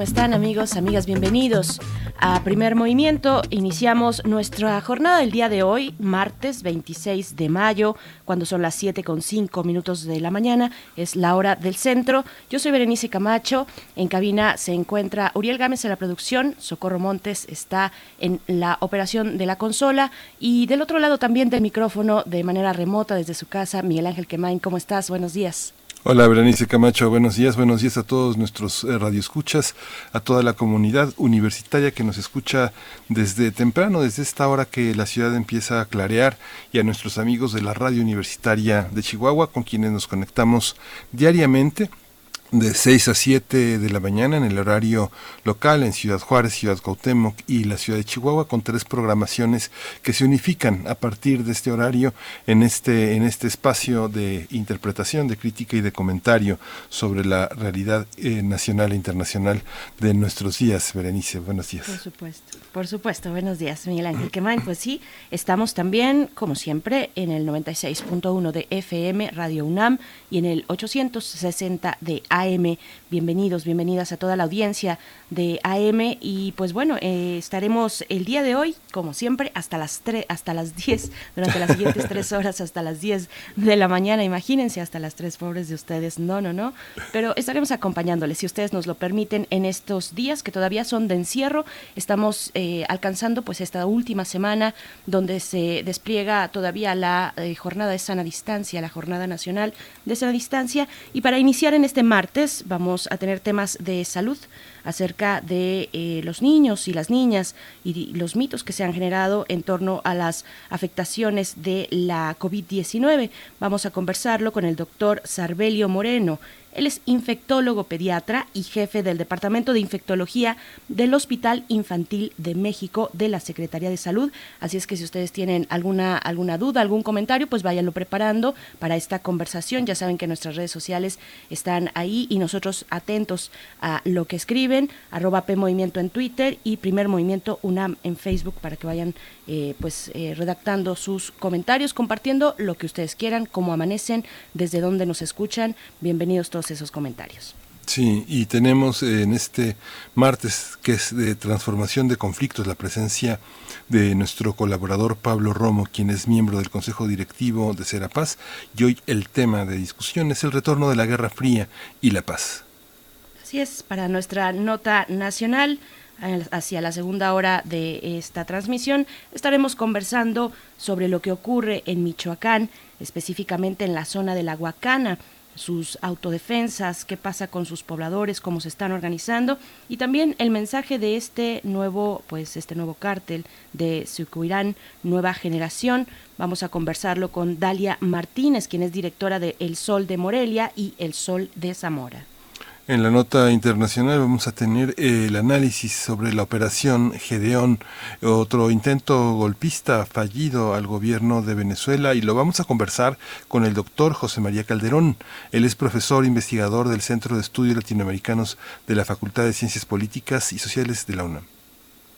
¿Cómo están amigos, amigas? Bienvenidos a Primer Movimiento. Iniciamos nuestra jornada del día de hoy, martes 26 de mayo, cuando son las 7 con 5 minutos de la mañana. Es la hora del centro. Yo soy Berenice Camacho. En cabina se encuentra Uriel Gámez en la producción. Socorro Montes está en la operación de la consola. Y del otro lado también del micrófono, de manera remota desde su casa, Miguel Ángel Quemain. ¿Cómo estás? Buenos días. Hola, Berenice Camacho, buenos días, buenos días a todos nuestros eh, radioescuchas, a toda la comunidad universitaria que nos escucha desde temprano, desde esta hora que la ciudad empieza a clarear, y a nuestros amigos de la radio universitaria de Chihuahua, con quienes nos conectamos diariamente de 6 a 7 de la mañana en el horario local en Ciudad Juárez, Ciudad Cuauhtémoc y la ciudad de Chihuahua con tres programaciones que se unifican a partir de este horario en este en este espacio de interpretación, de crítica y de comentario sobre la realidad eh, nacional e internacional de nuestros días. Berenice, buenos días. Por supuesto, por supuesto, buenos días, Miguel Ángel Quemain. Pues sí, estamos también, como siempre, en el 96.1 de FM Radio UNAM y en el 860 de AM. Bienvenidos, bienvenidas a toda la audiencia de AM y pues bueno, eh, estaremos el día de hoy, como siempre, hasta las 3, hasta las 10, durante las siguientes tres horas, hasta las 10 de la mañana, imagínense, hasta las 3 pobres de ustedes, no, no, no, pero estaremos acompañándoles, si ustedes nos lo permiten, en estos días que todavía son de encierro, estamos eh, alcanzando pues esta última semana donde se despliega todavía la eh, jornada de sana distancia, la jornada nacional de sana distancia, y para iniciar en este martes, vamos a tener temas de salud acerca de eh, los niños y las niñas y los mitos que se han generado en torno a las afectaciones de la COVID-19. Vamos a conversarlo con el doctor Sarbelio Moreno. Él es infectólogo pediatra y jefe del Departamento de Infectología del Hospital Infantil de México de la Secretaría de Salud. Así es que si ustedes tienen alguna, alguna duda, algún comentario, pues váyanlo preparando para esta conversación. Ya saben que nuestras redes sociales están ahí y nosotros atentos a lo que escriben, arroba P en Twitter y Primer Movimiento UNAM en Facebook para que vayan eh, pues eh, redactando sus comentarios, compartiendo lo que ustedes quieran, cómo amanecen, desde dónde nos escuchan. Bienvenidos todos esos comentarios. Sí, y tenemos en este martes, que es de transformación de conflictos, la presencia de nuestro colaborador Pablo Romo, quien es miembro del Consejo Directivo de Serapaz, y hoy el tema de discusión es el retorno de la Guerra Fría y la paz. Así es, para nuestra nota nacional, hacia la segunda hora de esta transmisión, estaremos conversando sobre lo que ocurre en Michoacán, específicamente en la zona de la Huacana sus autodefensas, qué pasa con sus pobladores, cómo se están organizando y también el mensaje de este nuevo, pues este nuevo cártel de Sucuirán, Nueva Generación. Vamos a conversarlo con Dalia Martínez, quien es directora de El Sol de Morelia y El Sol de Zamora. En la nota internacional vamos a tener el análisis sobre la operación Gedeón, otro intento golpista fallido al gobierno de Venezuela y lo vamos a conversar con el doctor José María Calderón. Él es profesor investigador del Centro de Estudios Latinoamericanos de la Facultad de Ciencias Políticas y Sociales de la UNAM.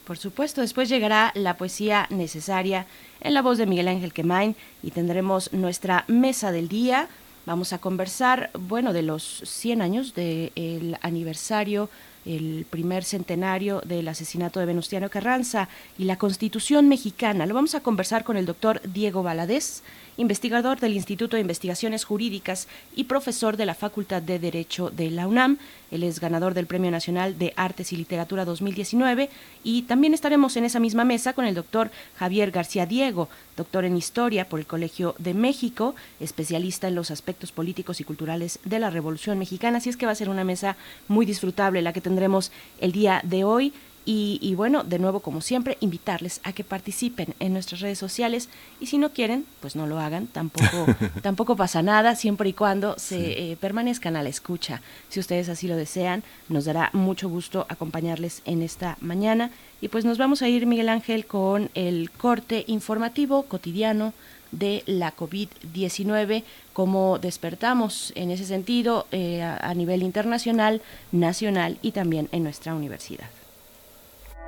Por supuesto, después llegará la poesía necesaria en la voz de Miguel Ángel Quemain y tendremos nuestra mesa del día Vamos a conversar, bueno, de los 100 años del aniversario, el primer centenario del asesinato de Venustiano Carranza y la Constitución mexicana. Lo vamos a conversar con el doctor Diego Valadez investigador del Instituto de Investigaciones Jurídicas y profesor de la Facultad de Derecho de la UNAM. Él es ganador del Premio Nacional de Artes y Literatura 2019 y también estaremos en esa misma mesa con el doctor Javier García Diego, doctor en Historia por el Colegio de México, especialista en los aspectos políticos y culturales de la Revolución Mexicana. Así es que va a ser una mesa muy disfrutable la que tendremos el día de hoy Y, bueno, de nuevo, como siempre, invitarles a que participen en nuestras redes sociales y si no quieren, pues no lo hagan, tampoco, tampoco pasa nada, siempre y cuando se eh, permanezcan a la escucha. Si ustedes así lo desean, nos dará mucho gusto acompañarles en esta mañana. Y pues nos vamos a ir, Miguel Ángel, con el corte informativo cotidiano de la COVID-19, cómo despertamos en ese sentido eh, a nivel internacional, nacional y también en nuestra universidad.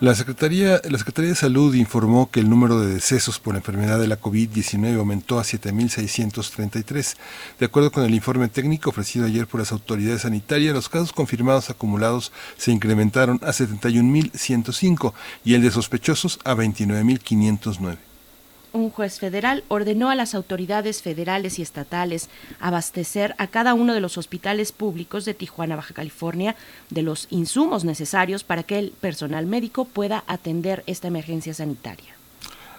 La Secretaría, la Secretaría de Salud informó que el número de decesos por la enfermedad de la COVID-19 aumentó a 7.633. De acuerdo con el informe técnico ofrecido ayer por las autoridades sanitarias, los casos confirmados acumulados se incrementaron a 71.105 y el de sospechosos a 29.509 un juez federal ordenó a las autoridades federales y estatales abastecer a cada uno de los hospitales públicos de Tijuana, Baja California, de los insumos necesarios para que el personal médico pueda atender esta emergencia sanitaria.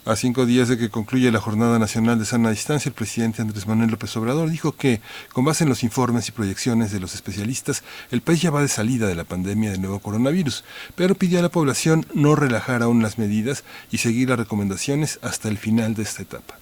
A cinco días de que concluya la Jornada Nacional de Sana Distancia, el presidente Andrés Manuel López Obrador dijo que, con base en los informes y proyecciones de los especialistas, el país ya va de salida de la pandemia del nuevo coronavirus, pero pidió a la población no relajar aún las medidas y seguir las recomendaciones hasta el final de esta etapa.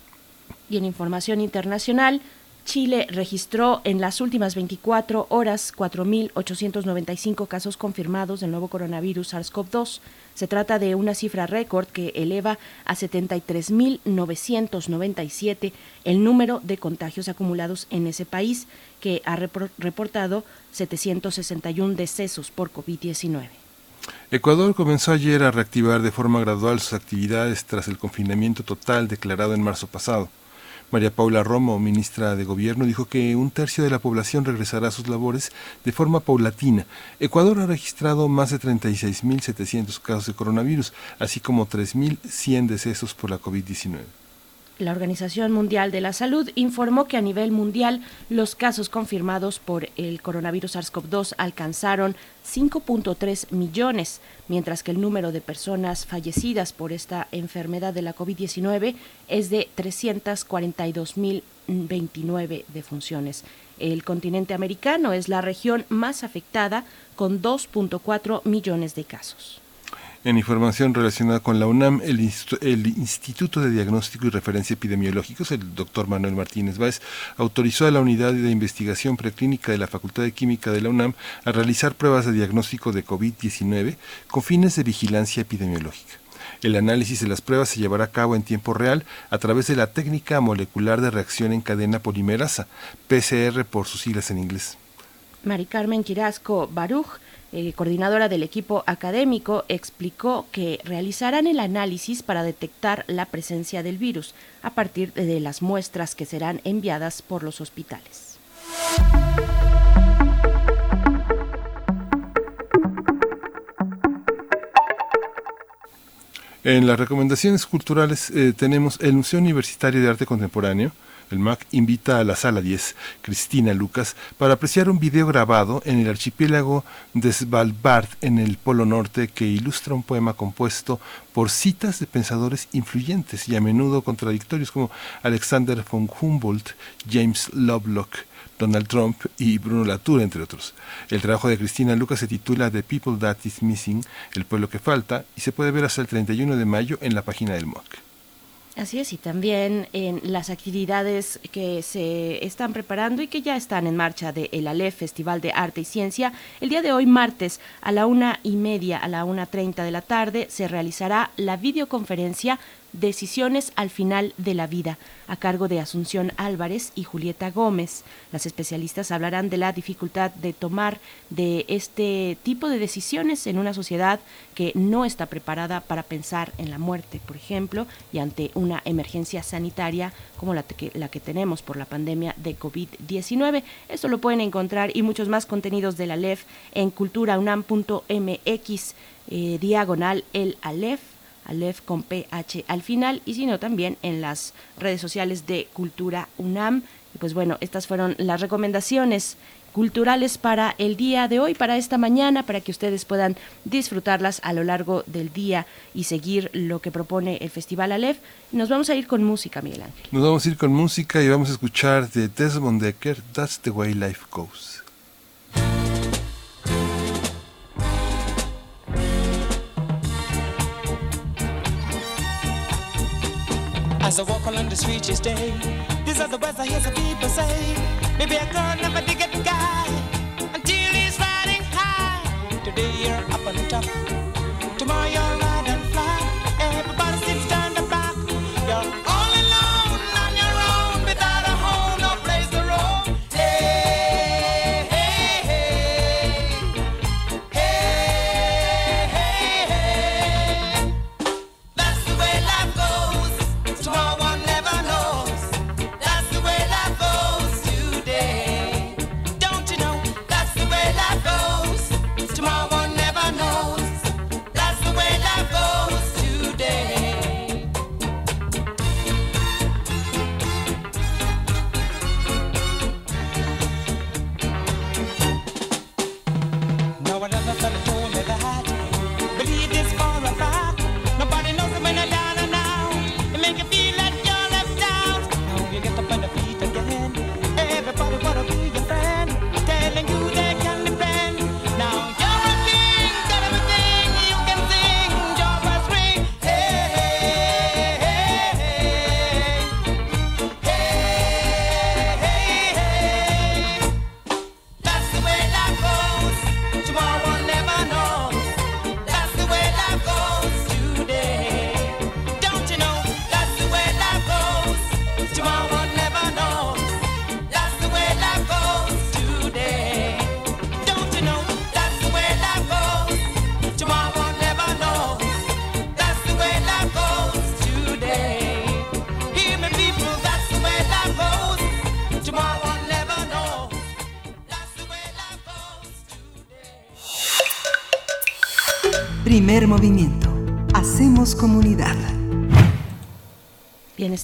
Y en información internacional, Chile registró en las últimas 24 horas 4.895 casos confirmados del nuevo coronavirus SARS-CoV-2. Se trata de una cifra récord que eleva a 73.997 el número de contagios acumulados en ese país, que ha reportado 761 decesos por COVID-19. Ecuador comenzó ayer a reactivar de forma gradual sus actividades tras el confinamiento total declarado en marzo pasado. María Paula Romo, ministra de Gobierno, dijo que un tercio de la población regresará a sus labores de forma paulatina. Ecuador ha registrado más de 36.700 casos de coronavirus, así como 3.100 decesos por la COVID-19. La Organización Mundial de la Salud informó que a nivel mundial los casos confirmados por el coronavirus SARS-CoV-2 alcanzaron 5.3 millones, mientras que el número de personas fallecidas por esta enfermedad de la COVID-19 es de 342.029 defunciones. El continente americano es la región más afectada con 2.4 millones de casos. En información relacionada con la UNAM, el, Instituto de Diagnóstico y Referencia Epidemiológicos, el doctor Manuel Martínez Báez, autorizó a la Unidad de Investigación Preclínica de la Facultad de Química de la UNAM a realizar pruebas de diagnóstico de COVID-19 con fines de vigilancia epidemiológica. El análisis de las pruebas se llevará a cabo en tiempo real a través de la técnica molecular de reacción en cadena polimerasa, PCR por sus siglas en inglés. Mari Carmen Quirasco Baruch eh, coordinadora del equipo académico, explicó que realizarán el análisis para detectar la presencia del virus a partir de las muestras que serán enviadas por los hospitales. En las recomendaciones culturales eh, tenemos el Museo Universitario de Arte Contemporáneo, el MAC invita a la sala 10, Cristina Lucas, para apreciar un video grabado en el archipiélago de Svalbard, en el Polo Norte, que ilustra un poema compuesto por citas de pensadores influyentes y a menudo contradictorios como Alexander von Humboldt, James Lovelock, Donald Trump y Bruno Latour, entre otros. El trabajo de Cristina Lucas se titula The People That Is Missing, El pueblo que falta, y se puede ver hasta el 31 de mayo en la página del MOC. Así es, y también en las actividades que se están preparando y que ya están en marcha de el ALEF, Festival de Arte y Ciencia, el día de hoy, martes, a la una y media, a la una treinta de la tarde, se realizará la videoconferencia Decisiones al final de la vida, a cargo de Asunción Álvarez y Julieta Gómez. Las especialistas hablarán de la dificultad de tomar de este tipo de decisiones en una sociedad que no está preparada para pensar en la muerte, por ejemplo, y ante una emergencia sanitaria como la que, la que tenemos por la pandemia de COVID-19. Esto lo pueden encontrar y muchos más contenidos de la LEF en culturaunam.mx eh, diagonal el ALEF Aleph con PH al final, y sino también en las redes sociales de Cultura UNAM. Y pues bueno, estas fueron las recomendaciones culturales para el día de hoy, para esta mañana, para que ustedes puedan disfrutarlas a lo largo del día y seguir lo que propone el Festival Aleph. Nos vamos a ir con música, Miguel Ángel. Nos vamos a ir con música y vamos a escuchar de Desmond Decker, That's the Way Life Goes. As I walk along the street each day, these are the words I hear some people say. Maybe a girl never did get the guy until he's riding high. Today you're up on top, tomorrow you're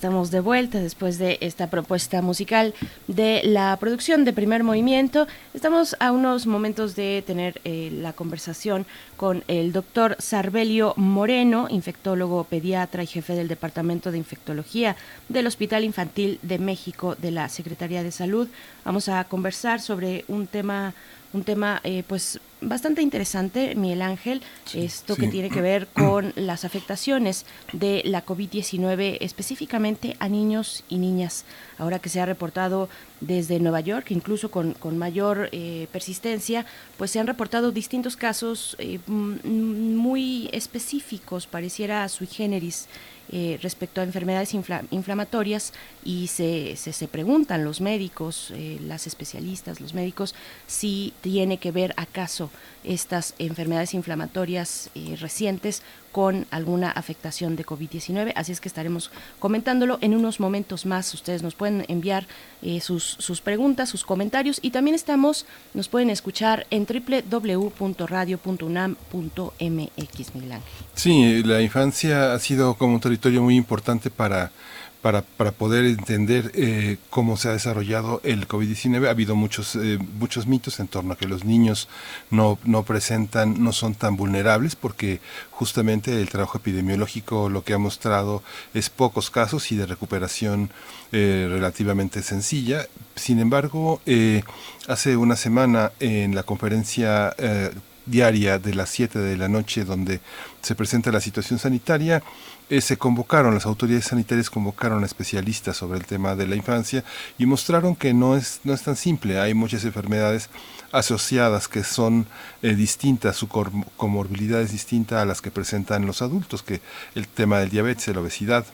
estamos de vuelta después de esta propuesta musical de la producción de primer movimiento. Estamos a unos momentos de tener eh, la conversación con el doctor Sarbelio Moreno, infectólogo pediatra y jefe del Departamento de Infectología del Hospital Infantil de México de la Secretaría de Salud. Vamos a conversar sobre un tema un tema eh, pues bastante interesante, Miguel Ángel, esto que tiene que ver con las afectaciones de la COVID-19 específicamente a niños y niñas. Ahora que se ha reportado desde Nueva York, incluso con, con mayor eh, persistencia, pues se han reportado distintos casos eh, mm, muy específicos, pareciera sui generis, eh, respecto a enfermedades infla- inflamatorias y se, se, se preguntan los médicos, eh, las especialistas, los médicos, si tiene que ver acaso estas enfermedades inflamatorias eh, recientes con alguna afectación de COVID-19. Así es que estaremos comentándolo en unos momentos más. Ustedes nos pueden enviar eh, sus, sus preguntas, sus comentarios y también estamos, nos pueden escuchar en www.radio.unam.mx, Miguel. Sí, la infancia ha sido como un territorio muy importante para, para, para poder entender eh, cómo se ha desarrollado el COVID-19. Ha habido muchos, eh, muchos mitos en torno a que los niños no, no presentan, no son tan vulnerables, porque justamente el trabajo epidemiológico lo que ha mostrado es pocos casos y de recuperación eh, relativamente sencilla. Sin embargo, eh, hace una semana en la conferencia eh, diaria de las 7 de la noche donde se presenta la situación sanitaria, eh, se convocaron, las autoridades sanitarias convocaron a especialistas sobre el tema de la infancia y mostraron que no es, no es tan simple, hay muchas enfermedades asociadas que son eh, distintas, su comorbilidad es distinta a las que presentan los adultos, que el tema del diabetes, de la obesidad,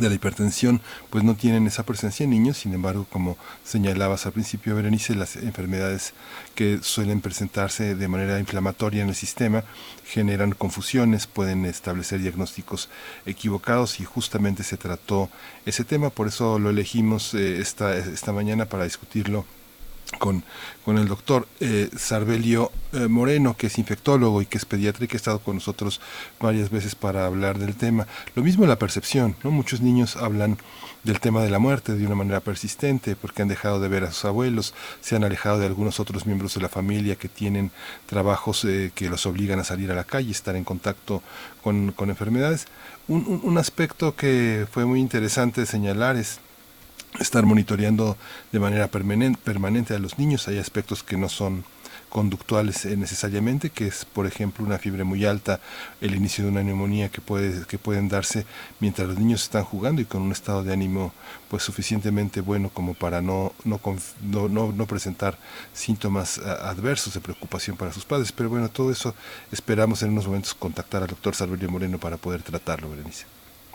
de la hipertensión, pues no tienen esa presencia en niños, sin embargo, como señalabas al principio, Berenice, las enfermedades que suelen presentarse de manera inflamatoria en el sistema generan confusiones, pueden establecer diagnósticos equivocados y justamente se trató ese tema, por eso lo elegimos eh, esta, esta mañana para discutirlo con, con el doctor eh, Sarbelio eh, Moreno, que es infectólogo y que es pediatra que ha estado con nosotros varias veces para hablar del tema. Lo mismo la percepción, ¿no? Muchos niños hablan del tema de la muerte de una manera persistente porque han dejado de ver a sus abuelos, se han alejado de algunos otros miembros de la familia que tienen trabajos eh, que los obligan a salir a la calle, estar en contacto con, con enfermedades. Un, un- un aspecto que fue muy interesante señalar es estar monitoreando de manera permanen- permanente a los niños. Hay aspectos que no son conductuales eh, necesariamente, que es por ejemplo una fiebre muy alta, el inicio de una neumonía que puede que pueden darse mientras los niños están jugando y con un estado de ánimo pues suficientemente bueno como para no no no, no, presentar síntomas a- adversos de preocupación para sus padres. Pero bueno, todo eso esperamos en unos momentos contactar al doctor Salverio Moreno para poder tratarlo, Berenice.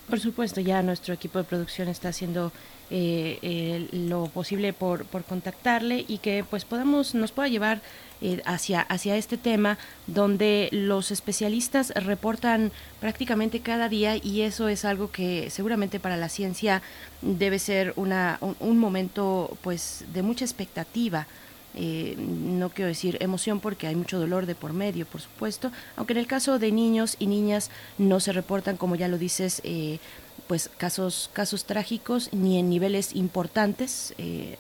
Por supuesto, ya nuestro equipo de producción está haciendo eh, eh, lo posible por, por contactarle y que pues podamos nos pueda llevar eh, hacia hacia este tema donde los especialistas reportan prácticamente cada día y eso es algo que seguramente para la ciencia debe ser una un, momento pues de mucha expectativa. Eh, no quiero decir emoción porque hay mucho dolor de por medio, por supuesto, aunque en el caso de niños y niñas no se reportan, como ya lo dices, eh, pues casos casos trágicos ni en niveles importantes eh,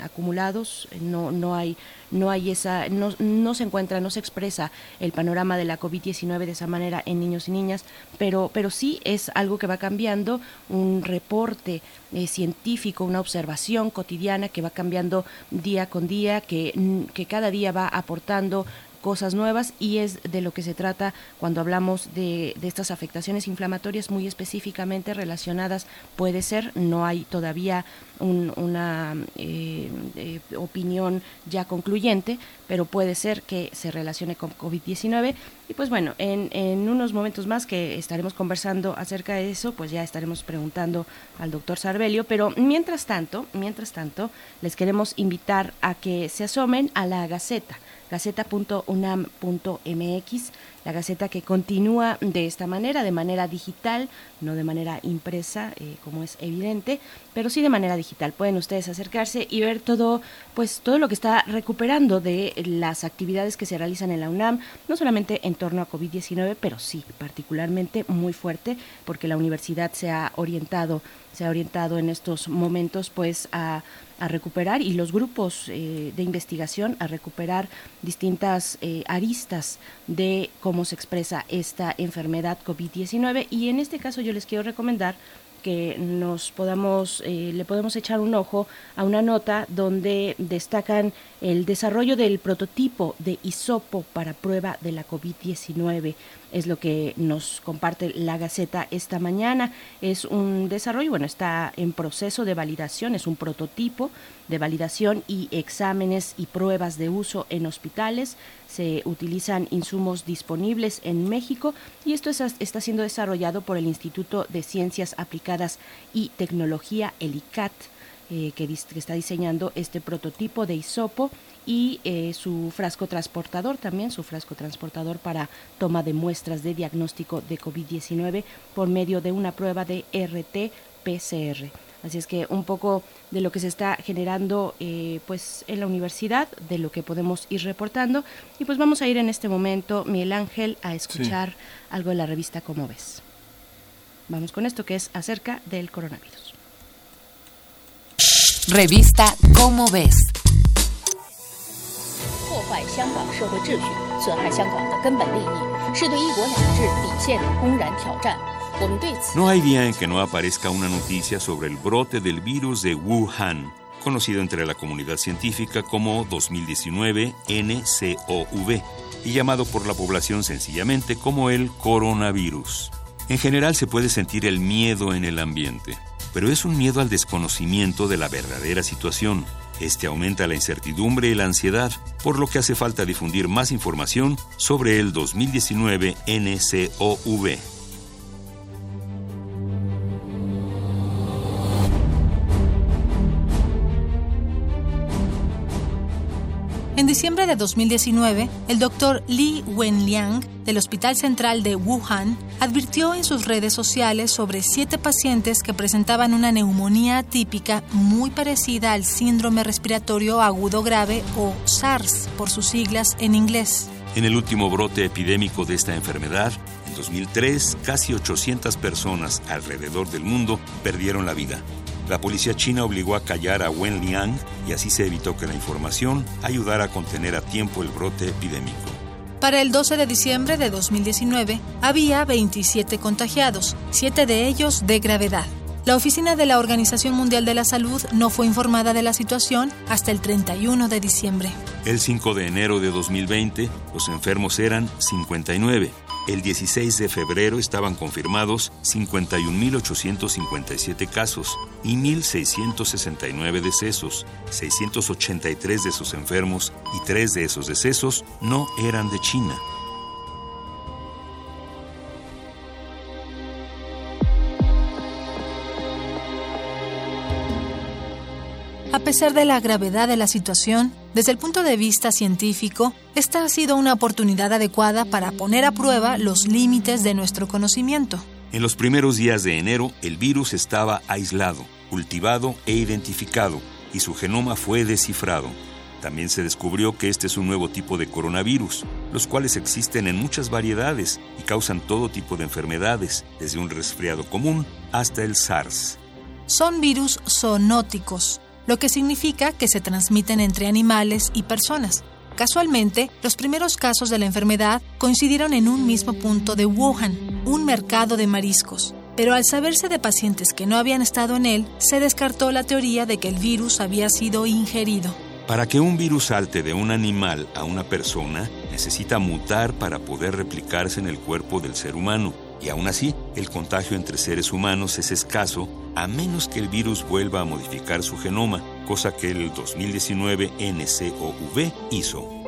acumulados no no hay no hay esa no, no se encuentra no se expresa el panorama de la covid-19 de esa manera en niños y niñas pero pero sí es algo que va cambiando un reporte eh, científico una observación cotidiana que va cambiando día con día que que cada día va aportando cosas nuevas y es de lo que se trata cuando hablamos de, de estas afectaciones inflamatorias muy específicamente relacionadas, puede ser, no hay todavía un- una eh, eh, opinión ya concluyente, pero puede ser que se relacione con COVID-19 y pues bueno, en, en unos momentos más que estaremos conversando acerca de eso, pues ya estaremos preguntando al doctor Sarbelio, pero mientras tanto, mientras tanto, les queremos invitar a que se asomen a la Gaceta gaceta.unam.mx, la Gaceta que continúa de esta manera, de manera digital, no de manera impresa, eh, como es evidente, pero sí de manera digital. Pueden ustedes acercarse y ver todo, pues todo lo que está recuperando de las actividades que se realizan en la UNAM, no solamente en torno a COVID-19, pero sí particularmente muy fuerte, porque la universidad se ha orientado, se ha orientado en estos momentos, pues a a recuperar y los grupos eh, de investigación a recuperar distintas eh, aristas de cómo se expresa esta enfermedad COVID-19 y en este caso yo les quiero recomendar que nos podamos eh, le podemos echar un ojo a una nota donde destacan el desarrollo del prototipo de hisopo para prueba de la COVID-19 es lo que nos comparte la Gaceta esta mañana. Es un desarrollo, bueno, está en proceso de validación, es un prototipo de validación y exámenes y pruebas de uso en hospitales. Se utilizan insumos disponibles en México y esto es- está siendo desarrollado por el Instituto de Ciencias Aplicadas y Tecnología, el ICAT, eh, que, está diseñando este prototipo de hisopo y eh, su frasco transportador también, su frasco transportador para toma de muestras de diagnóstico de COVID-19 por medio de una prueba de RT-PCR. Así es que un poco de lo que se está generando eh, pues en la universidad, de lo que podemos ir reportando. Y pues vamos a ir en este momento, Miguel Ángel, a escuchar algo de la revista Como ves. Vamos con esto que es acerca del coronavirus. Revista Cómo Ves. No hay día en que no aparezca una noticia sobre el brote del virus de Wuhan, conocido entre la comunidad científica como 2019 NCOV y llamado por la población sencillamente como el coronavirus. En general se puede sentir el miedo en el ambiente pero es un miedo al desconocimiento de la verdadera situación. Este aumenta la incertidumbre y la ansiedad, por lo que hace falta difundir más información sobre el 2019 NCOV. En diciembre de 2019, el doctor Li Wenliang del Hospital Central de Wuhan advirtió en sus redes sociales sobre siete pacientes que presentaban una neumonía atípica muy parecida al síndrome respiratorio agudo grave o SARS por sus siglas en inglés. En el último brote epidémico de esta enfermedad, en 2003, casi 800 personas alrededor del mundo perdieron la vida. La policía china obligó a callar a Wen Liang y así se evitó que la información ayudara a contener a tiempo el brote epidémico. Para el 12 de diciembre de 2019 había 27 contagiados, 7 de ellos de gravedad. La oficina de la Organización Mundial de la Salud no fue informada de la situación hasta el 31 de diciembre. El 5 de enero de 2020, los enfermos eran 59. El 16 de febrero estaban confirmados 51.857 casos y 1.669 decesos. 683 de esos enfermos y 3 de esos decesos no eran de China. Pesar de la gravedad de la situación, desde el punto de vista científico, esta ha sido una oportunidad adecuada para poner a prueba los límites de nuestro conocimiento. En los primeros días de enero, el virus estaba aislado, cultivado e identificado, y su genoma fue descifrado. También se descubrió que este es un nuevo tipo de coronavirus, los cuales existen en muchas variedades y causan todo tipo de enfermedades, desde un resfriado común hasta el SARS. Son virus zoonóticos, lo que significa que se transmiten entre animales y personas. Casualmente, los primeros casos de la enfermedad coincidieron en un mismo punto de Wuhan, un mercado de mariscos. Pero al saberse de pacientes que no habían estado en él, se descartó la teoría de que el virus había sido ingerido. Para que un virus salte de un animal a una persona, necesita mutar para poder replicarse en el cuerpo del ser humano. Y aún así, el contagio entre seres humanos es escaso a menos que el virus vuelva a modificar su genoma, cosa que el 2019 NCOV hizo.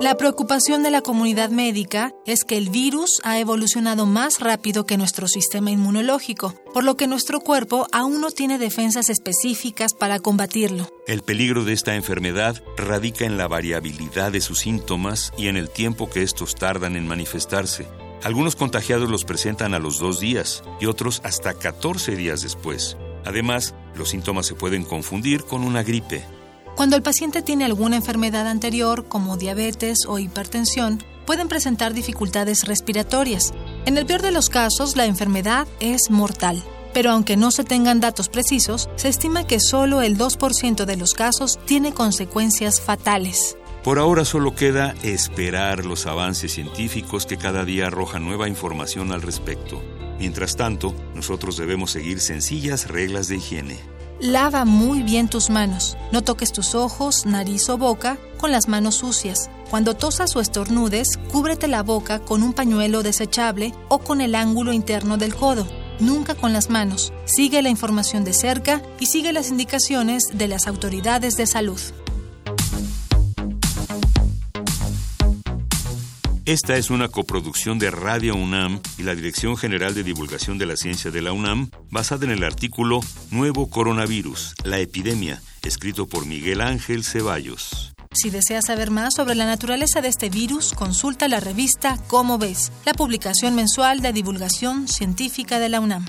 La preocupación de la comunidad médica es que el virus ha evolucionado más rápido que nuestro sistema inmunológico, por lo que nuestro cuerpo aún no tiene defensas específicas para combatirlo. El peligro de esta enfermedad radica en la variabilidad de sus síntomas y en el tiempo que estos tardan en manifestarse. Algunos contagiados los presentan a los dos días y otros hasta 14 días después. Además, los síntomas se pueden confundir con una gripe. Cuando el paciente tiene alguna enfermedad anterior, como diabetes o hipertensión, pueden presentar dificultades respiratorias. En el peor de los casos, la enfermedad es mortal. Pero aunque no se tengan datos precisos, se estima que solo el 2% de los casos tiene consecuencias fatales. Por ahora solo queda esperar los avances científicos que cada día arrojan nueva información al respecto. Mientras tanto, nosotros debemos seguir sencillas reglas de higiene. Lava muy bien tus manos. No toques tus ojos, nariz o boca con las manos sucias. Cuando tosas o estornudes, cúbrete la boca con un pañuelo desechable o con el ángulo interno del codo. Nunca con las manos. Sigue la información de cerca y sigue las indicaciones de las autoridades de salud. Esta es una coproducción de Radio UNAM y la Dirección General de Divulgación de la Ciencia de la UNAM, basada en el artículo Nuevo Coronavirus, la epidemia, escrito por Miguel Ángel Ceballos. Si deseas saber más sobre la naturaleza de este virus, consulta la revista Cómo ves, la publicación mensual de divulgación científica de la UNAM.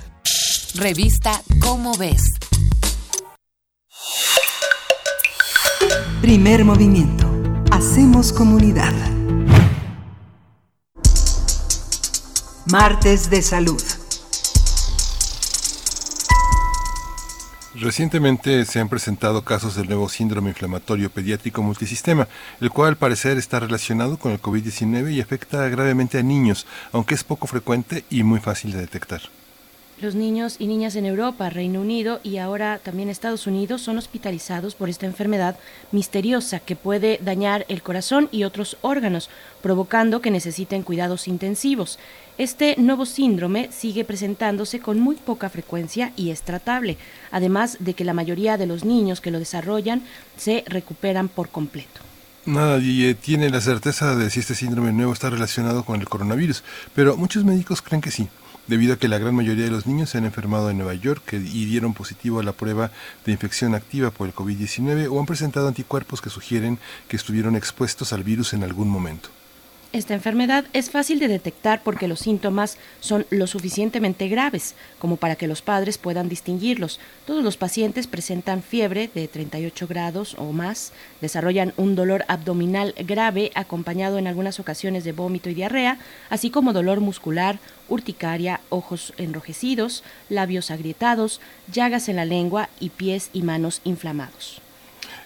Revista Cómo ves. Primer movimiento. Hacemos comunidad. Martes de Salud. Recientemente se han presentado casos del nuevo síndrome inflamatorio pediátrico multisistema, el cual al parecer está relacionado con el COVID-19 y afecta gravemente a niños, aunque es poco frecuente y muy fácil de detectar. Los niños y niñas en Europa, Reino Unido y ahora también Estados Unidos son hospitalizados por esta enfermedad misteriosa que puede dañar el corazón y otros órganos, provocando que necesiten cuidados intensivos. Este nuevo síndrome sigue presentándose con muy poca frecuencia y es tratable, además de que la mayoría de los niños que lo desarrollan se recuperan por completo. Nadie tiene la certeza de si este síndrome nuevo está relacionado con el coronavirus, pero muchos médicos creen que sí. debido a que la gran mayoría de los niños se han enfermado en Nueva York y dieron positivo a la prueba de infección activa por el COVID-19 o han presentado anticuerpos que sugieren que estuvieron expuestos al virus en algún momento. Esta enfermedad es fácil de detectar porque los síntomas son lo suficientemente graves como para que los padres puedan distinguirlos. Todos los pacientes presentan fiebre de 38 grados o más, desarrollan un dolor abdominal grave acompañado en algunas ocasiones de vómito y diarrea, así como dolor muscular, urticaria, ojos enrojecidos, labios agrietados, llagas en la lengua y pies y manos inflamados.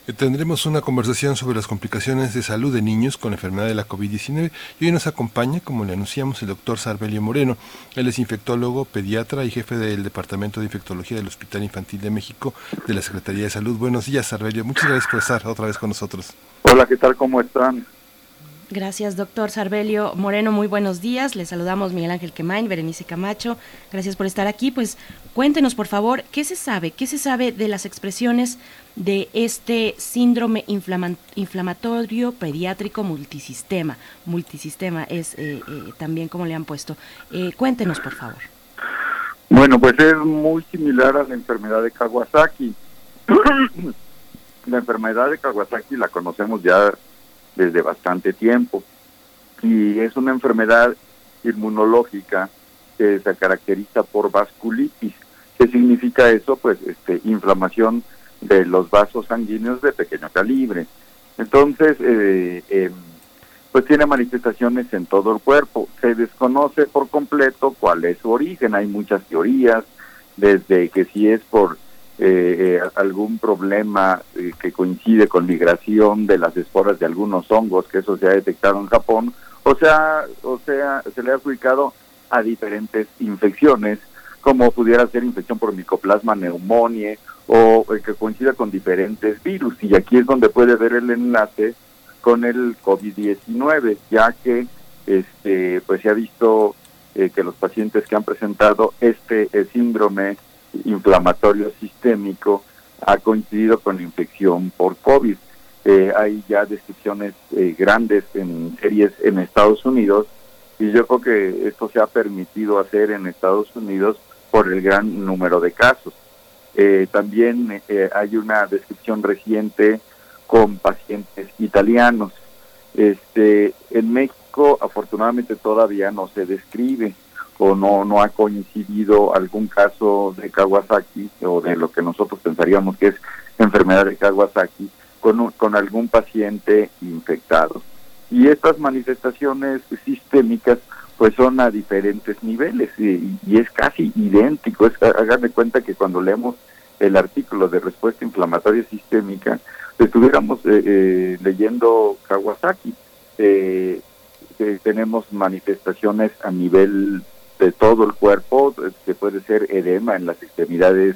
Eh, Tendremos una conversación sobre las complicaciones de salud de niños con la enfermedad de la COVID-19 y hoy nos acompaña, como le anunciamos, el doctor Sarbelio Moreno. Él es infectólogo, pediatra y jefe del Departamento de Infectología del Hospital Infantil de México de la Secretaría de Salud. Buenos días, Sarbelio. Muchas gracias por estar otra vez con nosotros. Hola, ¿qué tal? ¿Cómo están? Gracias, doctor Sarbelio Moreno. Muy buenos días. Les saludamos Miguel Ángel Quemain, Berenice Camacho. Gracias por estar aquí. Pues cuéntenos, por favor, ¿qué se sabe? ¿Qué se sabe de las expresiones de este síndrome inflama- inflamatorio pediátrico multisistema? Multisistema es eh, eh, también como le han puesto. Eh, cuéntenos, por favor. Bueno, pues es muy similar a la enfermedad de Kawasaki. la enfermedad de Kawasaki la conocemos ya desde bastante tiempo y es una enfermedad inmunológica que se caracteriza por vasculitis. ¿Qué significa eso? Pues este, inflamación de los vasos sanguíneos de pequeño calibre. Entonces, eh, em, pues tiene manifestaciones en todo el cuerpo. Se desconoce por completo cuál es su origen. Hay muchas teorías, desde que si es por eh, eh, algún problema eh, que coincide con migración de las esporas de algunos hongos, que eso se ha detectado en Japón, o sea, o sea, se le ha adjudicado a diferentes infecciones, como pudiera ser infección por micoplasma neumonía o eh, que coincida con diferentes virus. Y aquí es donde puede ver el enlace con el COVID-19, ya que este pues se ha visto eh, que los pacientes que han presentado este eh, síndrome inflamatorio sistémico ha coincidido con infección por COVID. Hay ya descripciones eh, grandes en series en Estados Unidos y yo creo que esto se ha permitido hacer en Estados Unidos por el gran número de casos. Eh, también eh, hay una descripción reciente con pacientes italianos. Este, en México, afortunadamente, todavía no se describe o no, no ha coincidido algún caso de Kawasaki o de lo que nosotros pensaríamos que es enfermedad de Kawasaki con, un- con algún paciente infectado. Y estas manifestaciones sistémicas pues son a diferentes niveles y, y es casi idéntico. Es, cuenta que cuando leemos el artículo de respuesta inflamatoria sistémica, estuviéramos eh, eh, leyendo Kawasaki. Eh, eh, tenemos manifestaciones a nivel de todo el cuerpo, que puede ser edema en las extremidades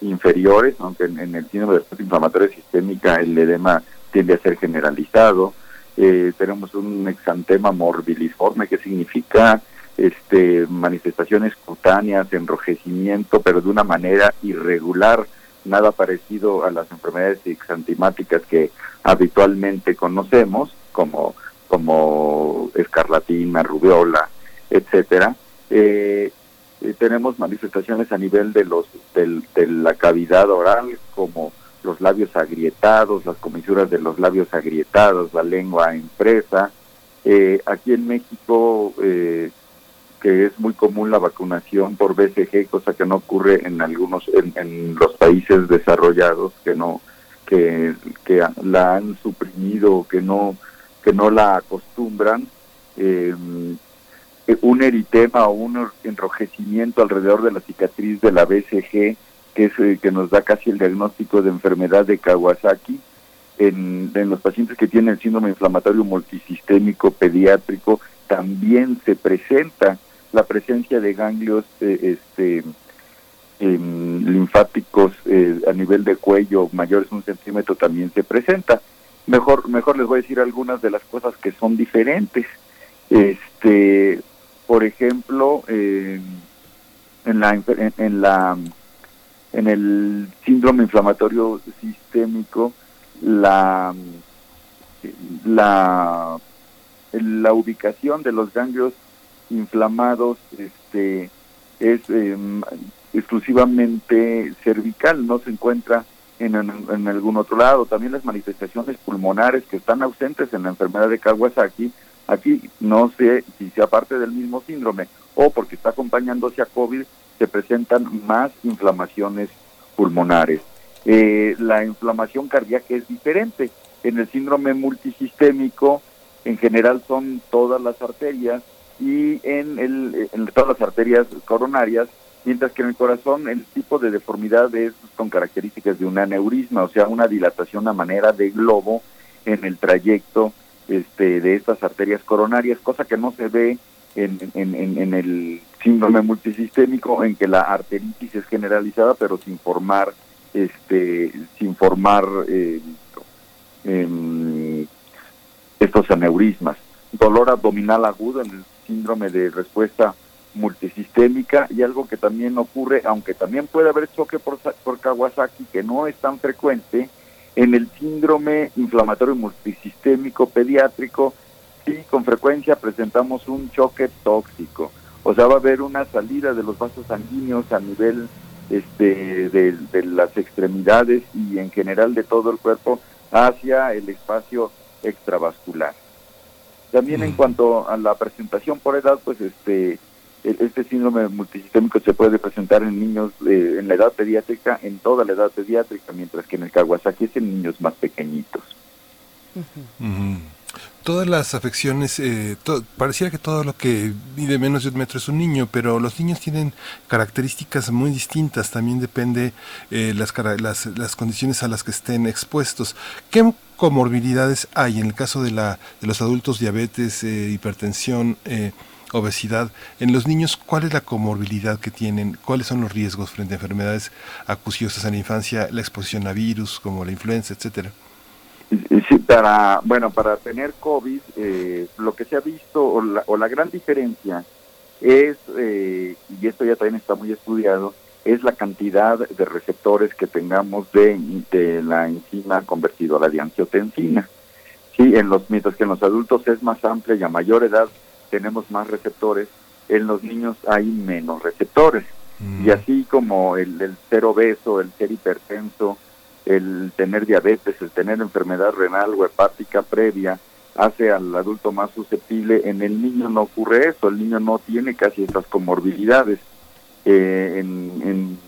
inferiores, aunque en el síndrome de respuesta inflamatoria sistémica el edema tiende a ser generalizado. Eh, tenemos un exantema morbiliforme que significa este manifestaciones cutáneas, enrojecimiento, pero de una manera irregular, nada parecido a las enfermedades exantemáticas que habitualmente conocemos, como como escarlatina, rubiola, etcétera. Eh, eh, tenemos manifestaciones a nivel de los del- de la cavidad oral, como los labios agrietados, las comisuras de los labios agrietados, la lengua impresa. Eh, aquí en México, eh, que es muy común la vacunación por BCG, cosa que no ocurre en algunos, en, los países desarrollados, que no, que, que la han suprimido, que no, que no la acostumbran. Eh, un eritema o un enrojecimiento alrededor de la cicatriz de la BCG, que es eh, que nos da casi el diagnóstico de enfermedad de Kawasaki. En, en los pacientes que tienen el síndrome inflamatorio multisistémico pediátrico también se presenta la presencia de ganglios eh, este, linfáticos eh, a nivel de cuello mayores un centímetro también se presenta. Mejor, mejor les voy a decir algunas de las cosas que son diferentes. Este, por ejemplo, eh, en la en la en el síndrome inflamatorio sistémico la la la ubicación de los ganglios inflamados este es eh, exclusivamente cervical, no se encuentra en, en, algún otro lado. También las manifestaciones pulmonares que están ausentes en la enfermedad de Kawasaki, aquí no sé si sea parte del mismo síndrome o porque está acompañándose a COVID, se presentan más inflamaciones pulmonares. Eh, la inflamación cardíaca es diferente. En el síndrome multisistémico, en general son todas las arterias y en, el, en todas las arterias coronarias, mientras que en el corazón el tipo de deformidad es con características de un aneurisma, o sea, una dilatación a manera de globo en el trayecto este, de estas arterias coronarias, cosa que no se ve en, en, en, el síndrome multisistémico, en que la arteritis es generalizada, pero sin formar, este, sin formar eh, em, estos aneurismas. Dolor abdominal agudo en el síndrome de respuesta multisistémica y algo que también ocurre, aunque también puede haber choque por, por Kawasaki, que no es tan frecuente, en el síndrome inflamatorio multisistémico pediátrico, sí, con frecuencia presentamos un choque tóxico. O sea, va a haber una salida de los vasos sanguíneos a nivel este, de, de las extremidades y en general de todo el cuerpo hacia el espacio extravascular. También en cuanto a la presentación por edad, pues este el- este síndrome multisistémico se puede presentar en niños eh, en la edad pediátrica, en toda la edad pediátrica, mientras que en el Kawasaki es en niños más pequeñitos. Todas las afecciones, eh, pareciera que todo lo que mide menos de un metro es un niño, pero los niños tienen características muy distintas. También depende eh, las, las, las condiciones a las que estén expuestos. ¿Qué comorbilidades hay en el caso de, la, de los adultos, diabetes, eh, hipertensión, eh, obesidad? En los niños, ¿cuál es la comorbilidad que tienen? ¿Cuáles son los riesgos frente a enfermedades acuciosas en la infancia, la exposición a virus como la influenza, etcétera? Sí, para, bueno, para tener COVID, eh, lo que se ha visto, o la, o la gran diferencia es, eh, y esto ya también está muy estudiado, es la cantidad de receptores que tengamos de, de la enzima convertido a la diangiotensina. Sí, en los, mientras que en los adultos es más amplia y a mayor edad tenemos más receptores, en los niños hay menos receptores. Y así como el, el ser obeso, el ser hipertenso, el tener diabetes, el tener enfermedad renal o hepática previa, hace al adulto más susceptible, en el niño no ocurre eso, el niño no tiene casi estas comorbilidades. Eh, en, en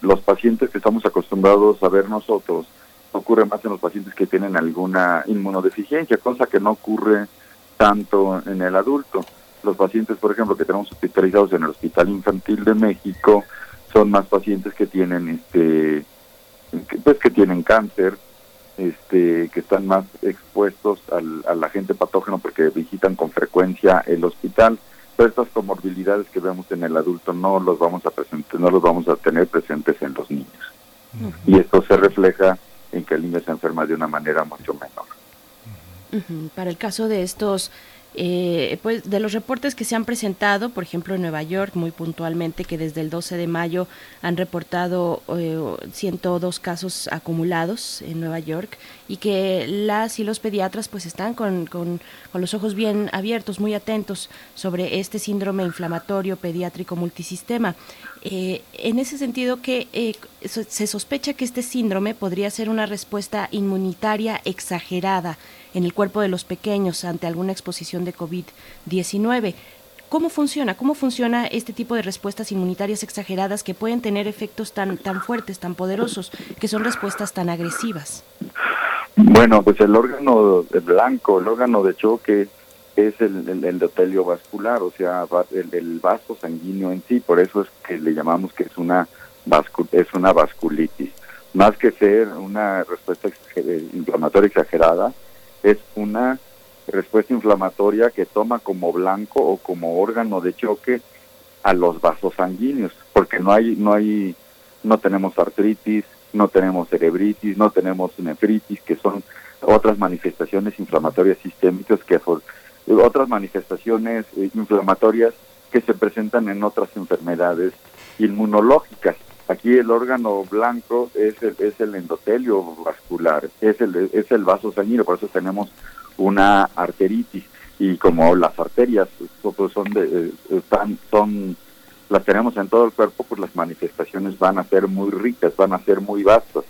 los pacientes que estamos acostumbrados a ver nosotros, ocurre más en los pacientes que tienen alguna inmunodeficiencia, cosa que no ocurre tanto en el adulto. Los pacientes, por ejemplo, que tenemos hospitalizados en el Hospital Infantil de México, son más pacientes que tienen este pues que tienen cáncer, este, que están más expuestos al, al agente patógeno porque visitan con frecuencia el hospital. Pero estas comorbilidades que vemos en el adulto no los vamos a presentar, no los vamos a tener presentes en los niños. Y esto se refleja en que el niño se enferma de una manera mucho menor. Para el caso de estos, eh, pues de los reportes que se han presentado, por ejemplo en Nueva York, muy puntualmente, que desde el 12 de mayo han reportado eh, 102 casos acumulados en Nueva York y que las y los pediatras pues están con, con, con los ojos bien abiertos, muy atentos sobre este síndrome inflamatorio pediátrico multisistema. Eh, en ese sentido, que eh, se sospecha que este síndrome podría ser una respuesta inmunitaria exagerada en el cuerpo de los pequeños ante alguna exposición de COVID-19. ¿Cómo funciona? ¿Cómo funciona este tipo de respuestas inmunitarias exageradas que pueden tener efectos tan, tan fuertes, tan poderosos, que son respuestas tan agresivas? Bueno, pues el órgano blanco, el órgano de choque es el, el endotelio vascular, o sea, el, vaso sanguíneo en sí, por eso es que le llamamos que es una es una vasculitis. Más que ser una respuesta exager- inflamatoria exagerada, es una respuesta inflamatoria que toma como blanco o como órgano de choque a los vasos sanguíneos, porque no hay no hay no tenemos artritis, no tenemos cerebritis, no tenemos nefritis, que son otras manifestaciones inflamatorias sistémicas que otras manifestaciones eh, inflamatorias que se presentan en otras enfermedades inmunológicas. Aquí el órgano blanco es el, es el endotelio vascular, es el, es el vaso sanguíneo, por eso tenemos una arteritis y como las arterias pues, son de, eh, están, son las tenemos en todo el cuerpo, pues las manifestaciones van a ser muy ricas, van a ser muy vastas.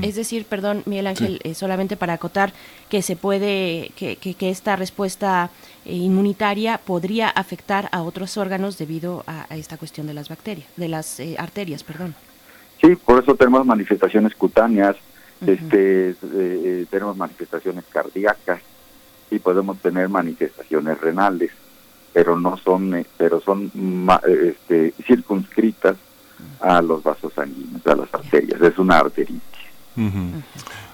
Es decir, perdón, Miguel Ángel, eh, solamente para acotar que se puede, que, que, que esta respuesta eh, inmunitaria podría afectar a otros órganos debido a, a esta cuestión de las bacterias, de las eh, arterias, perdón. Sí, por eso tenemos manifestaciones cutáneas, este, tenemos manifestaciones cardíacas y podemos tener manifestaciones renales, pero no son, eh, pero son ma- eh, este, circunscritas a los vasos sanguíneos, a las arterias. Es una arteritis. Ujú.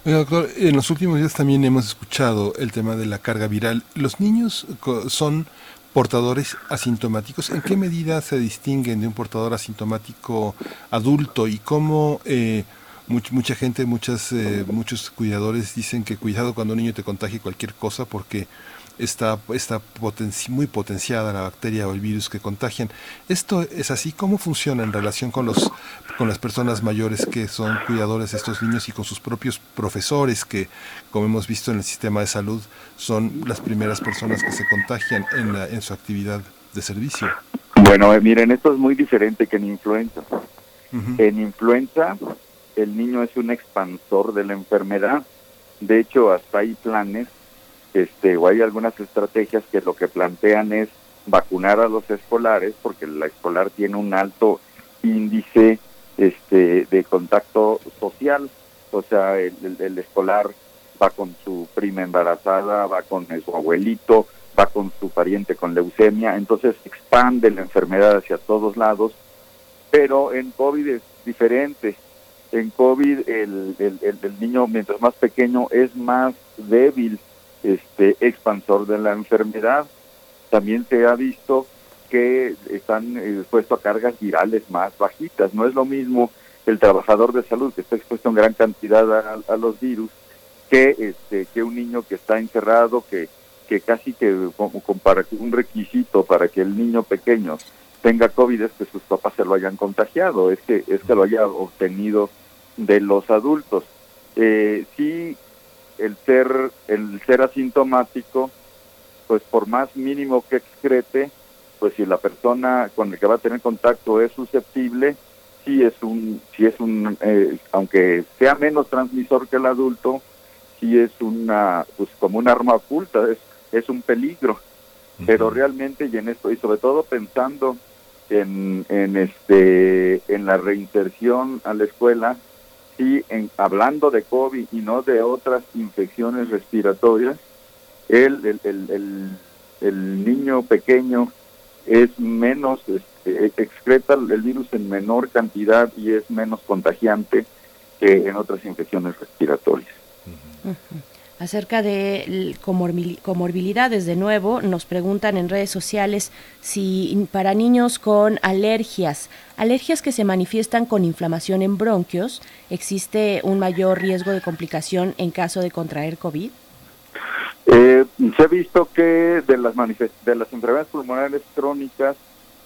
Oiga, doctor, en los últimos días también hemos escuchado el tema de la carga viral. ¿Los niños son portadores asintomáticos? ¿En qué medida se distinguen de un portador asintomático adulto y cómo eh, much- mucha gente, muchas, eh, muchos cuidadores dicen que cuidado cuando un niño te contagie cualquier cosa porque está, está potenci- muy potenciada la bacteria o el virus que contagian. ¿Esto es así? ¿Cómo funciona en relación con, los, con las personas mayores que son cuidadores de estos niños y con sus propios profesores que, como hemos visto en el sistema de salud, son las primeras personas que se contagian en, la- en su actividad de servicio? Bueno, eh, miren, esto es muy diferente que en influenza. En influenza, el niño es un expansor de la enfermedad. De hecho, hasta hay planes, este, o hay algunas estrategias que lo que plantean es vacunar a los escolares, porque la escolar tiene un alto índice este, de contacto social. O sea, el, el- escolar va con su prima embarazada, va con su abuelito, va con su pariente con leucemia, entonces expande la enfermedad hacia todos lados, pero en COVID es diferente. En COVID el- el niño, mientras más pequeño, es más débil, este expansor de la enfermedad. También se ha visto que están expuestos a cargas virales más bajitas. No es lo mismo el trabajador de salud que está expuesto en gran cantidad a, los virus que este que un niño que está encerrado que que casi que como, como para un requisito para que el niño pequeño tenga COVID es que sus papás se lo hayan contagiado, es que es que lo haya obtenido de los adultos. Eh, sí, el ser el ser asintomático, pues por más mínimo que excrete, pues si la persona con la que va a tener contacto es susceptible, sí es un, sí es un, eh, aunque sea menos transmisor que el adulto, sí es una, pues como un arma oculta, es, es un peligro. Pero realmente, y en esto, y sobre todo pensando en, en este, en la reinserción a la escuela, sí, en, hablando de COVID y no de otras infecciones respiratorias, el, el, el, el, el niño pequeño es menos, este, excreta el virus en menor cantidad y es menos contagiante que en otras infecciones respiratorias. Acerca de comorbilidades, de nuevo, nos preguntan en redes sociales si para niños con alergias, alergias que se manifiestan con inflamación en bronquios, ¿existe un mayor riesgo de complicación en caso de contraer COVID? Eh, se ha visto que de las de las enfermedades pulmonares crónicas,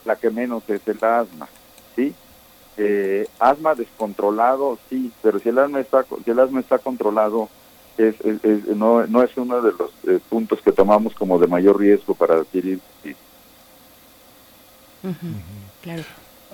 la que menos es el asma, ¿sí? Eh, asma descontrolado, sí, pero si el asma está, si el asma está controlado, es, es- es- no, no es uno de los eh, puntos que tomamos como de mayor riesgo para adquirir. sí. Claro.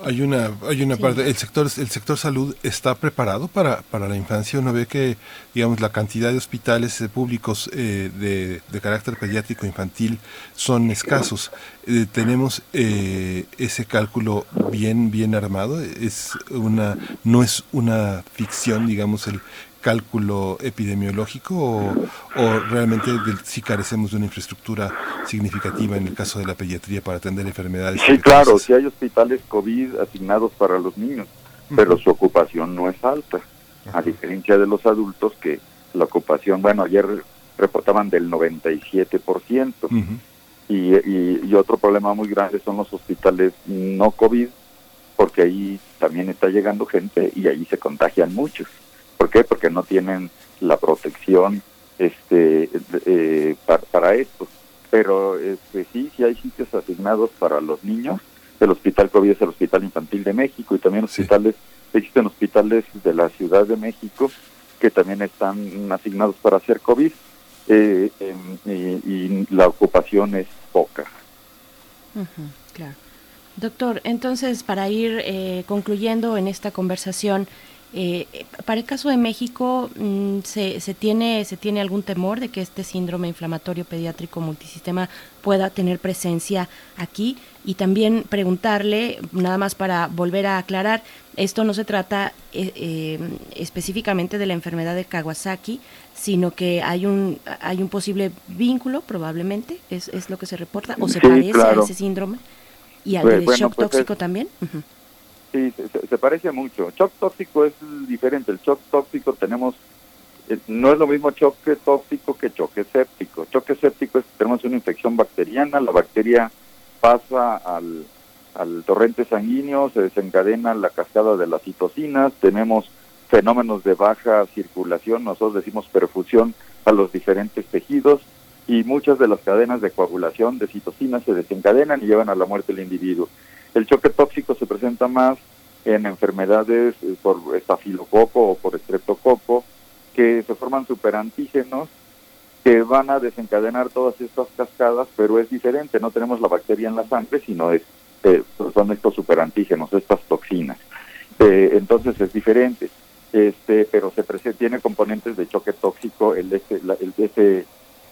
Hay una, hay una parte, el sector, el sector salud está preparado para, para la infancia. Uno ve que, digamos, la cantidad de hospitales eh, públicos eh, de, de carácter pediátrico infantil son escasos. Eh, tenemos eh, ese cálculo bien, bien armado. Es una, no es una ficción, digamos, el cálculo epidemiológico o, o realmente sí carecemos de una infraestructura significativa en el caso de la pediatría para atender enfermedades. Sí, claro, sí hay hospitales COVID asignados para los niños, pero su ocupación no es alta, a diferencia de los adultos que la ocupación, bueno, ayer reportaban del 97%. y, y, y otro problema muy grande son los hospitales no COVID, porque ahí también está llegando gente y ahí se contagian muchos. ¿Por qué? Porque no tienen la protección este eh, para, para esto. Pero este, sí, sí hay sitios asignados para los niños. El Hospital COVID es el Hospital Infantil de México y también hospitales, existen hospitales de la Ciudad de México que también están asignados para hacer COVID eh, em, y, y la ocupación es poca. Claro. Doctor, entonces para ir eh, concluyendo en esta conversación, eh, para el caso de México, mm, ¿se, se, tiene, ¿se tiene algún temor de que este síndrome inflamatorio pediátrico multisistema pueda tener presencia aquí? Y también preguntarle, nada más para volver a aclarar, esto no se trata eh, eh, específicamente de la enfermedad de Kawasaki, sino que hay un, hay un posible vínculo, probablemente, es, es lo que se reporta, o se Sí, parece claro. a ese síndrome, y al Pues, bueno, shock pues es- tóxico también. Ujú. Sí, se, se- parece mucho. Shock tóxico es diferente. El shock tóxico tenemos, eh, no es lo mismo choque tóxico que choque séptico. Choque séptico es que tenemos una infección bacteriana, la bacteria pasa al, al torrente sanguíneo, se desencadena la cascada de las citocinas, tenemos fenómenos de baja circulación, nosotros decimos perfusión a los diferentes tejidos y muchas de las cadenas de coagulación de citocinas se desencadenan y llevan a la muerte del individuo. El choque tóxico se presenta más en enfermedades eh, por estafilococo o por estreptococo, que se forman superantígenos que van a desencadenar todas estas cascadas, pero es diferente, no tenemos la bacteria en la sangre, sino es, eh, son estos superantígenos, estas toxinas. Eh, entonces es diferente, este, pero se prese- tiene componentes de choque tóxico, el este, la- el ese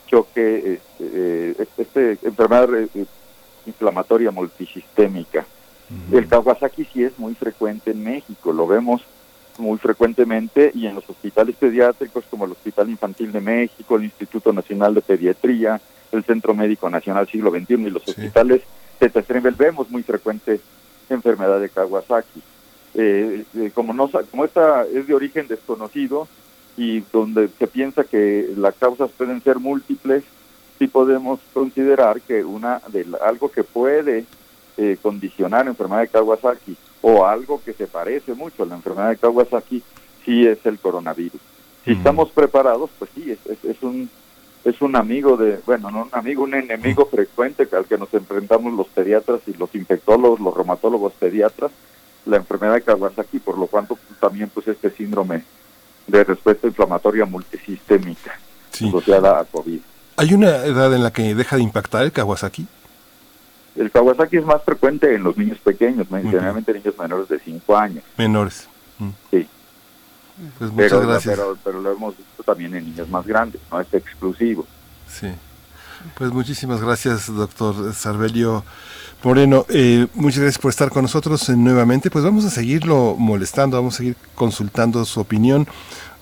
choque, este, eh, este enfermedad inflamatoria multisistémica. El Kawasaki sí es muy frecuente en México, lo vemos muy frecuentemente y en los hospitales pediátricos como el Hospital Infantil de México, el Instituto Nacional de Pediatría, el Centro Médico Nacional Siglo XXI y los hospitales de Testrembel vemos muy frecuente enfermedad de Kawasaki. Eh, eh, como no como esta es de origen desconocido y donde se piensa que las causas pueden ser múltiples, sí podemos considerar que una de algo que puede eh, condicionar enfermedad de Kawasaki o algo que se parece mucho a la enfermedad de Kawasaki sí es el coronavirus. Si estamos preparados, pues sí, es, es, es un es un amigo de, bueno, no un amigo, un enemigo frecuente al que nos enfrentamos los pediatras y los infectólogos, los reumatólogos pediatras, la enfermedad de Kawasaki, por lo cuanto también pues este síndrome de respuesta inflamatoria multisistémica asociada a COVID. ¿Hay una edad en la que deja de impactar el Kawasaki? El Kawasaki es más frecuente en los niños pequeños, generalmente niños menores de 5 años. Menores. Mm. Sí. Pues muchas pero, gracias. Pero, pero lo hemos visto también en niños más grandes, no es exclusivo. Sí. Pues muchísimas gracias, doctor Sarbelio Moreno. Eh, muchas gracias por estar con nosotros nuevamente. Pues vamos a seguirlo molestando, vamos a seguir consultando su opinión.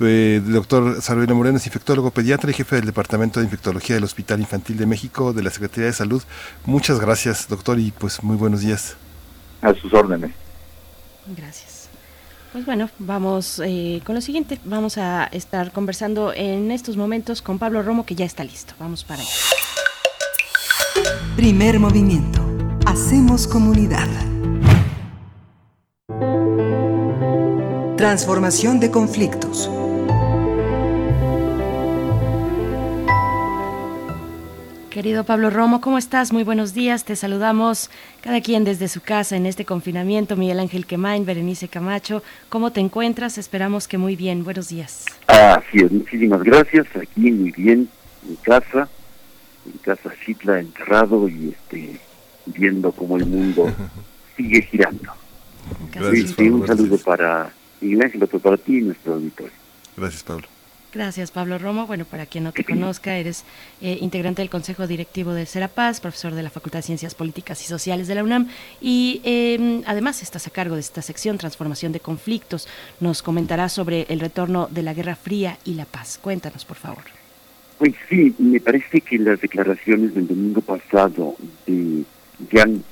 Eh, el doctor Sarbelio Moreno es infectólogo pediatra y jefe del Departamento de Infectología del Hospital Infantil de México de la Secretaría de Salud. Muchas gracias, doctor, y pues muy buenos días. A sus órdenes. Gracias. Pues bueno, vamos eh, con lo siguiente. Vamos a estar conversando en estos momentos con Pablo Romo, que ya está listo. Vamos para allá. Primer movimiento. Hacemos comunidad. Transformación de conflictos. Querido Pablo Romo, ¿cómo estás? Muy buenos días. Te saludamos cada quien desde su casa en este confinamiento. Miguel Ángel Quemain, Berenice Camacho, ¿cómo te encuentras? Esperamos que muy bien. Buenos días. Así es, muchísimas gracias. Aquí muy bien, en casa, en casa Chitla, encerrado y este viendo cómo el mundo sigue girando. Gracias, Sí, Pablo, un saludo para Miguel Ángel, otro para ti y nuestro auditorio. Gracias, Pablo. Gracias, Pablo Romo. Bueno, para quien no te conozca, eres eh, integrante del Consejo Directivo de Serapaz, profesor de la Facultad de Ciencias Políticas y Sociales de la UNAM y eh, además estás a cargo de esta sección Transformación de Conflictos. Nos comentarás sobre el retorno de la Guerra Fría y la paz. Cuéntanos, por favor. Pues sí, me parece que las declaraciones del domingo pasado de Yang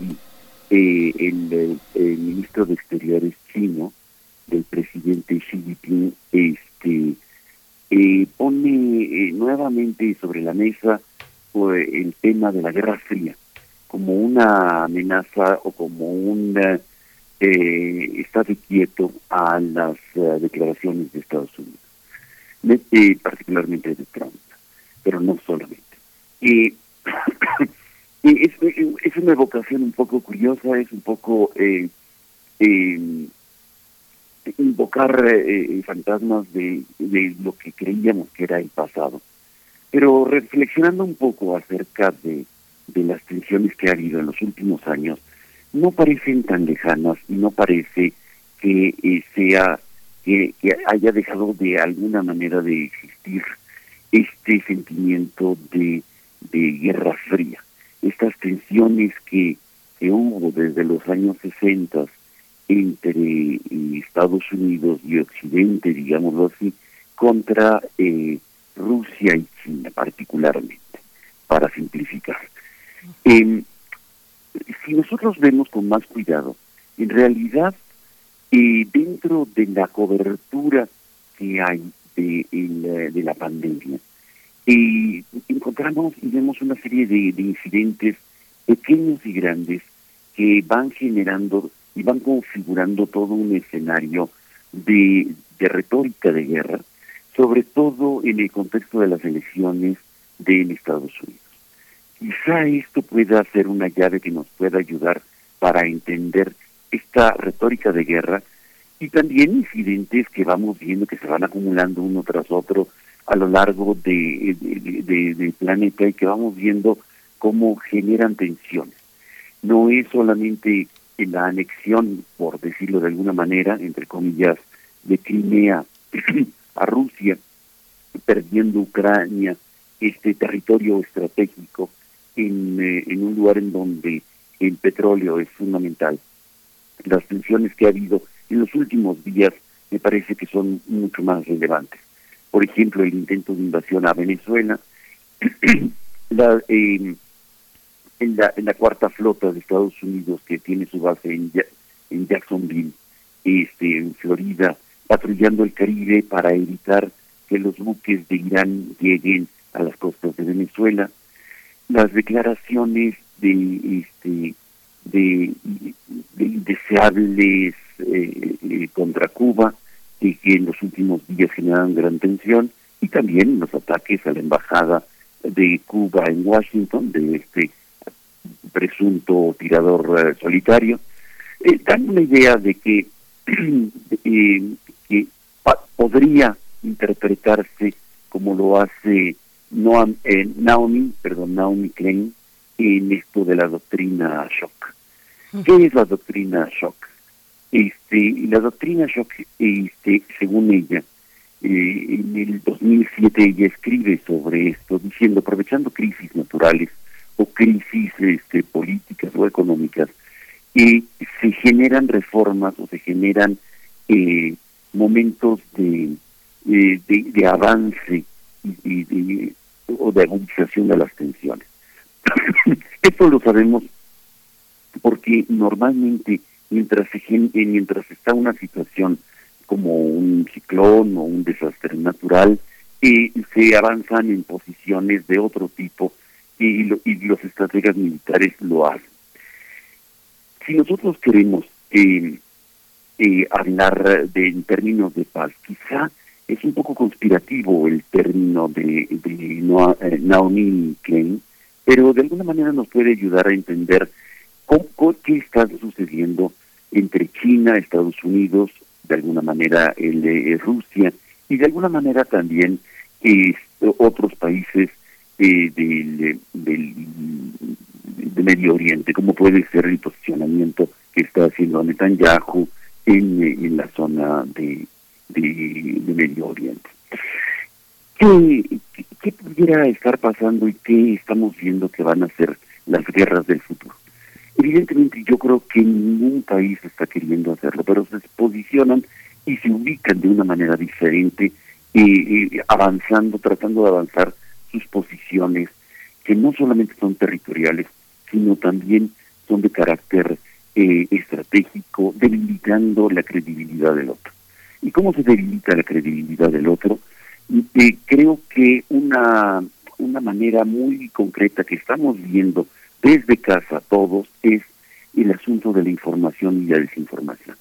eh, el ministro de Exteriores chino, del presidente Xi Jinping, este, eh, pone eh, nuevamente sobre la mesa pues, el tema de la Guerra Fría como una amenaza o como un eh, eh, estate quieto a las eh, declaraciones de Estados Unidos, eh, particularmente de Trump, pero no solamente. Es, es una evocación un poco curiosa, es un poco eh, eh, invocar eh, fantasmas de, de lo que creíamos que era el pasado. Pero reflexionando un poco acerca de, de las tensiones que ha habido en los últimos años, no parecen tan lejanas y no parece que eh, sea que, que haya dejado de alguna manera de existir este sentimiento de, de guerra fría, estas tensiones que, que hubo desde los años 60 entre eh, Estados Unidos y Occidente, digámoslo así, contra eh, Rusia y China particularmente, para simplificar. Em, si nosotros vemos con más cuidado, en realidad, eh, dentro de la cobertura que hay de, el, de la pandemia, eh, encontramos y vemos una serie de, de incidentes pequeños y grandes que van generando y van configurando todo un escenario de, de retórica de guerra, sobre todo en el contexto de las elecciones de Estados Unidos. Quizá esto pueda ser una llave que nos pueda ayudar para entender esta retórica de guerra y también incidentes que vamos viendo que se van acumulando uno tras otro a lo largo de- del planeta y que vamos viendo cómo generan tensiones. No es solamente en la anexión, por decirlo de alguna manera, entre comillas, de Crimea a Rusia, perdiendo Ucrania este territorio estratégico en, eh, en un lugar en donde el petróleo es fundamental. Las tensiones que ha habido en los últimos días me parece que son mucho más relevantes. Por ejemplo, el intento de invasión a Venezuela, la, eh, en, la, en la cuarta flota de Estados Unidos que tiene su base en, Ja- en Jacksonville, este, en Florida, patrullando el Caribe para evitar que los buques de Irán lleguen a las costas de Venezuela, las declaraciones de este de, de indeseables eh, eh, contra Cuba que en los últimos días generan gran tensión y también los ataques a la embajada de Cuba en Washington de este presunto tirador eh, solitario eh, dan una idea de que eh, que podría interpretarse como lo hace Noam, eh, Naomi, perdón, Naomi Klein en esto de la doctrina shock. ¿Qué es la doctrina shock? Este, la doctrina shock, este, según ella, eh, en el 2007 ella escribe sobre esto, diciendo, aprovechando crisis naturales o crisis este, políticas o económicas, eh, se generan reformas o se generan eh, momentos de, eh, de, avance y, de, o de agudización de las tensiones. Esto lo sabemos porque normalmente mientras se eh, mientras está una situación como un ciclón o un desastre natural eh, se avanzan en posiciones de otro tipo y, lo- y los estrategas militares lo hacen. Si nosotros queremos eh, eh, hablar de, en términos de paz, quizá es un poco conspirativo el término de, de eh, Naomi Klein, pero de alguna manera nos puede ayudar a entender cómo, qué está sucediendo entre China, Estados Unidos, de alguna manera el, eh, Rusia y de alguna manera también eh, otros países eh, del, del, de Medio Oriente, como puede ser el posicionamiento que está haciendo Netanyahu en, eh, en la zona de, de, Medio Oriente. ¿Qué, qué, qué pudiera estar pasando y qué estamos viendo que van a ser las guerras del futuro? Evidentemente yo creo que ningún país está queriendo hacerlo, pero se posicionan y se ubican de una manera diferente, eh, eh, avanzando, tratando de avanzar sus posiciones, que no solamente son territoriales, sino también son de carácter eh, estratégico, debilitando la credibilidad del otro. ¿Y cómo se debilita la credibilidad del otro? Eh, creo que una, una manera muy concreta que estamos viendo desde casa todos es el asunto de la información y la desinformación.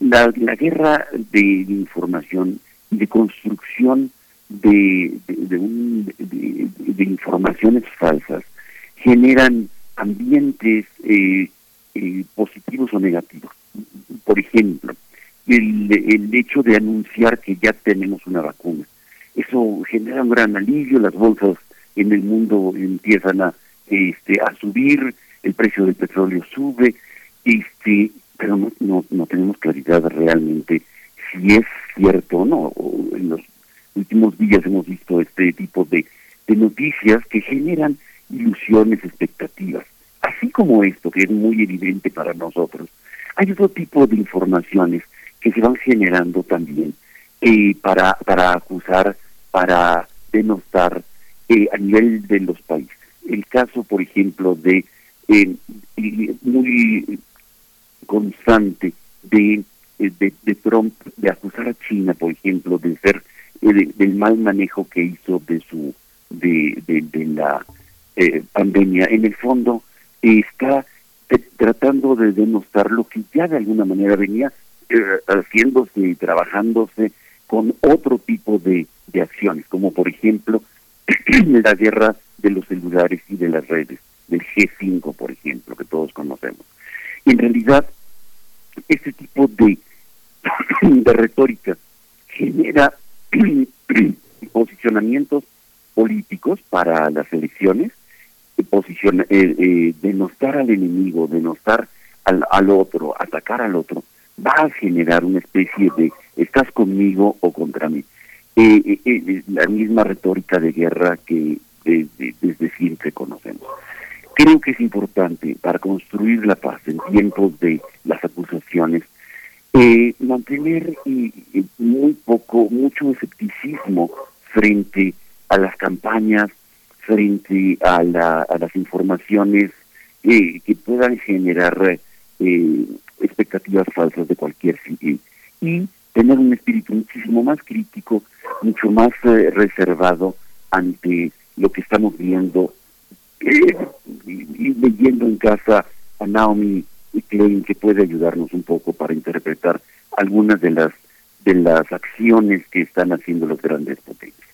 La, la guerra de, información y de construcción de, de, un- de- informaciones falsas generan ambientes eh, eh, positivos o negativos. Por ejemplo, el, el hecho de anunciar que ya tenemos una vacuna. Eso genera un gran alivio, las bolsas en el mundo empiezan a, este, a subir, el precio del petróleo sube, este, pero no, no, no tenemos claridad realmente si es cierto o no. En los últimos días hemos visto este tipo de, de noticias que generan ilusiones, expectativas. Así como esto, que es muy evidente para nosotros, hay otro tipo de informaciones que se van generando también eh, para, para acusar, para denostar eh, a nivel de los países. El caso, por ejemplo, de muy constante eh, de, de Trump de acusar a China, por ejemplo, de ser de- del mal manejo que hizo de su de, de, la eh, pandemia. En el fondo está tratando de denostar lo que ya de alguna manera venía eh, haciéndose y trabajándose con otro tipo de, de acciones, como por ejemplo la guerra de los celulares y de las redes, del G5, por ejemplo, que todos conocemos. Y en realidad, este tipo de, de retórica genera posicionamientos políticos para las elecciones, eh, posiciona- eh, eh, denostar al enemigo, denostar al, al otro, atacar al otro, va a generar una especie de estás conmigo o contra mí. Eh, eh, la misma retórica de guerra que desde siempre conocemos. Creo que es importante para construir la paz en tiempos de las acusaciones eh, mantener eh, muy poco, mucho escepticismo frente a las campañas, frente a, la, a las informaciones eh, que puedan generar eh, expectativas falsas de cualquier sitio. Y tener un espíritu muchísimo más crítico, mucho más eh, reservado ante lo que estamos viendo eh, y leyendo en casa a Naomi Klein que puede ayudarnos un poco para interpretar algunas de las de las acciones que están haciendo los grandes potencias.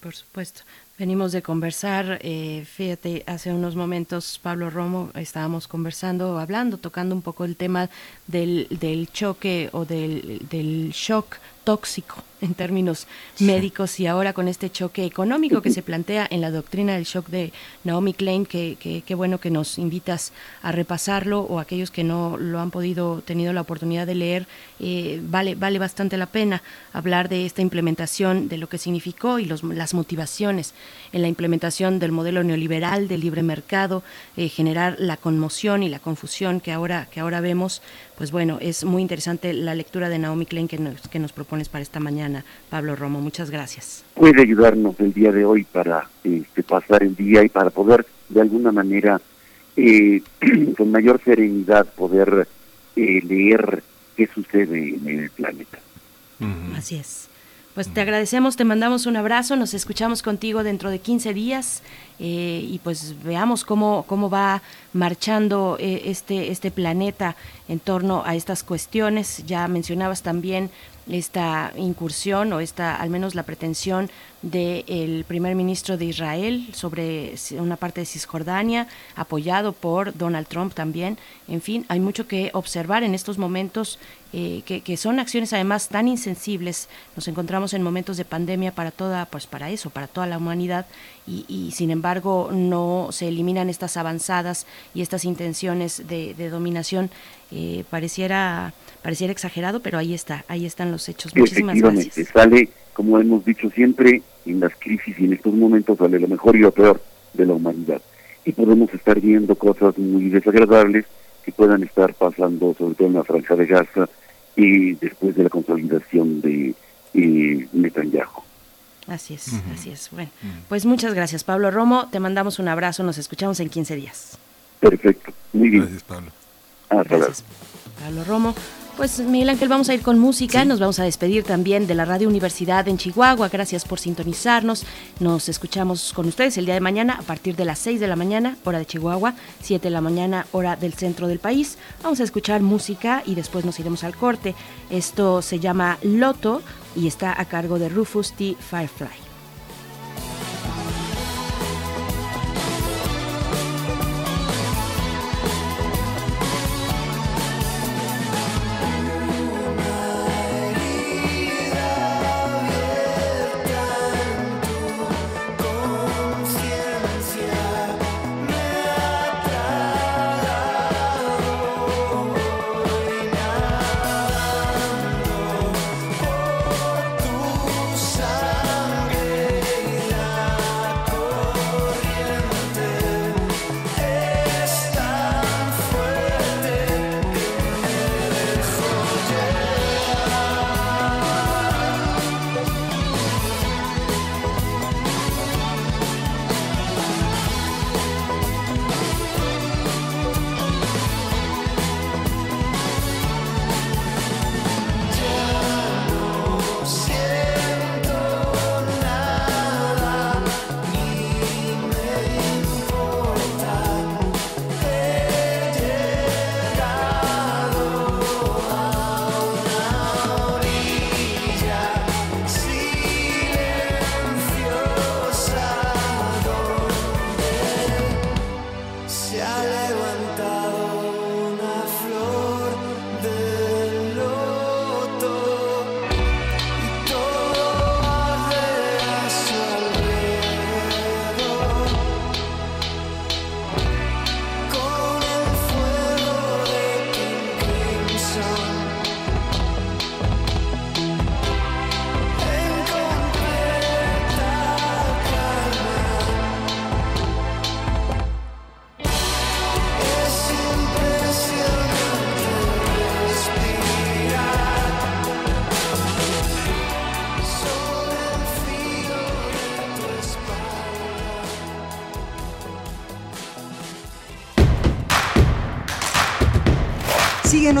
Por supuesto. Venimos de conversar, eh, fíjate, hace unos momentos Pablo Romo estábamos conversando, hablando, tocando un poco el tema del, del choque o del, del shock tóxico en términos médicos y ahora con este choque económico que se plantea en la doctrina del shock de Naomi Klein, que, que, que bueno que nos invitas a repasarlo o aquellos que no lo han podido, tenido la oportunidad de leer, eh, vale, vale bastante la pena hablar de esta implementación, de lo que significó y los, las motivaciones en la implementación del modelo neoliberal del libre mercado, eh, generar la conmoción y la confusión que ahora, que ahora vemos, pues bueno, es muy interesante la lectura de Naomi Klein que nos, que nos propones para esta mañana, Pablo Romo. Muchas gracias. Puede ayudarnos el día de hoy para este, pasar el día y para poder de alguna manera eh, con mayor serenidad poder eh, leer qué sucede en el planeta. Así es. Pues te agradecemos, te mandamos un abrazo, nos escuchamos contigo dentro de 15 días eh, y pues veamos cómo, cómo va marchando eh, este, este planeta en torno a estas cuestiones. Ya mencionabas también esta incursión o esta, al menos la pretensión del primer ministro de Israel sobre una parte de Cisjordania, apoyado por Donald Trump también. En fin, hay mucho que observar en estos momentos, eh, que, que, son acciones además tan insensibles. Nos encontramos en momentos de pandemia para toda, pues para eso, para toda la humanidad, y, sin embargo no se eliminan estas avanzadas y estas intenciones de, de dominación. Eh, pareciera pareciera exagerado, pero ahí está, ahí están los hechos. Muchísimas Efectivamente, gracias. sale, como hemos dicho siempre, en las crisis y en estos momentos sale lo mejor y lo peor de la humanidad. Y podemos estar viendo cosas muy desagradables que puedan estar pasando, sobre todo en la franja de Gaza, y después de la consolidación de eh, Netanyahu. Así es, así es. Bueno, pues muchas gracias, Pablo Romo. Te mandamos un abrazo, nos escuchamos en 15 días. Perfecto, muy bien. Gracias, Pablo. Hasta luego. Gracias, Pablo Romo. Pues Miguel Ángel, vamos a ir con música, nos vamos a despedir también de la Radio Universidad en Chihuahua, gracias por sintonizarnos, nos escuchamos con ustedes el día de mañana a partir de las 6 de la mañana, hora de Chihuahua, 7 de la mañana, hora del centro del país, vamos a escuchar música y después nos iremos al corte, esto se llama Loto y está a cargo de Rufus T. Firefly.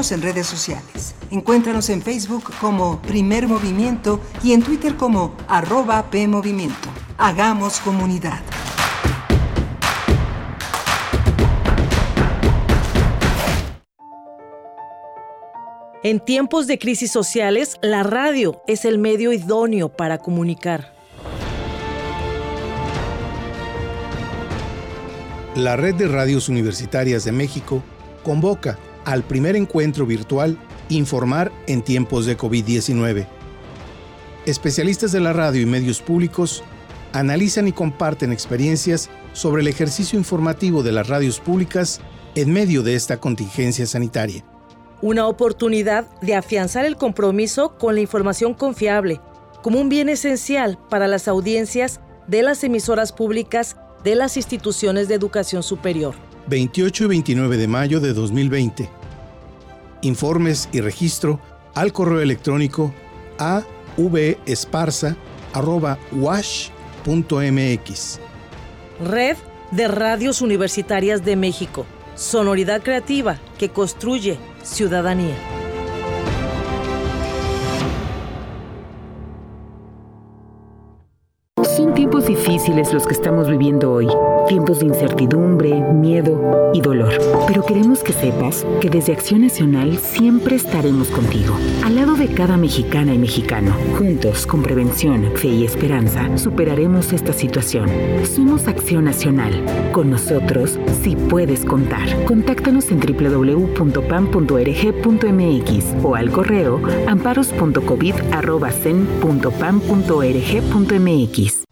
Síguenos en redes sociales. Encuéntranos en Facebook como Primer Movimiento y en Twitter como arroba PMovimiento. Hagamos comunidad. En tiempos de crisis sociales, la radio es el medio idóneo para comunicar. La Red de Radios Universitarias de México convoca al primer encuentro virtual Informar en tiempos de COVID-19. Especialistas de la radio y medios públicos analizan y comparten experiencias sobre el ejercicio informativo de las radios públicas en medio de esta contingencia sanitaria una oportunidad de afianzar el compromiso con la información confiable como un bien esencial para las audiencias de las emisoras públicas de las instituciones de educación superior. 28 y 29 de mayo de 2020. Informes y registro al correo electrónico avesparza.wash.mx. Red de Radios Universitarias de México. Sonoridad creativa que construye ciudadanía. Difíciles los que estamos viviendo hoy, tiempos de incertidumbre, miedo y dolor. Pero queremos que sepas que desde Acción Nacional siempre estaremos contigo, al lado de cada mexicana y mexicano. Juntos, con prevención, fe y esperanza, superaremos esta situación. Somos Acción Nacional. Con nosotros, sí puedes contar. Contáctanos en www.pam.org.mx o al correo amparos.covid.pam.org.mx.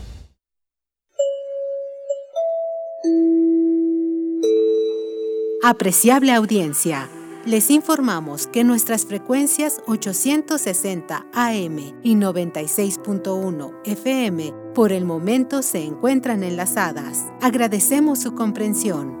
Apreciable audiencia, les informamos que nuestras frecuencias 860 AM y 96.1 FM por el momento se encuentran enlazadas. Agradecemos su comprensión.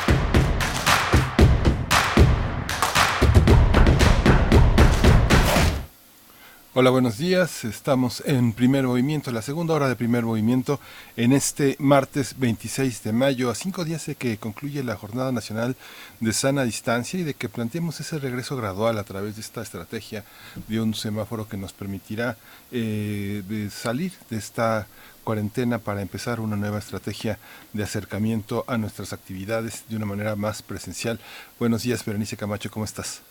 Hola, buenos días. Estamos en primer movimiento, la segunda hora de primer movimiento, en este martes 26 de mayo, a cinco días de que concluye la Jornada Nacional de Sana Distancia y de que planteemos ese regreso gradual a través de esta estrategia de un semáforo que nos permitirá eh, salir de esta cuarentena para empezar una nueva estrategia de acercamiento a nuestras actividades de una manera más presencial. Buenos días, Berenice Camacho, ¿cómo estás?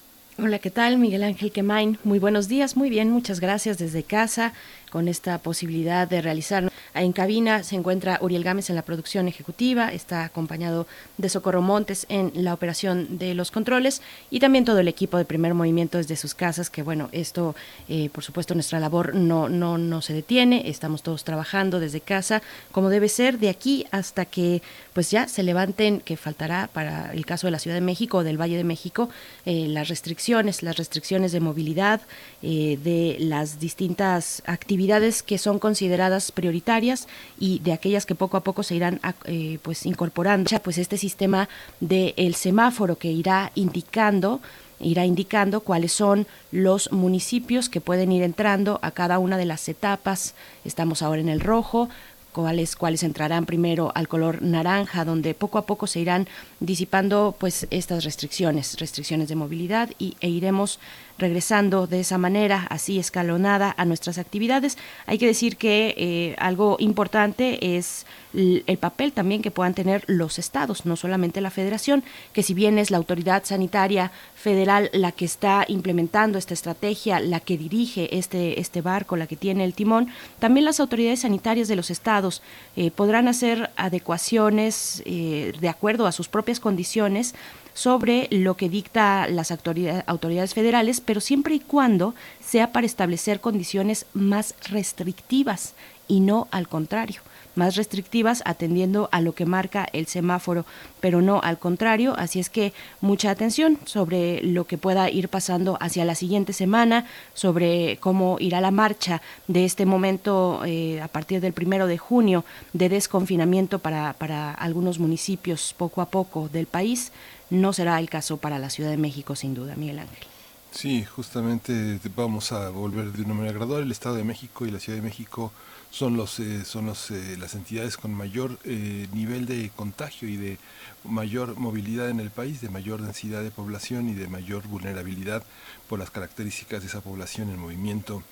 Hola, ¿qué tal? Miguel Ángel Quemain. Muy buenos días, muy bien, muchas gracias desde casa con esta posibilidad de realizar. En cabina se encuentra Uriel Gámez en la producción ejecutiva, está acompañado de Socorro Montes en la operación de los controles y también todo el equipo de primer movimiento desde sus casas, que bueno, esto, eh, por supuesto, nuestra labor no, no, no se detiene, estamos todos trabajando desde casa, como debe ser, de aquí hasta que pues ya se levanten, que faltará para el caso de la Ciudad de México o del Valle de México, eh, las restricciones, las restricciones de movilidad, eh, de las distintas actividades que son consideradas prioritarias y de aquellas que poco a poco se irán eh, pues incorporando pues este sistema del semáforo que irá indicando irá indicando cuáles son los municipios que pueden ir entrando a cada una de las etapas. Estamos ahora en el rojo, cuáles cuáles entrarán primero al color naranja donde poco a poco se irán disipando pues estas restricciones restricciones de movilidad y, e iremos regresando de esa manera, así escalonada, a nuestras actividades. Hay que decir que eh, algo importante es el papel también que puedan tener los estados, no solamente la federación, que si bien es la autoridad sanitaria federal la que está implementando esta estrategia, la que dirige este, este barco, la que tiene el timón, también las autoridades sanitarias de los estados eh, podrán hacer adecuaciones eh, de acuerdo a sus propias condiciones sobre lo que dicta las autoridades federales, pero siempre y cuando sea para establecer condiciones más restrictivas y no al contrario más restrictivas atendiendo a lo que marca el semáforo, pero no al contrario. Así es que mucha atención sobre lo que pueda ir pasando hacia la siguiente semana, sobre cómo irá la marcha de este momento eh, a partir del primero de junio de desconfinamiento para, para algunos municipios poco a poco del país. No será el caso para la Ciudad de México, sin duda, Miguel Ángel. Sí, justamente vamos a volver de una manera gradual. El Estado de México y la Ciudad de México son los eh, son los eh, las entidades con mayor eh, nivel de contagio y de mayor movilidad en el país, de mayor densidad de población y de mayor vulnerabilidad por las características de esa población en movimiento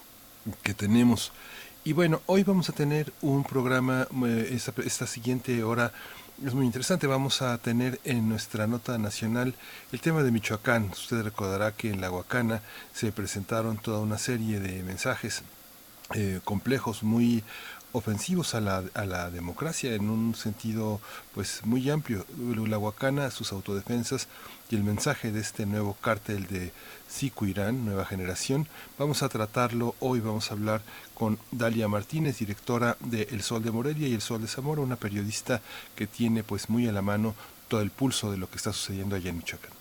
que tenemos. Y bueno, hoy vamos a tener un programa, esta, esta siguiente hora es muy interesante. Vamos a tener en nuestra nota nacional el tema de Michoacán. Usted recordará que en la Huacana se presentaron toda una serie de mensajes eh, complejos, muy ofensivos a la, a la democracia en un sentido pues muy amplio. La Huacana, sus autodefensas y el mensaje de este nuevo cártel de Siku Irán, nueva generación, vamos a tratarlo hoy, vamos a hablar con Dalia Martínez, directora de El Sol de Morelia y El Sol de Zamora, una periodista que tiene pues muy a la mano todo el pulso de lo que está sucediendo allá en Michoacán.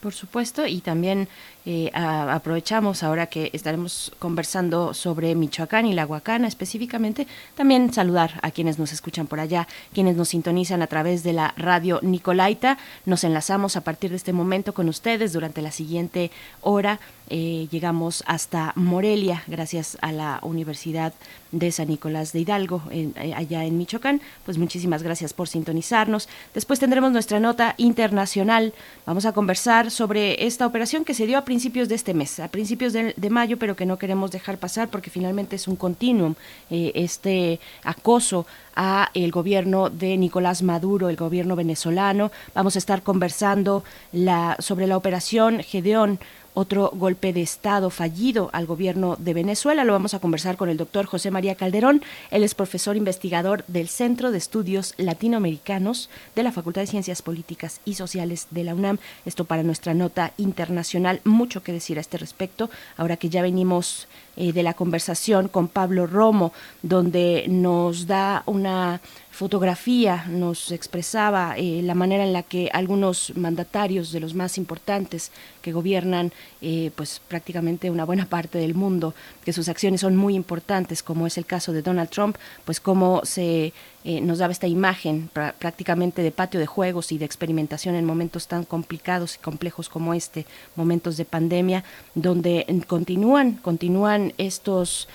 Por supuesto, y también eh, aprovechamos ahora que estaremos conversando sobre Michoacán y la Huacana específicamente, también saludar a quienes nos escuchan por allá, quienes nos sintonizan a través de la radio Nicolaita. Nos enlazamos a partir de este momento con ustedes durante la siguiente hora. Eh, llegamos hasta Morelia, gracias a la Universidad de San Nicolás de Hidalgo, eh, allá en Michoacán. Pues muchísimas gracias por sintonizarnos. Después tendremos nuestra nota internacional. Vamos a conversar sobre esta operación que se dio a principios de este mes, a principios de, mayo, pero que no queremos dejar pasar porque finalmente es un continuum eh, este acoso a el gobierno de Nicolás Maduro, el gobierno venezolano. Vamos a estar conversando la, sobre la operación Gedeón otro golpe de Estado fallido al gobierno de Venezuela. Lo vamos a conversar con el doctor José María Calderón. Él es profesor investigador del Centro de Estudios Latinoamericanos de la Facultad de Ciencias Políticas y Sociales de la UNAM. Esto para nuestra nota internacional. Mucho que decir a este respecto, ahora que ya venimos eh, de la conversación con Pablo Romo, donde nos da una fotografía nos expresaba eh, la manera en la que algunos mandatarios de los más importantes que gobiernan eh, pues prácticamente una buena parte del mundo, que sus acciones son muy importantes, como es el caso de Donald Trump, pues cómo se eh, nos daba esta imagen prácticamente de patio de juegos y de experimentación en momentos tan complicados y complejos como este, momentos de pandemia, donde continúan, continúan estos,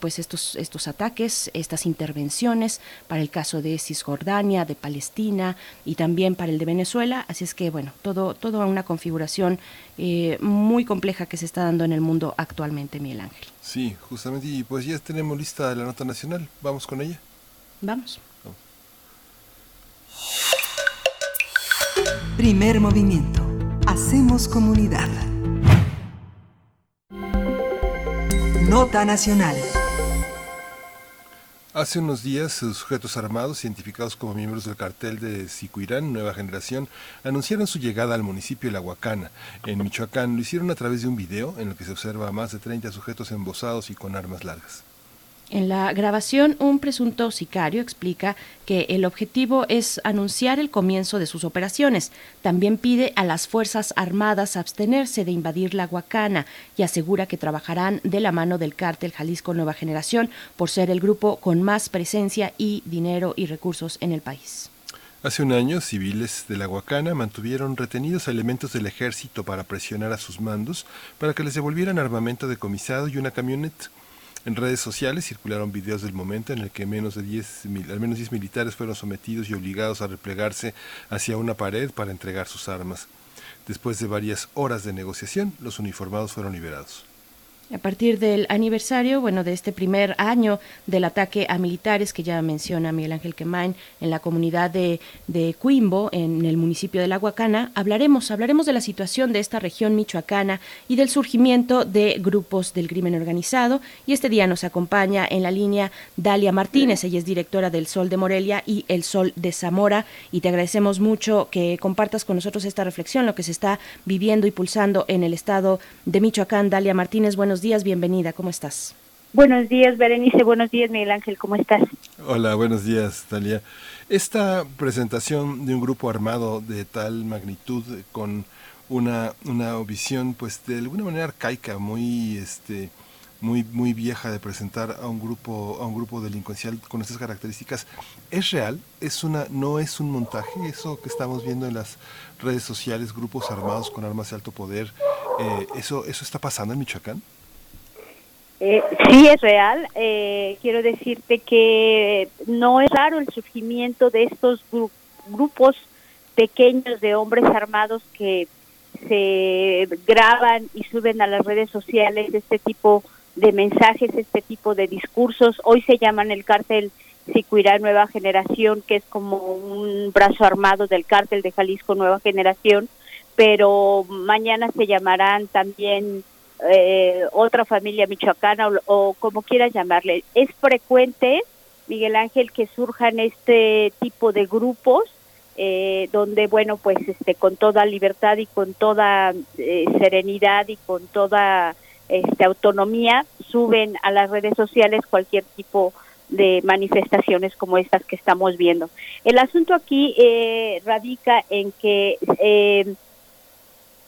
pues estos, estos ataques, estas intervenciones para el caso de Cisjordania, de Palestina y también para el de Venezuela. Así es que, bueno, todo, toda una configuración eh, muy compleja que se está dando en el mundo actualmente, Miguel Ángel. Sí, justamente, y pues ya tenemos lista la nota nacional. ¿Vamos con ella? Vamos. Primer movimiento. Hacemos comunidad. Nota nacional. Hace unos días, sujetos armados, identificados como miembros del cartel de Sicuirán, Nueva Generación, anunciaron su llegada al municipio de La Huacana, en Michoacán. Lo hicieron a través de un video en el que se observa a más de 30 sujetos embosados y con armas largas. En la grabación, un presunto sicario explica que el objetivo es anunciar el comienzo de sus operaciones. También pide a las Fuerzas Armadas abstenerse de invadir la Huacana y asegura que trabajarán de la mano del cártel Jalisco Nueva Generación por ser el grupo con más presencia y dinero y recursos en el país. Hace un año, civiles de la Huacana mantuvieron retenidos elementos del ejército para presionar a sus mandos para que les devolvieran armamento decomisado y una camioneta. En redes sociales circularon videos del momento en el que menos de 10, al menos 10 militares fueron sometidos y obligados a replegarse hacia una pared para entregar sus armas. Después de varias horas de negociación, los uniformados fueron liberados. A partir del aniversario, bueno, de este primer año del ataque a militares que ya menciona Miguel Ángel Quemain en la comunidad de, de Cuimbo, en el municipio de La Huacana, hablaremos, hablaremos de la situación de esta región michoacana y del surgimiento de grupos del crimen organizado. Y este día nos acompaña en la línea Dalia Martínez, ella es directora del Sol de Morelia y El Sol de Zamora. Y te agradecemos mucho que compartas con nosotros esta reflexión, lo que se está viviendo y pulsando en el estado de Michoacán. Dalia Martínez, buenos días, bienvenida, ¿cómo estás? Buenos días, Berenice. Buenos días, Miguel Ángel. ¿Cómo estás? Hola, buenos días, Dalia. Esta presentación de un grupo armado de tal magnitud con una, una visión, pues de alguna manera arcaica, muy, este, muy, muy vieja de presentar a un grupo, a un grupo delincuencial con estas características, ¿es real? ¿Es una, no es un montaje? Eso que estamos viendo en las redes sociales, grupos armados con armas de alto poder, eh, ¿eso, ¿eso está pasando en Michoacán? Eh, sí es real. Eh, quiero decirte que no es raro el surgimiento de estos gru- grupos pequeños de hombres armados que se graban y suben a las redes sociales este tipo de mensajes, este tipo de discursos. Hoy se llaman el cártel Sicuirá Nueva Generación, que es como un brazo armado del cártel de Jalisco Nueva Generación, pero mañana se llamarán también eh, otra familia michoacana o, o como quieras llamarle. Es frecuente, Miguel Ángel, que surjan este tipo de grupos eh, donde, bueno, pues este, con toda libertad y con toda eh, serenidad y con toda este, autonomía suben a las redes sociales cualquier tipo de manifestaciones como estas que estamos viendo. El asunto aquí eh, radica en que eh,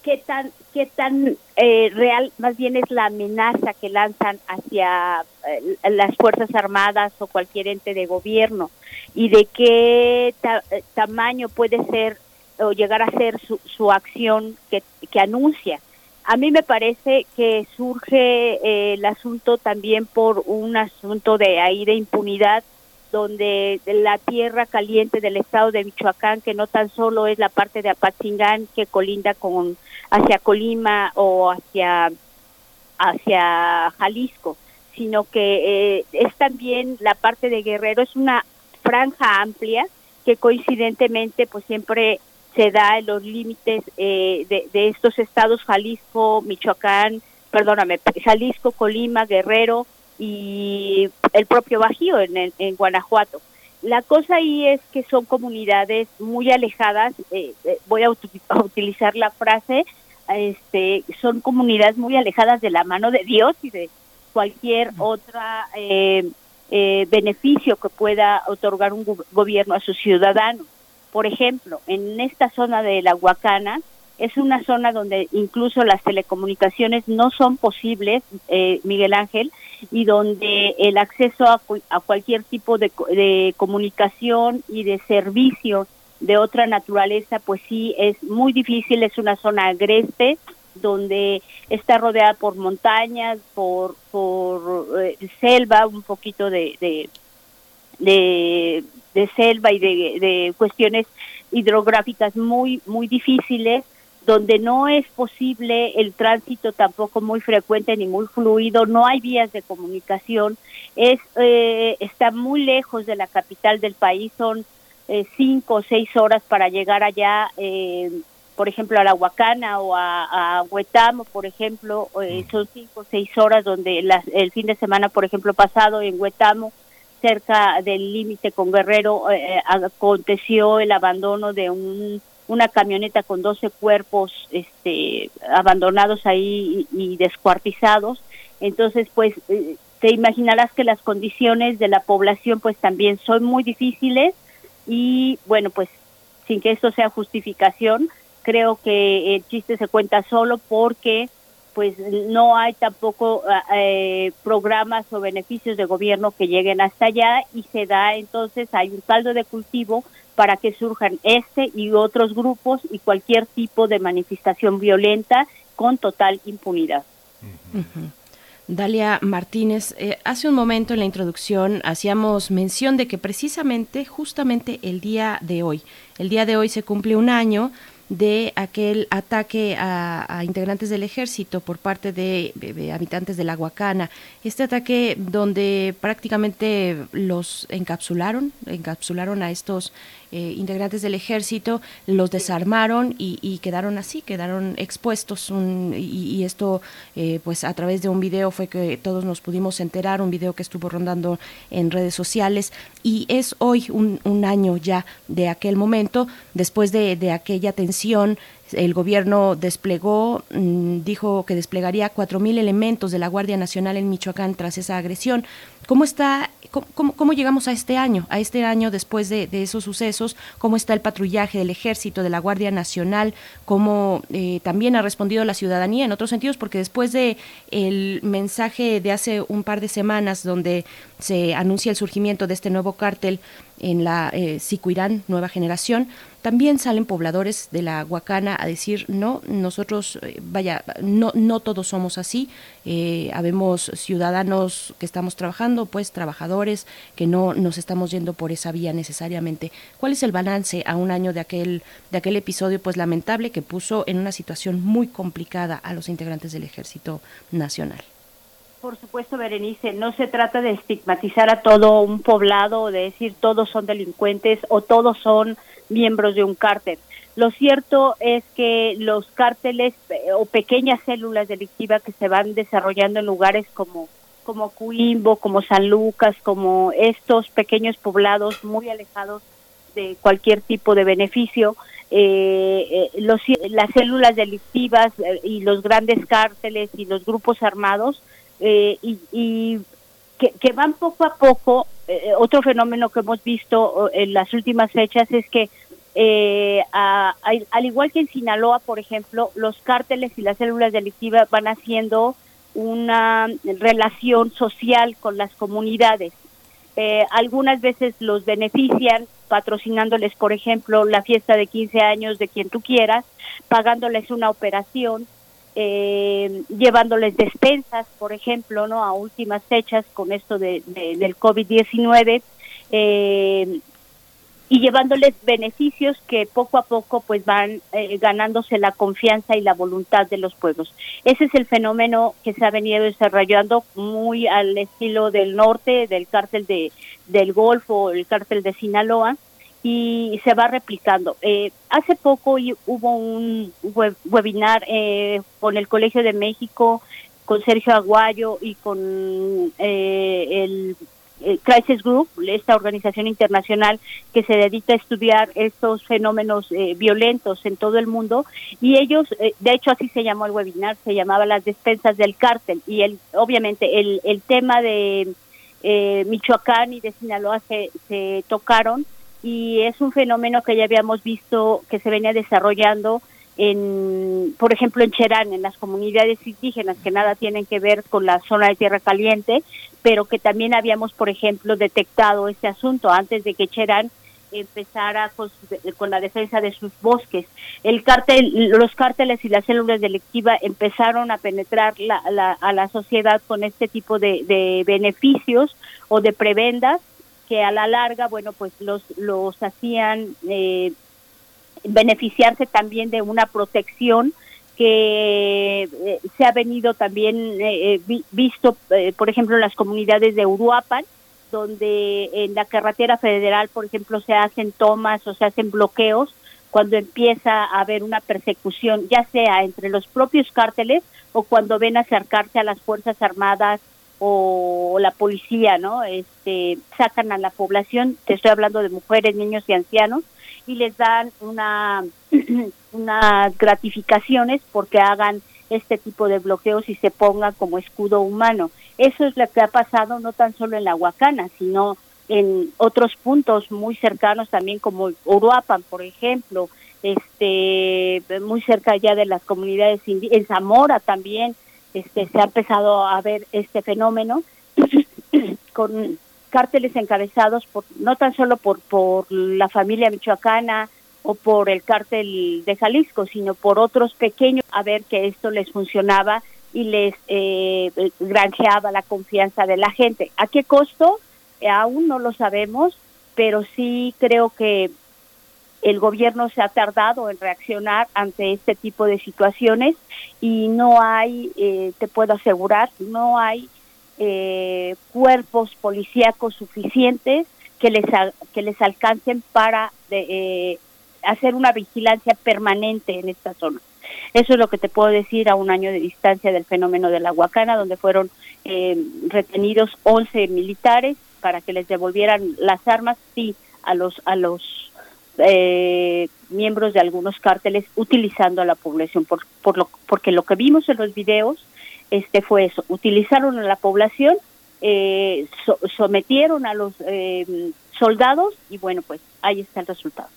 qué tan qué tan eh, real más bien es la amenaza que lanzan hacia eh, las fuerzas armadas o cualquier ente de gobierno y de qué eh, tamaño puede ser o llegar a ser su, su acción que, que anuncia a mí me parece que surge eh, el asunto también por un asunto de ahí de impunidad donde la tierra caliente del estado de Michoacán, que no tan solo es la parte de Apatzingán que colinda con hacia Colima o hacia hacia Jalisco, sino que eh, es también la parte de Guerrero, es una franja amplia que coincidentemente pues siempre se da en los límites eh, de, de estos estados Jalisco, Michoacán, perdóname, Jalisco, Colima, Guerrero y el propio Bajío en, en, en Guanajuato. La cosa ahí es que son comunidades muy alejadas, eh, eh, voy a, uti- a utilizar la frase, este, son comunidades muy alejadas de la mano de Dios y de cualquier otra eh, eh, beneficio que pueda otorgar un gobierno a sus ciudadanos. Por ejemplo, en esta zona de la Huacana es una zona donde incluso las telecomunicaciones no son posibles, eh, Miguel Ángel, y donde el acceso a, cu- a cualquier tipo de, de comunicación y de servicio de otra naturaleza, pues sí es muy difícil, es una zona agreste donde está rodeada por montañas, por, por eh, selva, un poquito de, de, selva y de, de cuestiones hidrográficas muy, muy difíciles, donde no es posible el tránsito tampoco muy frecuente ni muy fluido, no hay vías de comunicación, es eh, está muy lejos de la capital del país, son eh, cinco o seis horas para llegar allá, eh, por ejemplo, a la Huacana o a, a Huetamo, por ejemplo, eh, son cinco o seis horas donde las, el fin de semana, por ejemplo, pasado en Huetamo, cerca del límite con Guerrero, eh, aconteció el abandono de un, una camioneta con 12 cuerpos este, abandonados ahí y, y descuartizados. Entonces, pues, eh, te imaginarás que las condiciones de la población, pues, también son muy difíciles y, bueno, pues, sin que esto sea justificación, creo que el chiste se cuenta solo porque pues no hay tampoco eh, programas o beneficios de gobierno que lleguen hasta allá y se da entonces hay un caldo de cultivo para que surjan este y otros grupos y cualquier tipo de manifestación violenta con total impunidad. Ujú. Dalia Martínez, eh, hace un momento en la introducción hacíamos mención de que precisamente, justamente el día de hoy, el día de hoy se cumple un año de aquel ataque a, integrantes del ejército por parte de, habitantes de la Huacana. Este ataque donde prácticamente los encapsularon, encapsularon a estos eh, integrantes del ejército, los desarmaron y, quedaron así, quedaron expuestos. y, esto, eh, pues a través de un video fue que todos nos pudimos enterar, un video que estuvo rondando en redes sociales. Y es hoy un, año ya de aquel momento, después de, de aquella tensión el gobierno desplegó, mm, dijo que desplegaría 4.000 elementos de la Guardia Nacional en Michoacán tras esa agresión. ¿Cómo está, cómo, llegamos a este año, a este año después de, esos sucesos? ¿Cómo está el patrullaje del Ejército, de la Guardia Nacional? ¿Cómo eh, también ha respondido la ciudadanía en otros sentidos? Porque después de el mensaje de hace un par de semanas donde se anuncia el surgimiento de este nuevo cártel en la eh, Sicuirán, nueva generación, también salen pobladores de la Huacana a decir, no, nosotros, eh, vaya, no, no todos somos así, eh, habemos ciudadanos que estamos trabajando, pues trabajadores que no nos estamos yendo por esa vía necesariamente. ¿Cuál es el balance a un año de aquel, de aquel episodio pues lamentable que puso en una situación muy complicada a los integrantes del Ejército Nacional? Por supuesto, Berenice, no se trata de estigmatizar a todo un poblado o de decir todos son delincuentes o todos son miembros de un cártel. Lo cierto es que los cárteles eh, o pequeñas células delictivas que se van desarrollando en lugares como como Cuimbo, como San Lucas, como estos pequeños poblados muy alejados de cualquier tipo de beneficio, eh, eh las células delictivas eh, y los grandes cárteles y los grupos armados y, que, que, van poco a poco. otro fenómeno que hemos visto en las últimas fechas es que eh, al igual que en Sinaloa, por ejemplo, los cárteles y las células delictivas van haciendo una relación social con las comunidades. Eh, algunas veces los benefician patrocinándoles, por ejemplo, la fiesta de 15 años de quien tú quieras, pagándoles una operación, eh, llevándoles despensas, por ejemplo, no a últimas fechas con esto de, del COVID-19. Eh, y llevándoles beneficios que poco a poco pues van eh, ganándose la confianza y la voluntad de los pueblos. Ese es el fenómeno que se ha venido desarrollando muy al estilo del norte, del cártel de, del Golfo, el cártel de Sinaloa, y se va replicando. Eh, hace poco hubo un webinar eh, con el Colegio de México, con Sergio Aguayo y con el eh, Crisis Group, esta organización internacional que se dedica a estudiar estos fenómenos eh, violentos en todo el mundo. Y ellos, eh, de hecho así se llamó el webinar, se llamaba las despensas del cártel. Y el, obviamente el, el tema de Michoacán y de Sinaloa se, se tocaron y es un fenómeno que ya habíamos visto que se venía desarrollando en, por ejemplo, en Cherán, en las comunidades indígenas que nada tienen que ver con la zona de Tierra Caliente, pero que también habíamos, por ejemplo, detectado este asunto antes de que Cherán empezara con, con, la defensa de sus bosques. El cártel, los cárteles y las células delictivas empezaron a penetrar la, a la sociedad con este tipo de, de beneficios o de prebendas que a la larga, bueno, pues los, los hacían eh, beneficiarse también de una protección que eh, se ha venido también eh, eh, visto, por ejemplo, en las comunidades de Uruapan, donde en la carretera federal, por ejemplo, se hacen tomas o se hacen bloqueos cuando empieza a haber una persecución, ya sea entre los propios cárteles o cuando ven acercarse a las Fuerzas Armadas o la policía, ¿no? Este, sacan a la población, te estoy hablando de mujeres, niños y ancianos, y les dan una unas gratificaciones porque hagan este tipo de bloqueos y se pongan como escudo humano. Eso es lo que ha pasado no tan solo en la Huacana, sino en otros puntos muy cercanos también como Uruapan, por ejemplo, este muy cerca ya de las comunidades en Zamora también este se ha empezado a ver este fenómeno con cárteles encabezados por no tan solo por por la familia michoacana o por el cártel de Jalisco, sino por otros pequeños a ver que esto les funcionaba y les eh, granjeaba la confianza de la gente. ¿A qué costo? Eh, aún no lo sabemos, pero sí creo que el gobierno se ha tardado en reaccionar ante este tipo de situaciones y no hay, eh, te puedo asegurar, no hay eh, cuerpos policíacos suficientes que les, que les alcancen para de- eh, hacer una vigilancia permanente en esta zona. Eso es lo que te puedo decir a un año de distancia del fenómeno de la Huacana, donde fueron eh, retenidos 11 militares para que les devolvieran las armas, sí, a los a los eh, miembros de algunos cárteles utilizando a la población, por, por lo, porque lo que vimos en los videos este fue eso, utilizaron a la población, eh, so- sometieron a los eh, soldados y bueno, pues ahí está el resultado.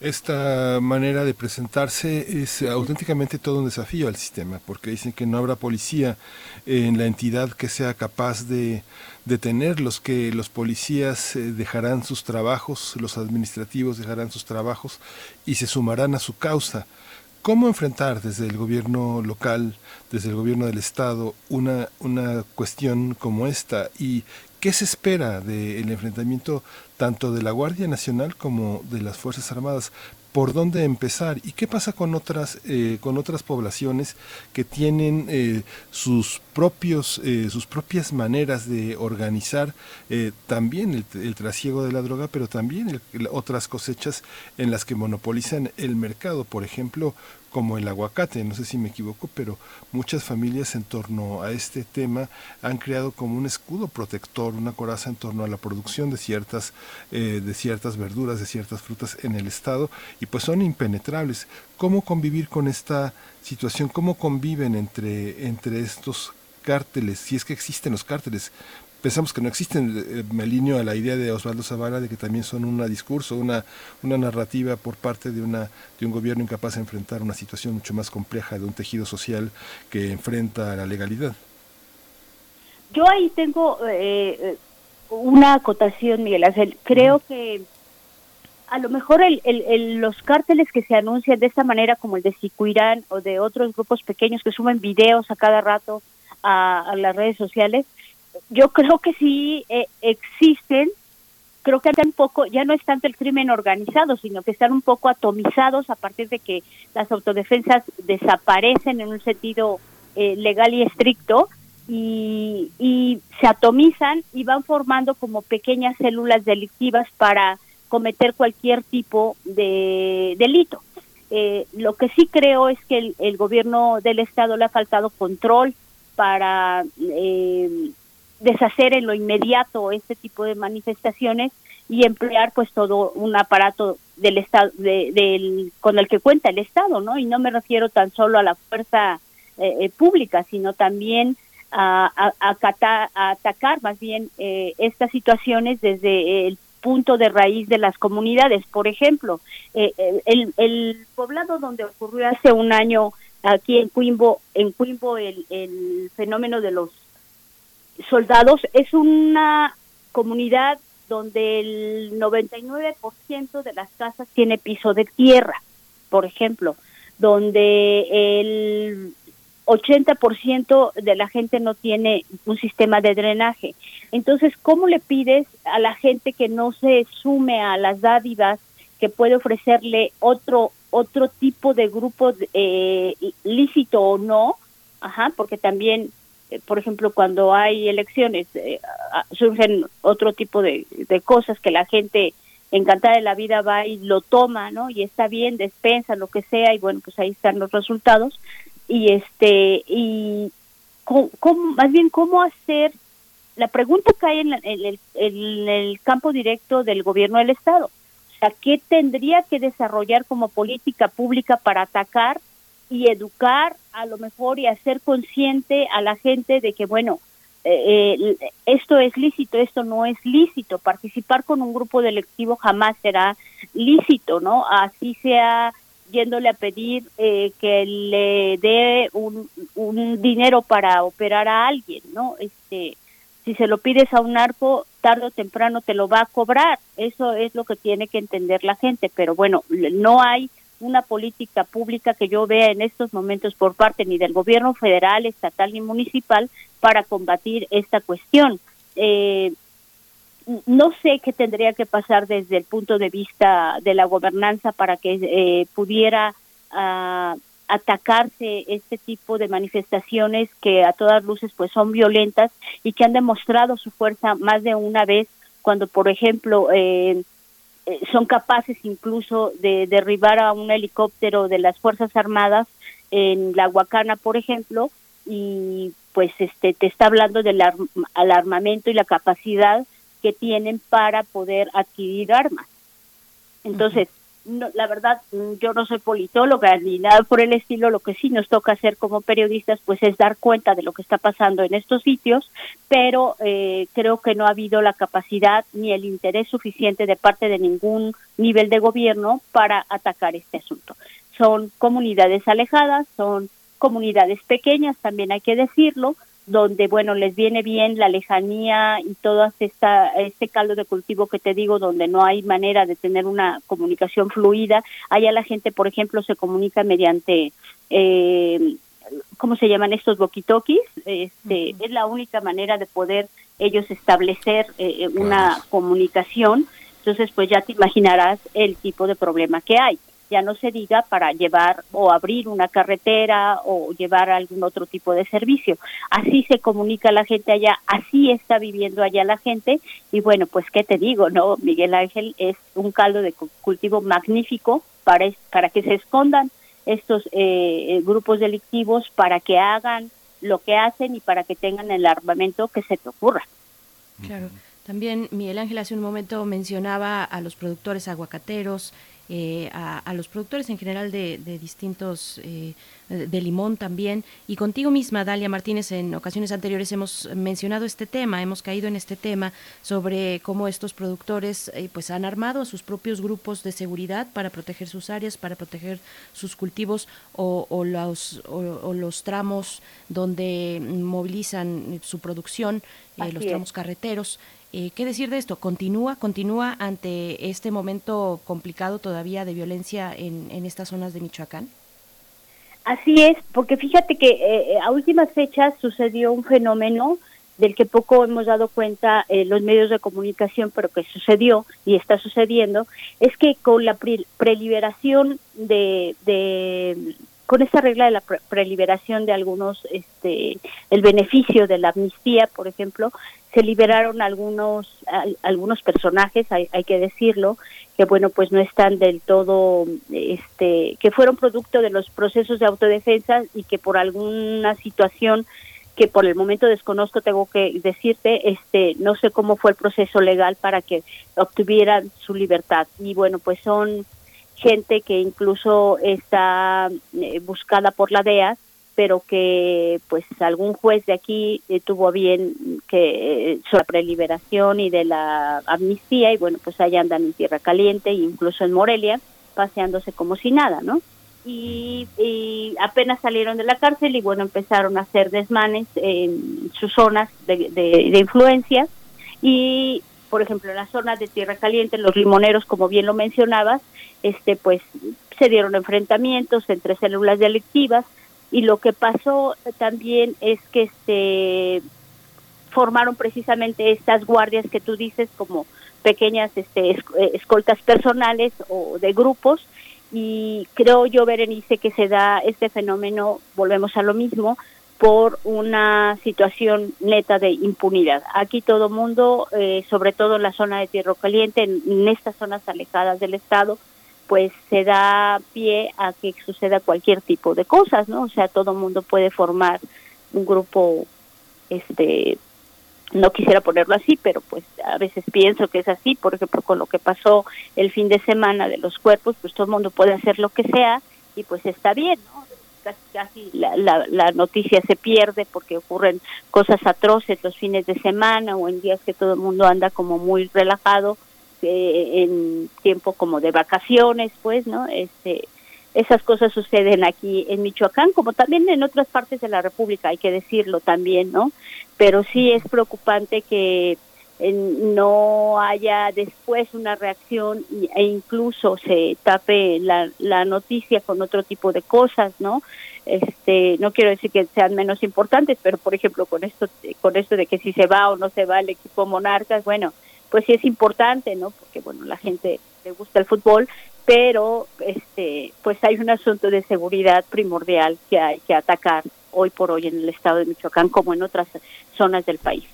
Esta manera de presentarse es auténticamente todo un desafío al sistema, porque dicen que no habrá policía en la entidad que sea capaz de detenerlos, que los policías eh, dejarán sus trabajos, los administrativos dejarán sus trabajos y se sumarán a su causa. ¿Cómo enfrentar desde el gobierno local, desde el gobierno del Estado, una, una cuestión como esta? ¿Y qué se espera del enfrentamiento tanto de la Guardia Nacional como de las Fuerzas Armadas? ¿Por dónde empezar? ¿Y qué pasa con otras, eh, con otras poblaciones que tienen eh, sus, eh, sus propias maneras de organizar eh, también el, el trasiego de la droga, pero también otras cosechas en las que monopolizan el mercado? Por ejemplo, como el aguacate, no sé si me equivoco, pero muchas familias en torno a este tema han creado como un escudo protector, una coraza en torno a la producción de ciertas, eh, de ciertas verduras, de ciertas frutas en el estado, y pues son impenetrables. ¿Cómo convivir con esta situación? ¿Cómo conviven entre, entre estos cárteles, si es que existen los cárteles? Pensamos que no existen, eh, me alineo a la idea de Osvaldo Zavala de que también son un discurso, una, una narrativa por parte de, una, de un gobierno incapaz de enfrentar una situación mucho más compleja de un tejido social que enfrenta a la legalidad. Yo ahí tengo eh, eh, una acotación, Miguel Ángel. Creo que a lo mejor el, el- el- los cárteles que se anuncian de esta manera, como el de Sicuirán o de otros grupos pequeños que suben videos a cada rato a, a las redes sociales, yo creo que sí eh, existen. Creo que un poco, ya no es tanto el crimen organizado, sino que están un poco atomizados a partir de que las autodefensas desaparecen en un sentido eh, legal y estricto y, y se atomizan y van formando como pequeñas células delictivas para cometer cualquier tipo de delito. Eh, lo que sí creo es que el gobierno del estado le ha faltado control para eh, deshacer en lo inmediato este tipo de manifestaciones y emplear pues todo un aparato del estado de- del con el que cuenta el estado no y no me refiero tan solo a la fuerza eh, eh, pública sino también a, a- atacar más bien eh, estas situaciones desde el punto de raíz de las comunidades. Por ejemplo eh, eh, el, el poblado donde ocurrió hace un año aquí en Cuimbo en Cuimbo el, el fenómeno de los soldados es una comunidad donde el 99% de las casas tiene piso de tierra, por ejemplo, donde el 80% de la gente no tiene un sistema de drenaje. Entonces, ¿cómo le pides a la gente que no se sume a las dádivas que puede ofrecerle otro otro tipo de grupo eh, lícito o no? Ajá, porque también eh, por ejemplo, cuando hay elecciones, eh, surgen otro tipo de, de cosas que la gente encantada de la vida va y lo toma, ¿no? Y está bien, despensa, lo que sea, y bueno, pues ahí están los resultados. Y este, y cómo- más bien, ¿cómo hacer? La pregunta cae en, la- en el, en el campo directo del gobierno del Estado. Sea, ¿qué tendría que desarrollar como política pública para atacar y educar a lo mejor y hacer consciente a la gente de que, bueno, eh, eh, esto es lícito, esto no es lícito. Participar con un grupo delictivo jamás será lícito, ¿no? Así sea yéndole a pedir eh, que le dé un, un dinero para operar a alguien, ¿no? Este, si se lo pides a un narco, tarde o temprano te lo va a cobrar. Eso es lo que tiene que entender la gente. Pero bueno, no hay una política pública que yo vea en estos momentos por parte ni del gobierno federal, estatal ni municipal para combatir esta cuestión. Eh, no sé qué tendría que pasar desde el punto de vista de la gobernanza para que eh, pudiera ah, atacarse este tipo de manifestaciones que a todas luces pues son violentas y que han demostrado su fuerza más de una vez cuando por ejemplo eh, eh, son capaces incluso de derribar a un helicóptero de las fuerzas armadas en la Huacana por ejemplo y pues este te está hablando del armamento y la capacidad que tienen para poder adquirir armas. Entonces, no, la verdad, mm, yo no soy politóloga ni nada por el estilo, lo que sí nos toca hacer como periodistas pues es dar cuenta de lo que está pasando en estos sitios, pero eh, creo que no ha habido la capacidad ni el interés suficiente de parte de ningún nivel de gobierno para atacar este asunto. Son comunidades alejadas, son comunidades pequeñas, también hay que decirlo, donde, bueno, les viene bien la lejanía y todo esta, este caldo de cultivo que te digo, donde no hay manera de tener una comunicación fluida. Allá la gente, por ejemplo, se comunica mediante, eh, ¿cómo se llaman estos boquitoquis? Este, Es la única manera de poder ellos establecer eh, una comunicación. Entonces, pues ya te imaginarás el tipo de problema que hay ya no se diga para llevar o abrir una carretera o llevar algún otro tipo de servicio. Así se comunica la gente allá, así está viviendo allá la gente y bueno, pues qué te digo, ¿no? Miguel Ángel es un caldo de cultivo magnífico para, para que se escondan estos eh, eh, grupos delictivos, para que hagan lo que hacen y para que tengan el armamento que se te ocurra. Claro. También Miguel Ángel hace un momento mencionaba a los productores aguacateros, eh, a, los productores en general de, distintos, eh, de limón también. Y contigo misma, Dalia Martínez, en ocasiones anteriores hemos mencionado este tema, hemos caído en este tema sobre cómo estos productores eh, pues han armado a sus propios grupos de seguridad para proteger sus áreas, para proteger sus cultivos o, los, o, los tramos donde movilizan su producción, los tramos carreteros. Eh, ¿Qué decir de esto? ¿Continúa, continúa ante este momento complicado todavía de violencia en, estas zonas de Michoacán? Así es, porque fíjate que eh, a últimas fechas sucedió un fenómeno del que poco hemos dado cuenta eh, los medios de comunicación, pero que sucedió y está sucediendo, es que con la preliberación de, de con esta regla de la preliberación de algunos, este, el beneficio de la amnistía, por ejemplo, se liberaron algunos algunos personajes, hay, hay, que decirlo, que bueno, pues no están del todo, este, que fueron producto de los procesos de autodefensa y que por alguna situación que por el momento desconozco, tengo que decirte, este, no sé cómo fue el proceso legal para que obtuvieran su libertad. Y bueno, pues son gente que incluso está eh, buscada por la DEA, pero que pues algún juez de aquí eh, tuvo bien que eh, sobre la preliberación y de la amnistía y bueno pues allá andan en tierra caliente e incluso en Morelia paseándose como si nada, ¿no? Y, apenas salieron de la cárcel y bueno empezaron a hacer desmanes en sus zonas de, de influencia y por ejemplo en la zona de tierra caliente los limoneros como bien lo mencionabas este pues se dieron enfrentamientos entre células delictivas y lo que pasó también es que se formaron precisamente estas guardias que tú dices como pequeñas este, eh, escoltas personales o de grupos. Y creo yo Berenice que se da este fenómeno volvemos a lo mismo por una situación neta de impunidad. Aquí todo mundo, eh, sobre todo en la zona de Tierra Caliente, en estas zonas alejadas del Estado, pues se da pie a que suceda cualquier tipo de cosas, ¿no? O sea, todo mundo puede formar un grupo, este, no quisiera ponerlo así, pero pues a veces pienso que es así, por ejemplo, con lo que pasó el fin de semana de los cuerpos, pues todo mundo puede hacer lo que sea y pues está bien, ¿no? Casi, casi la, la, la noticia se pierde porque ocurren cosas atroces los fines de semana o en días que todo el mundo anda como muy relajado eh, en tiempo como de vacaciones, pues, ¿no? Este, esas cosas suceden aquí en Michoacán, como también en otras partes de la República, hay que decirlo también, ¿no? Pero sí es preocupante que no haya después una reacción e incluso se tape la, la noticia con otro tipo de cosas, ¿no? Este, no quiero decir que sean menos importantes, pero por ejemplo con esto, con esto de que si se va o no se va el equipo Monarcas, bueno, pues sí es importante, ¿no? Porque bueno, la gente le gusta el fútbol, pero este pues hay un asunto de seguridad primordial que hay que atacar hoy por hoy en el estado de Michoacán como en otras zonas del país.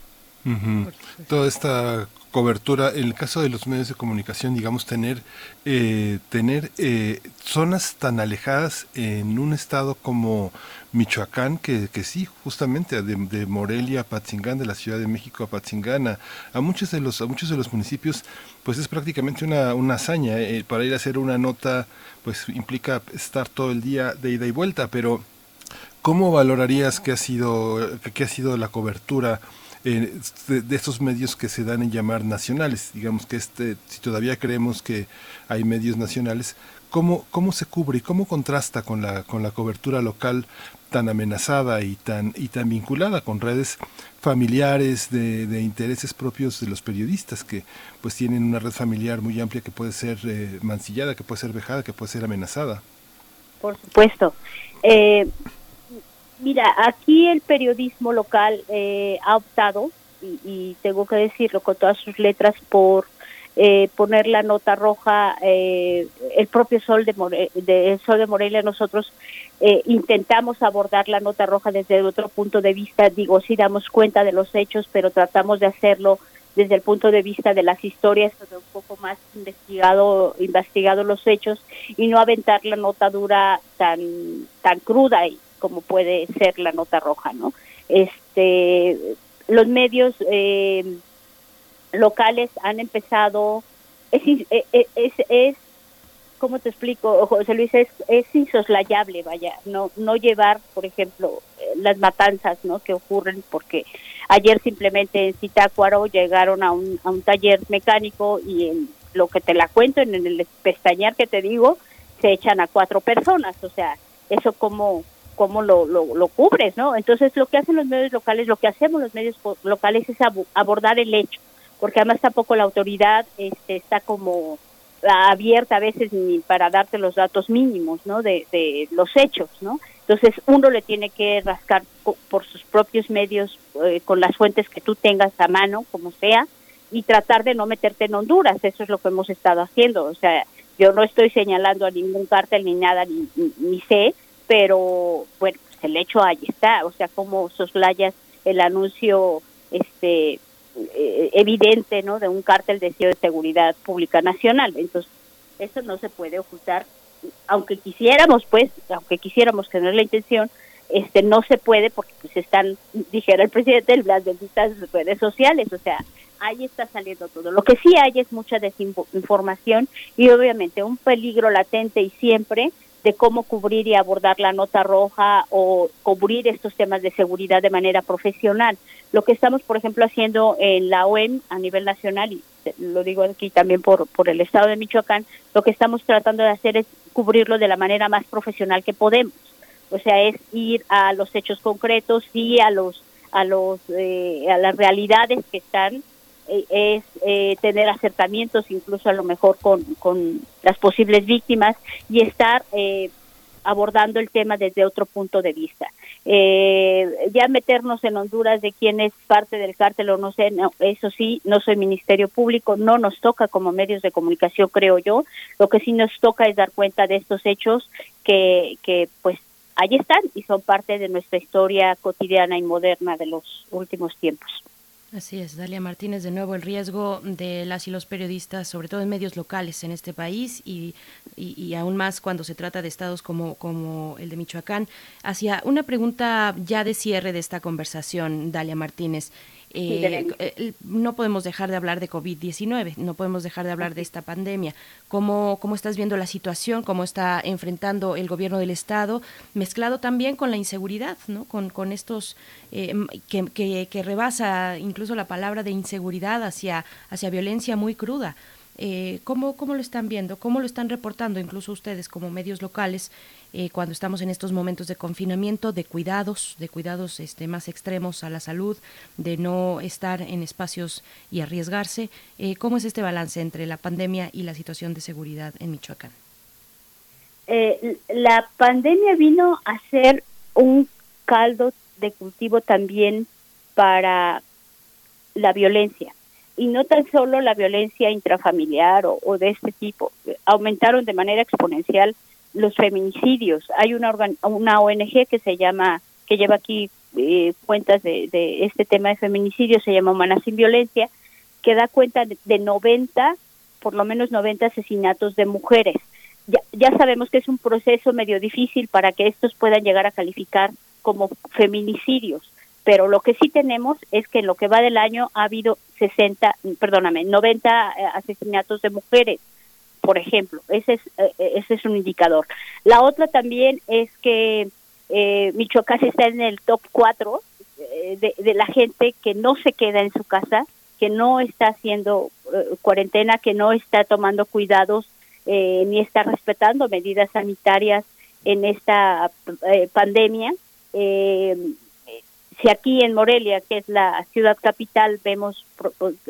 Toda esta cobertura, en el caso de los medios de comunicación, digamos, tener, eh, tener eh, zonas tan alejadas en un estado como Michoacán, que, que sí, justamente de, de Morelia a Patzingán, de la Ciudad de México a Patzingán, a, a muchos de los, a muchos de los municipios, pues es prácticamente una, una hazaña. eh, para ir a hacer una nota, pues implica estar todo el día de ida y vuelta, pero ¿Cómo valorarías que ha sido, que ha sido la cobertura eh, de, de estos medios que se dan en llamar nacionales? Digamos que este, si todavía creemos que hay medios nacionales, ¿cómo, cómo se cubre y cómo contrasta con la, con la cobertura local tan amenazada y tan, y tan vinculada con redes familiares de, intereses propios de los periodistas que pues tienen una red familiar muy amplia que puede ser eh, mancillada, que puede ser vejada, que puede ser amenazada? Por supuesto. Eh, mira, aquí el periodismo local eh, ha optado, y, y tengo que decirlo con todas sus letras, por eh, poner la nota roja, eh, el propio Sol de, Sol de Morelia, nosotros eh, intentamos abordar la nota roja desde otro punto de vista, digo, sí damos cuenta de los hechos, pero tratamos de hacerlo desde el punto de vista de las historias, un poco más investigado, investigado los hechos y no aventar la nota dura tan, tan cruda y como puede ser la nota roja, ¿no? Este, los medios eh, locales han empezado, es, eh, eh, es, es, ¿cómo te explico, José Luis? Es, es insoslayable, vaya, no, no llevar, por ejemplo, eh, las matanzas, ¿no? Que ocurren porque ayer simplemente en Zitácuaro llegaron a un, a un taller mecánico y en lo que te la cuento, en el pestañear que te digo, se echan a cuatro personas, o sea, eso como cómo lo, lo, cubres, ¿no? Entonces, lo que hacen los medios locales, lo que hacemos los medios locales es abu- abordar el hecho, porque además tampoco la autoridad este, está como abierta a veces ni para darte los datos mínimos, ¿no? De, los hechos, ¿no? Entonces, uno le tiene que rascar por sus propios medios, eh, con las fuentes que tú tengas a mano, como sea, y tratar de no meterte en Honduras. Eso es lo que hemos estado haciendo. O sea, yo no estoy señalando a ningún cártel ni nada, ni, ni, ni sé, pero bueno, pues el hecho ahí está. O sea, como soslayas el anuncio este eh, evidente, ¿no? De un cártel de de seguridad pública nacional. Entonces, eso no se puede ocultar. Aunque quisiéramos, pues, aunque quisiéramos tener la intención, este no se puede porque pues están, dijera el presidente, las benditas redes sociales, o sea, ahí está saliendo todo. Lo que sí hay es mucha desinformación y obviamente un peligro latente y siempre de cómo cubrir y abordar la nota roja o cubrir estos temas de seguridad de manera profesional. Lo que estamos, por ejemplo, haciendo en la OEM a nivel nacional, y lo digo aquí también por, por el estado de Michoacán, lo que estamos tratando de hacer es cubrirlo de la manera más profesional que podemos. O sea, es ir a los hechos concretos y a los a los eh, a las realidades que están es eh, tener acercamientos incluso a lo mejor con, con las posibles víctimas y estar eh, abordando el tema desde otro punto de vista. Eh, ya meternos en Honduras de quién es parte del cártel o no sé, no, eso sí, no soy Ministerio Público, no nos toca como medios de comunicación, creo yo. Lo que sí nos toca es dar cuenta de estos hechos que, que pues ahí están y son parte de nuestra historia cotidiana y moderna de los últimos tiempos. Así es, Dalia Martínez, de nuevo el riesgo de las y los periodistas, sobre todo en medios locales en este país y, y, y aún más cuando se trata de estados como, como el de Michoacán. Hacia una pregunta ya de cierre de esta conversación, Dalia Martínez. Eh, eh, no podemos dejar de hablar de COVID-19, no podemos dejar de hablar de esta pandemia. ¿Cómo, ¿Cómo estás viendo la situación? ¿Cómo está enfrentando el gobierno del Estado? Mezclado también con la inseguridad, ¿no? con, con estos eh, que, que, que rebasa incluso la palabra de inseguridad hacia, hacia violencia muy cruda. Eh, ¿cómo, ¿Cómo lo están viendo? ¿Cómo lo están reportando incluso ustedes como medios locales eh, cuando estamos en estos momentos de confinamiento, de cuidados, de cuidados este, más extremos a la salud, de no estar en espacios y arriesgarse? Eh, ¿Cómo es este balance entre la pandemia y la situación de seguridad en Michoacán? Eh, la pandemia vino a ser un caldo de cultivo también para la violencia. Y no tan solo la violencia intrafamiliar o, de este tipo, aumentaron de manera exponencial los feminicidios. Hay una, organ- una ONG que se llama, que lleva aquí eh, cuentas de, de este tema de feminicidio, se llama Humanas sin Violencia, que da cuenta de, de 90, por lo menos 90 asesinatos de mujeres. Ya, ya sabemos que es un proceso medio difícil para que estos puedan llegar a calificar como feminicidios, pero lo que sí tenemos es que en lo que va del año ha habido 60, perdóname, 90 eh, asesinatos de mujeres por ejemplo. Ese es, eh, ese es un indicador. La otra también es que eh, Michoacán está en el top 4 eh, de, la gente que no se queda en su casa, que no está haciendo eh, cuarentena, que no está tomando cuidados eh, ni está respetando medidas sanitarias en esta eh, pandemia. Si aquí en Morelia, que es la ciudad capital, vemos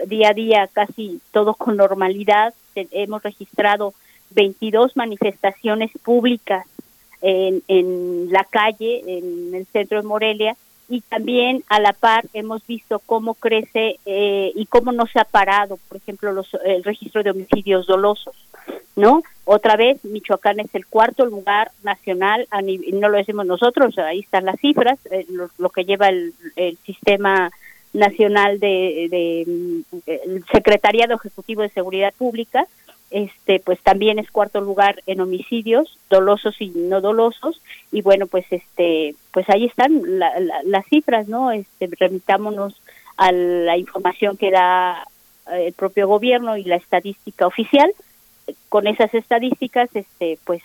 día a día casi todo con normalidad, hemos registrado 22 manifestaciones públicas en, en la calle, en el centro de Morelia, y también a la par hemos visto cómo crece eh, y cómo no se ha parado, por ejemplo, los, el registro de homicidios dolosos, ¿no? Otra vez, Michoacán es el cuarto lugar nacional, a nive- no lo decimos nosotros, ahí están las cifras, eh, lo, lo que lleva el, el sistema nacional de, de, mm, el secretariado ejecutivo de seguridad pública, este pues también es cuarto lugar en homicidios dolosos y no dolosos y bueno pues este pues ahí están la- la- las cifras no este remitámonos a la información que da eh, el propio gobierno y la estadística oficial con esas estadísticas este pues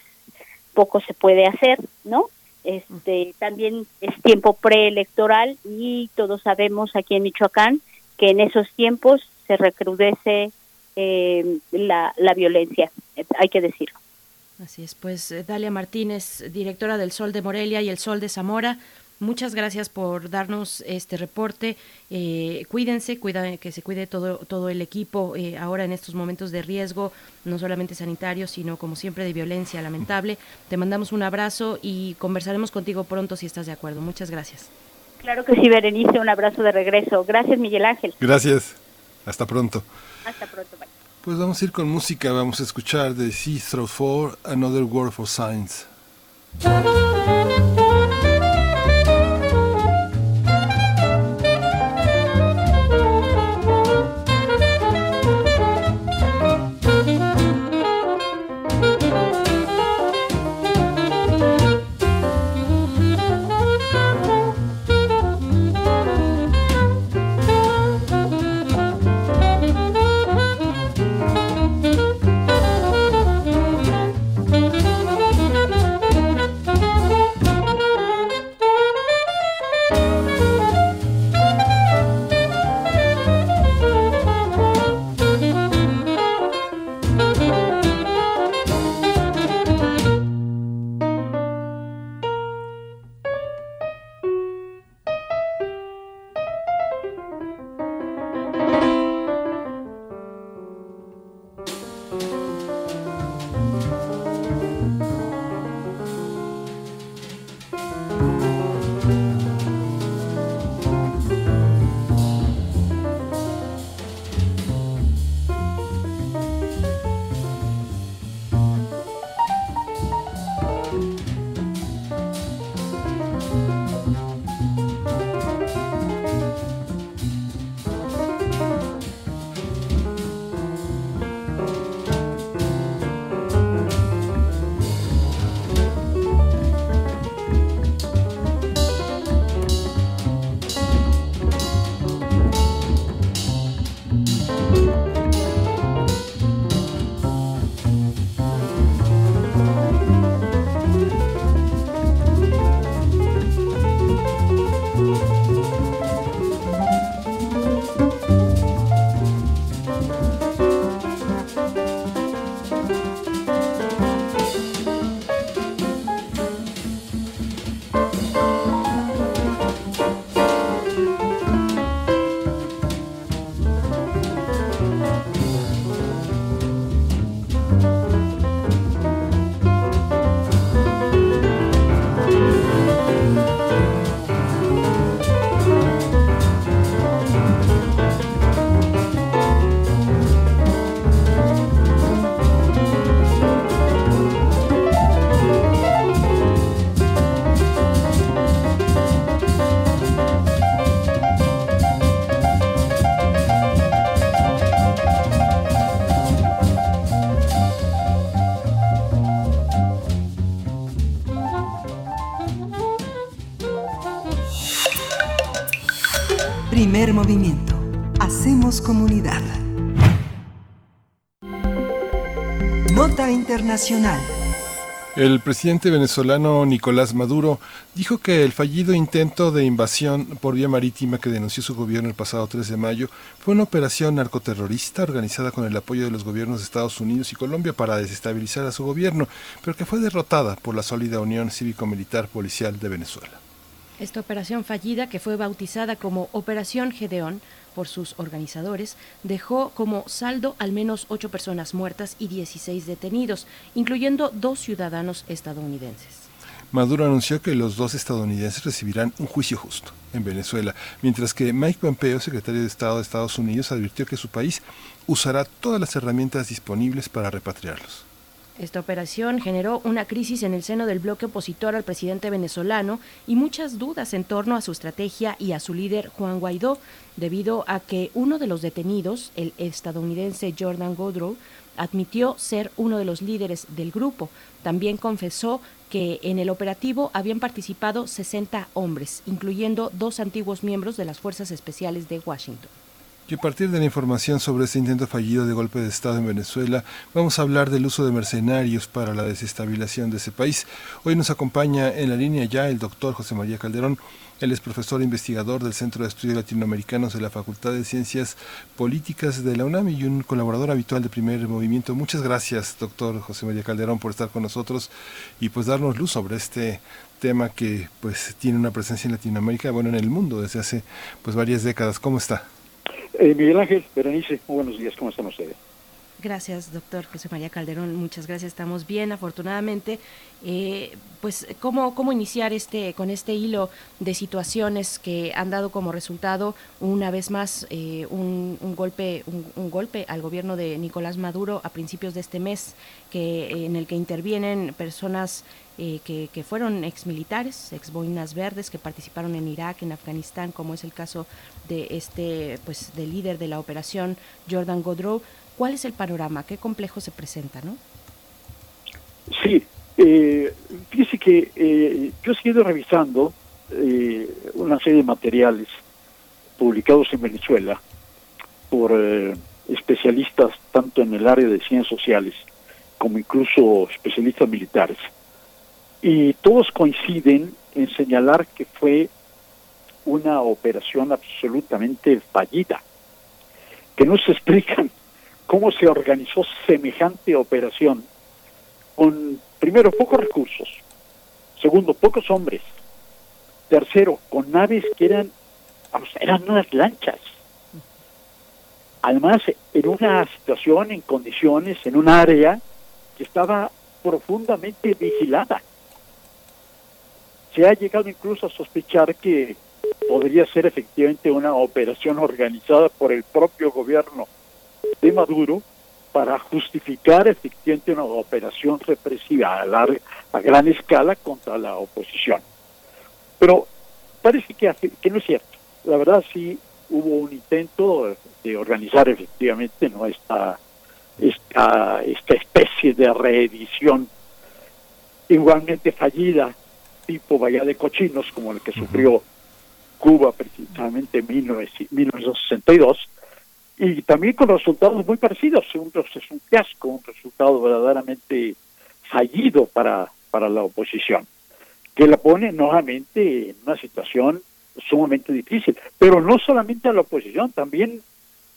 poco se puede hacer no este también es tiempo preelectoral y todos sabemos aquí en Michoacán que en esos tiempos se recrudece eh, la, la violencia eh, hay que decirlo. Así es, pues eh, Dalia Martínez, directora del Sol de Morelia y el Sol de Zamora, muchas gracias por darnos este reporte. Eh, cuídense, cuida, que se cuide todo, todo el equipo eh, ahora en estos momentos de riesgo, no solamente sanitario, sino como siempre de violencia lamentable. Te mandamos un abrazo y conversaremos contigo pronto si estás de acuerdo. Muchas gracias. claro que sí Berenice un abrazo de regreso gracias Miguel Ángel Gracias. Hasta pronto. hasta pronto bye. Pues vamos a ir con música, vamos a escuchar de Throw 4, Another Word for Science. Movimiento. Hacemos comunidad. Nota Internacional. El presidente venezolano Nicolás Maduro dijo que el fallido intento de invasión por vía marítima que denunció su gobierno el pasado 3 de mayo fue una operación narcoterrorista organizada con el apoyo de los gobiernos de Estados Unidos y Colombia para desestabilizar a su gobierno, pero que fue derrotada por la sólida Unión Cívico-Militar Policial de Venezuela. Esta operación fallida, que fue bautizada como Operación Gedeón, por sus organizadores, dejó como saldo al menos ocho personas muertas y 16 detenidos, incluyendo dos ciudadanos estadounidenses. Maduro anunció que los dos estadounidenses recibirán un juicio justo en Venezuela, mientras que Mike Pompeo, secretario de Estado de Estados Unidos, advirtió que su país usará todas las herramientas disponibles para repatriarlos. Esta operación generó una crisis en el seno del bloque opositor al presidente venezolano y muchas dudas en torno a su estrategia y a su líder Juan Guaidó, debido a que uno de los detenidos, el estadounidense Jordan Godrow, admitió ser uno de los líderes del grupo. También confesó que en el operativo habían participado 60 hombres, incluyendo dos antiguos miembros de las Fuerzas Especiales de Washington. Y a partir de la información sobre este intento fallido de golpe de Estado en Venezuela, vamos a hablar del uso de mercenarios para la desestabilización de ese país. Hoy nos acompaña en la línea ya el doctor José María Calderón. Él es profesor e investigador del Centro de Estudios Latinoamericanos de la Facultad de Ciencias Políticas de la UNAM y un colaborador habitual de Primer Movimiento. Muchas gracias, doctor José María Calderón, por estar con nosotros y pues darnos luz sobre este tema que pues tiene una presencia en Latinoamérica, bueno, en el mundo desde hace pues varias décadas. ¿Cómo está? Eh, Miguel Ángel, Berenice, muy buenos días, ¿cómo están ustedes? Gracias, doctor José María Calderón. Muchas gracias. Estamos bien, afortunadamente. Eh, pues, ¿cómo, ¿cómo iniciar este con este hilo de situaciones que han dado como resultado una vez más eh, un, golpe un, golpe al gobierno de Nicolás Maduro a principios de este mes, que en el que intervienen personas eh, que, que, fueron exmilitares, ex boinas verdes, que participaron en Irak, en Afganistán, como es el caso de este, pues, del líder de la operación Jordan Godrow. ¿Cuál es el panorama? ¿Qué complejo se presenta, no? Sí, eh, fíjese que eh, yo he seguido revisando eh, una serie de materiales publicados en Venezuela por eh, especialistas tanto en el área de ciencias sociales como incluso especialistas militares. Y todos coinciden en señalar que fue una operación absolutamente fallida, que no se explican cómo se organizó semejante operación con, primero, pocos recursos, segundo, pocos hombres, tercero, con naves que eran, eran unas lanchas. Además, en una situación, en condiciones, en un área que estaba profundamente vigilada. Se ha llegado incluso a sospechar que podría ser efectivamente una operación organizada por el propio gobierno de Maduro para justificar efectivamente una operación represiva a, larga, a gran escala contra la oposición. Pero parece que, que no es cierto. La verdad sí hubo un intento de organizar efectivamente no esta, esta, esta especie de reedición igualmente fallida tipo Bahía de Cochinos como el que sufrió Cuba precisamente en 1962 y también con resultados muy parecidos. Un, es un fiasco, un resultado verdaderamente fallido para, para la oposición, que la pone nuevamente en una situación sumamente difícil. Pero no solamente a la oposición, también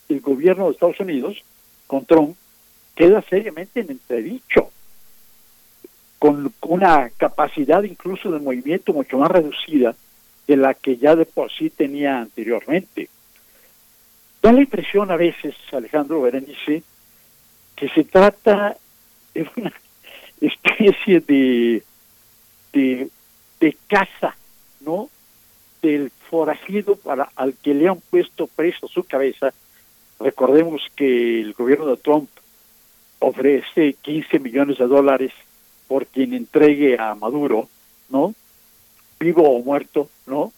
el gobierno de Estados Unidos, con Trump, queda seriamente en entredicho, con una capacidad incluso de movimiento mucho más reducida de la que ya de por sí tenía anteriormente. Da la impresión a veces, Alejandro Berenice, que se trata de una especie de, de, de casa, ¿no? Del forajido para, al que le han puesto preso su cabeza. Recordemos que el gobierno de Trump ofrece 15 millones de dólares por quien entregue a Maduro, ¿no? Vivo o muerto, ¿no?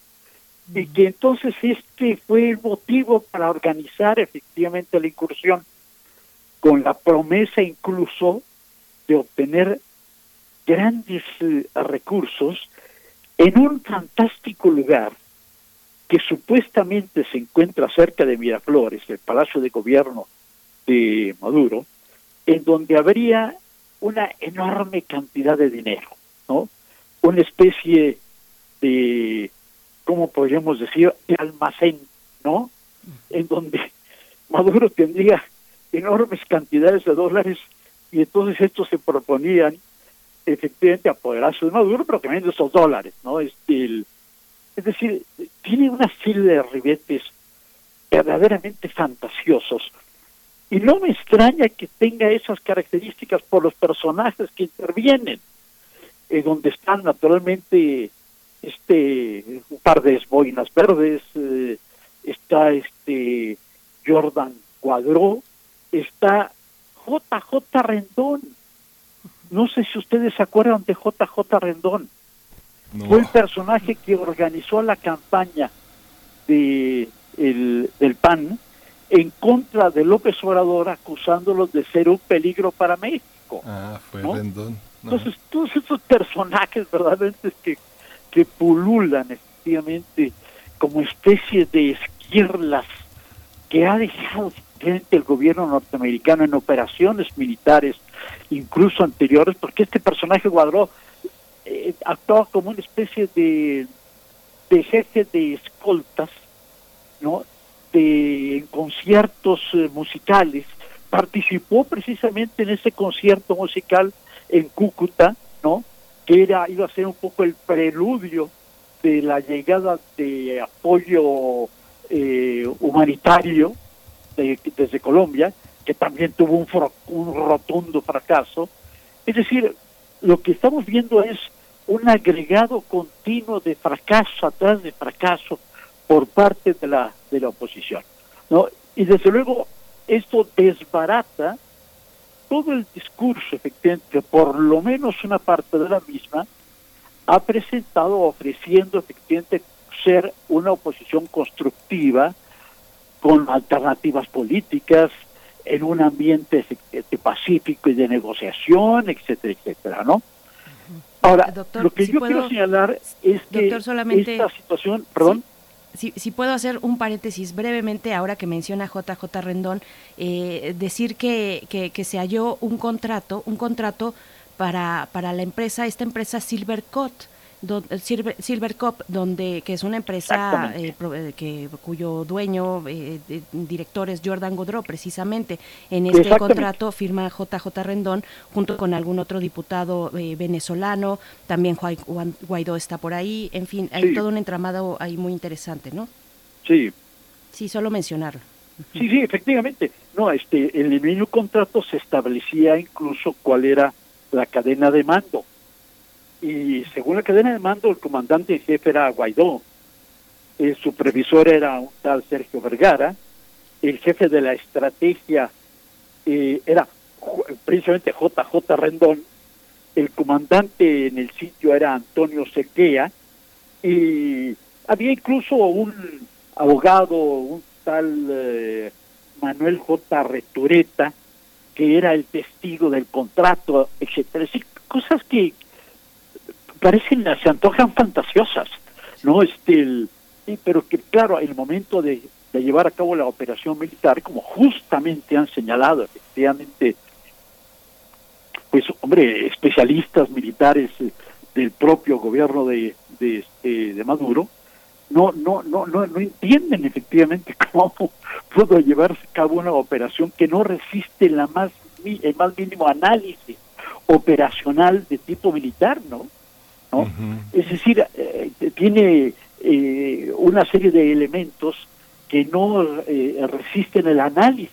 y que entonces este fue el motivo para organizar efectivamente la incursión, con la promesa incluso de obtener grandes eh, recursos en un fantástico lugar que supuestamente se encuentra cerca de Miraflores, el Palacio de Gobierno de Maduro, en donde habría una enorme cantidad de dinero, ¿no? Una especie de, ¿cómo podríamos decir?, de almacén, ¿no? En donde Maduro tendría enormes cantidades de dólares y entonces estos se proponían efectivamente apoderarse de Maduro, pero que vende esos dólares, ¿no? Este, es decir, tiene una serie de ribetes verdaderamente fantasiosos. Y no me extraña que tenga esas características por los personajes que intervienen, eh, donde están naturalmente este un par de boinas verdes, eh, está este Jordan Cuadró, está JJ Rendón. No sé si ustedes se acuerdan de JJ Rendón. Fue el personaje que organizó la campaña de el, del PAN en contra de López Obrador acusándolos de ser un peligro para México. Ah, fue ¿no? Rendón. No. Entonces, todos estos personajes verdaderamente que, que pululan efectivamente como especie de esquirlas que ha dejado el gobierno norteamericano en operaciones militares, incluso anteriores, porque este personaje Guadró eh, actuaba como una especie de, de jefe de escoltas, ¿no? En conciertos eh, musicales, participó precisamente en ese concierto musical en Cúcuta, ¿no? Que era iba a ser un poco el preludio de la llegada de apoyo eh, humanitario de- desde Colombia, que también tuvo un rotundo fracaso. Es decir, lo que estamos viendo es un agregado continuo de fracaso atrás de fracaso por parte de la de la oposición, ¿no? Y desde luego esto desbarata todo el discurso efectivamente, que por lo menos una parte de la misma ha presentado ofreciendo efectivamente ser una oposición constructiva con alternativas políticas en un ambiente pacífico y de negociación, etcétera, etcétera, ¿no? Ahora, Doctor, lo que si yo puedo- quiero señalar es que solamente- esta situación, perdón, Si, puedo hacer un paréntesis brevemente, ahora que menciona JJ Rendón, eh, decir que, que, que se halló un contrato, un contrato para, para la empresa, esta empresa Silvercot, don- Silver, Silvercop, donde que es una empresa eh, eh, que cuyo dueño, eh, director es Jordan Godró, precisamente. En este contrato firma JJ Rendón junto con algún otro diputado eh, venezolano, también Juan- Juan Guaidó está por ahí, en fin, hay Sí. todo un entramado ahí muy interesante, ¿no? sí, Sí, solo mencionarlo. Sí, sí, efectivamente. No, este, en el mismo contrato se establecía incluso cuál era la cadena de mando. Y según la cadena de mando, el comandante en jefe era Guaidó, el supervisor era un tal Sergio Vergara, el jefe de la estrategia eh, era precisamente JJ Rendón, el comandante en el sitio era Antonio Sequea, y había incluso un abogado, un tal eh, Manuel J. Retureta, que era el testigo del contrato, etcétera. Es decir, cosas que parecen, se antojan fantasiosas, ¿no? Este, pero que claro, el momento de, llevar a cabo la operación militar, como justamente han señalado efectivamente, pues hombre, especialistas militares eh, del propio gobierno de, de, este, de Maduro, no, no, no, no, no entienden efectivamente cómo pudo llevarse a cabo una operación que no resiste la más el más mínimo análisis operacional de tipo militar, ¿no? ¿No? Es decir, eh, tiene eh, una serie de elementos que no eh, resisten el análisis,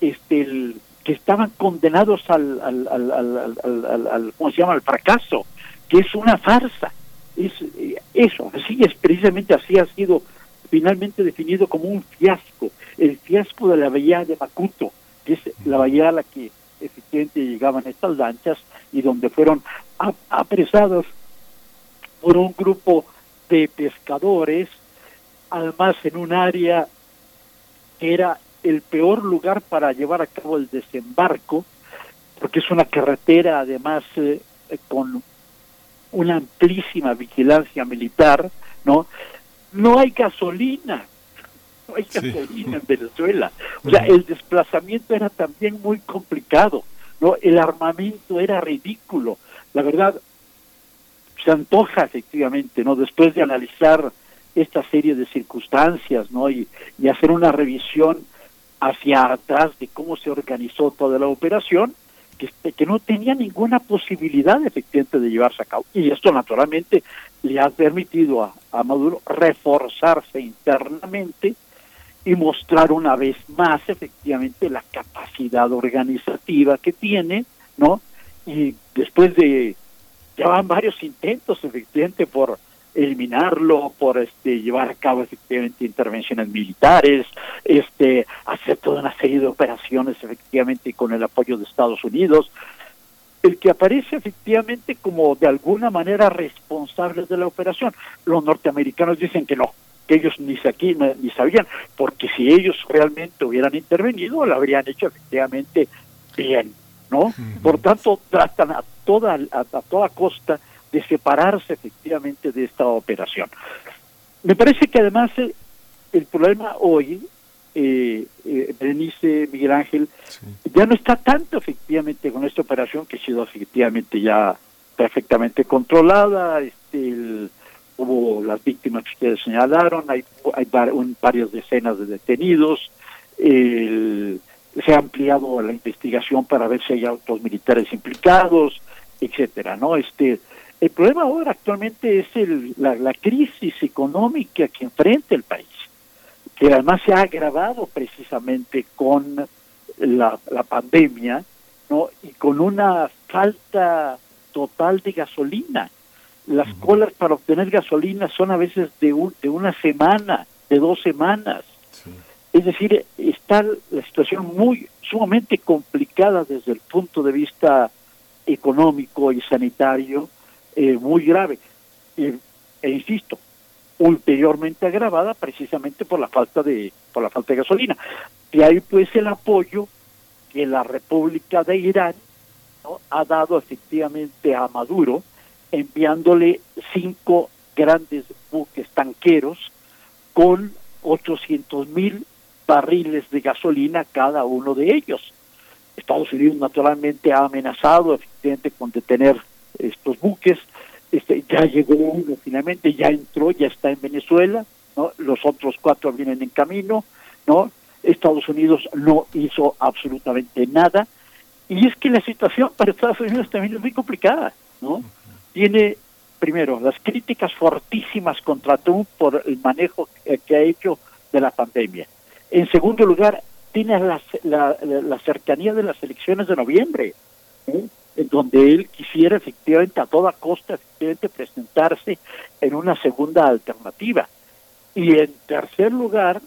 este, el- que estaban condenados al, al, al, al, al- ¿cómo se llama?, al fracaso, que es una farsa. Es, eh, eso, así es, precisamente así ha sido finalmente definido como un fiasco, el fiasco de la bahía de Macuto, que es la bahía a la que efectivamente llegaban estas lanchas y donde fueron ap- apresados por un grupo de pescadores, además en un área que era el peor lugar para llevar a cabo el desembarco, porque es una carretera además eh, con una amplísima vigilancia militar, ¿no? no hay gasolina, no hay gasolina en Venezuela. O sea, el desplazamiento era también muy complicado, ¿no? El armamento era ridículo. La verdad, se antoja efectivamente, ¿no? Después de analizar esta serie de circunstancias, ¿no? Y, y hacer una revisión hacia atrás de cómo se organizó toda la operación, que, que no tenía ninguna posibilidad efectivamente de llevarse a cabo. Y esto naturalmente le ha permitido a, a Maduro reforzarse internamente y mostrar una vez más efectivamente la capacidad organizativa que tiene, ¿no? Y después de ya varios intentos efectivamente por eliminarlo, por este llevar a cabo efectivamente intervenciones militares, este hacer toda una serie de operaciones efectivamente con el apoyo de Estados Unidos. El que aparece efectivamente como de alguna manera responsable de la operación. Los norteamericanos dicen que no, que ellos ni, aquí, ni sabían, porque si ellos realmente hubieran intervenido, lo habrían hecho efectivamente bien, ¿no? Por tanto, tratan a toda, a, a toda costa de separarse efectivamente de esta operación. Me parece que además el, el problema hoy, eh, eh, Berenice, Miguel Ángel, ya no está tanto efectivamente con esta operación que ha sido efectivamente ya perfectamente controlada, este, el- hubo las víctimas que ustedes señalaron, hay, hay varias decenas de detenidos, el- se ha ampliado la investigación para ver si hay autos militares implicados, etcétera, ¿no? Este, el problema ahora actualmente es el, la, la crisis económica que enfrenta el país, que además se ha agravado precisamente con la, la pandemia, ¿no? Y con una falta total de gasolina. Las colas para obtener gasolina son a veces de, un, de una semana, de dos semanas. Es decir, está la situación muy sumamente complicada desde el punto de vista económico y sanitario, eh, muy grave. E, insisto, ulteriormente agravada precisamente por la falta de por la falta de gasolina. Y ahí pues el apoyo que la República de Irán ¿no? ha dado efectivamente a Maduro, enviándole cinco grandes buques tanqueros con 800 mil barriles de gasolina cada uno de ellos. Estados Unidos naturalmente ha amenazado efectivamente con detener estos buques. Este, ya llegó uno finalmente, ya entró, ya está en Venezuela, ¿no? los otros cuatro vienen en camino, ¿no? Estados Unidos no hizo absolutamente nada. Y es que la situación para Estados Unidos también es muy complicada, ¿no? Tiene, primero, las críticas fortísimas contra Trump por el manejo que, ha hecho de la pandemia. En segundo lugar, tiene la, la, la cercanía de las elecciones de noviembre, ¿eh? en donde él quisiera efectivamente a toda costa efectivamente presentarse en una segunda alternativa. Y en tercer lugar,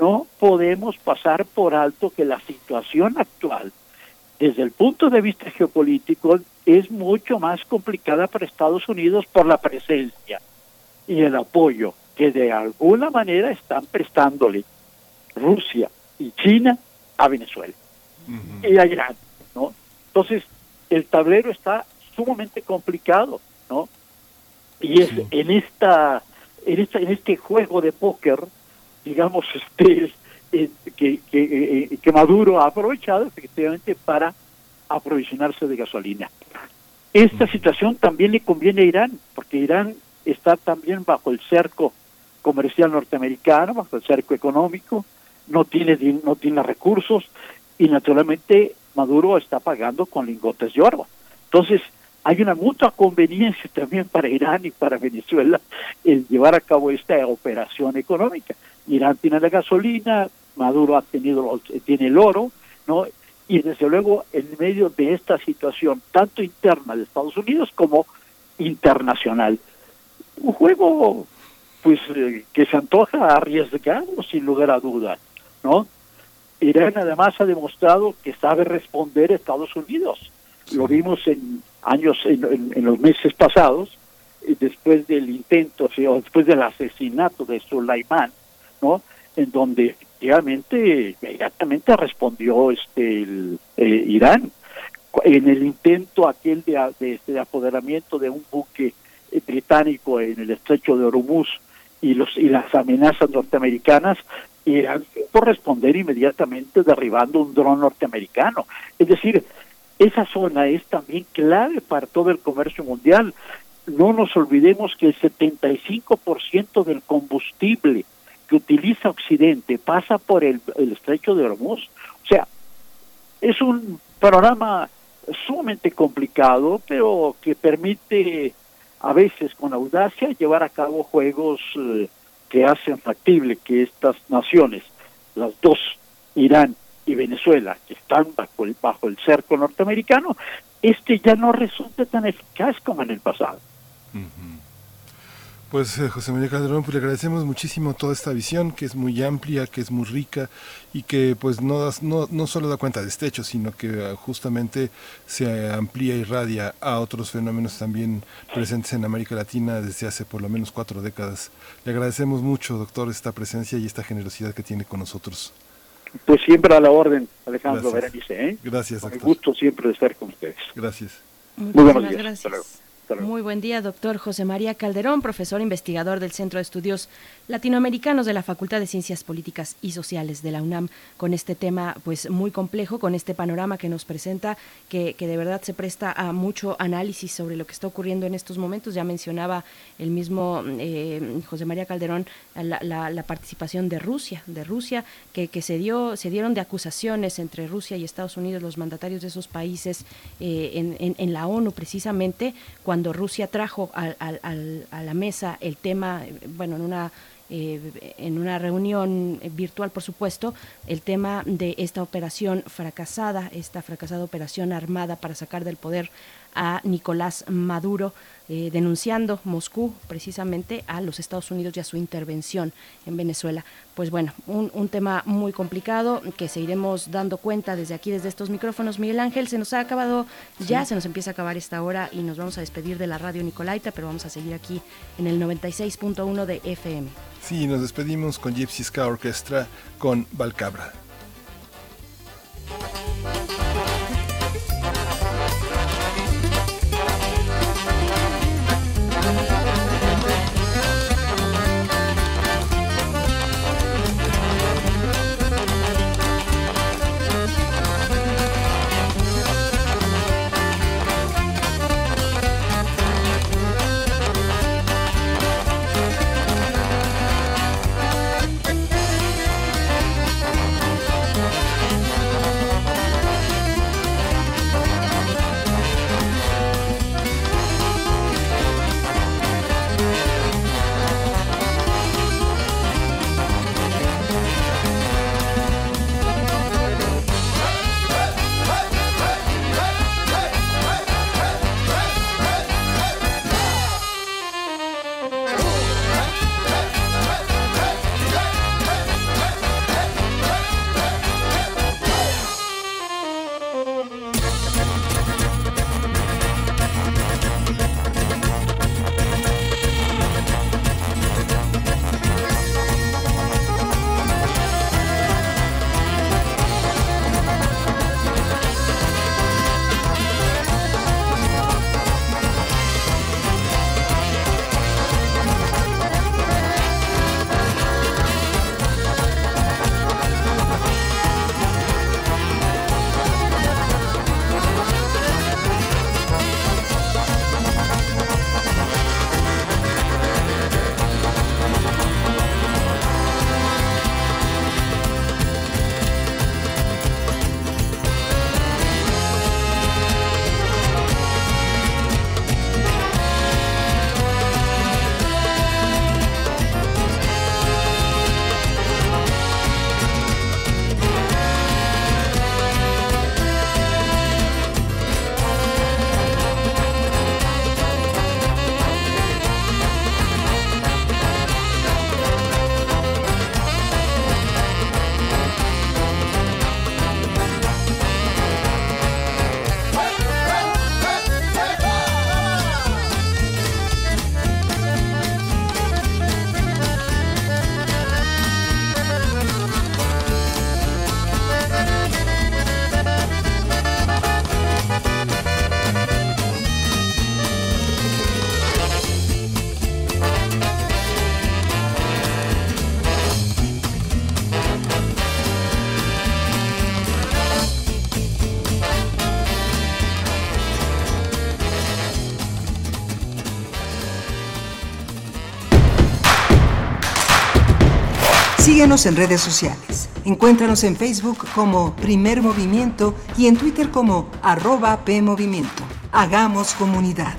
no podemos pasar por alto que la situación actual, desde el punto de vista geopolítico, es mucho más complicada para Estados Unidos por la presencia y el apoyo que de alguna manera están prestándole Rusia y China a Venezuela y a Irán, ¿no? Entonces, el tablero está sumamente complicado, ¿no? Y es en esta en esta en este juego de póker, digamos, este eh, que, que, eh, que Maduro ha aprovechado efectivamente para aprovisionarse de gasolina. Esta situación también le conviene a Irán, porque Irán está también bajo el cerco comercial norteamericano, bajo el cerco económico, no tiene no tiene recursos y naturalmente Maduro está pagando con lingotes de oro. Entonces, hay una mutua conveniencia también para Irán y para Venezuela el llevar a cabo esta operación económica. Irán tiene la gasolina, Maduro ha tenido tiene el oro, ¿no? Y desde luego en medio de esta situación tanto interna de Estados Unidos como internacional, un juego pues eh, que se antoja arriesgado sin lugar a dudas, ¿no? Irán además ha demostrado que sabe responder a Estados Unidos. Lo vimos en años, en, en- en los meses pasados, eh, después del intento, o después del asesinato de Sulaimán, ¿no? En donde efectivamente inmediatamente respondió este el, eh, Irán en el intento aquel de, de, este, de apoderamiento de un buque eh, británico en el estrecho de Hormuz y los y las amenazas norteamericanas, Irán por responder inmediatamente derribando un dron norteamericano. Es decir, esa zona es también clave para todo el comercio mundial. No nos olvidemos que el 75% del combustible que utiliza Occidente pasa por el, el estrecho de Hormuz. O sea, es un panorama sumamente complicado, pero que permite a veces con audacia llevar a cabo juegos eh, que hacen factible que estas naciones, las dos, Irán y Venezuela, que están bajo el, bajo el cerco norteamericano, este ya no resulte tan eficaz como en el pasado. Pues eh, José María Calderón, pues le agradecemos muchísimo toda esta visión que es muy amplia, que es muy rica y que pues no, das- no, no solo da cuenta de este hecho, sino que eh, justamente se amplía y radia a otros fenómenos también presentes en América Latina desde hace por lo menos cuatro décadas. Le agradecemos mucho, doctor, esta presencia y esta generosidad que tiene con nosotros. Pues siempre a la orden, Alejandro Gracias. Berenice. ¿eh? Gracias, Con el doctor. gusto siempre de estar con ustedes. Gracias. Muy buenos días. gracias. Hasta luego. Muy buen día, doctor José María Calderón, profesor investigador del Centro de Estudios Latinoamericanos de la Facultad de Ciencias Políticas y Sociales de la UNAM, con este tema pues muy complejo, con este panorama que nos presenta, que, que de verdad se presta a mucho análisis sobre lo que está ocurriendo en estos momentos. Ya mencionaba el mismo eh, José María Calderón la, la- participación de Rusia, de Rusia, que, que se dio, se dieron de acusaciones entre Rusia y Estados Unidos, los mandatarios de esos países eh, en, en- la ONU precisamente, cuando Rusia trajo al- al- a la mesa el tema, eh, bueno, en una eh, en una reunión virtual, por supuesto, el tema de esta operación fracasada, esta fracasada operación armada para sacar del poder a Nicolás Maduro, eh, denunciando Moscú precisamente a los Estados Unidos y a su intervención en Venezuela. Pues bueno, un, un tema muy complicado que seguiremos dando cuenta desde aquí, desde estos micrófonos. Miguel Ángel, se nos ha acabado ya, se nos empieza a acabar esta hora y nos vamos a despedir de la radio Nicolaita, pero vamos a seguir aquí en el 96.1 de FM. Sí, nos despedimos con Gypsy Ska Orchestra con Valcabra. Síguenos en redes sociales. Encuéntranos en Facebook como Primer Movimiento y en Twitter como arroba PMovimiento. Hagamos comunidad.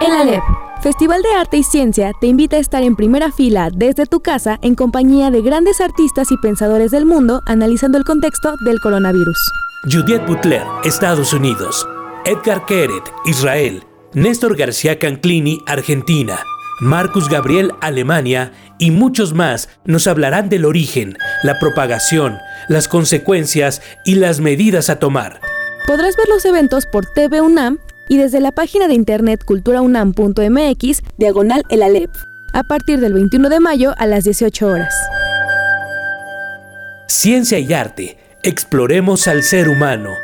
El Alep, Festival de Arte y Ciencia, te invita a estar en primera fila desde tu casa en compañía de grandes artistas y pensadores del mundo analizando el contexto del coronavirus. Judith Butler, Estados Unidos. Edgar Keret, Israel. Néstor García Canclini, Argentina. Marcus Gabriel, Alemania y muchos más nos hablarán del origen, la propagación, las consecuencias y las medidas a tomar. Podrás ver los eventos por TV UNAM y desde la página de internet culturaunam.mx, diagonal el Alep, a partir del 21 de mayo a las 18 horas. Ciencia y arte. Exploremos al ser humano.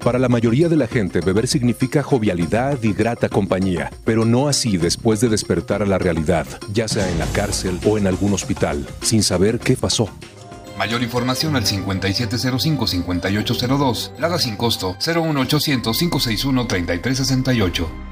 Para la mayoría de la gente, beber significa jovialidad y grata compañía, pero no así después de despertar a la realidad, ya sea en la cárcel o en algún hospital, sin saber qué pasó. Mayor información al 5705-5802. Lada sin costo 01800-561-3368.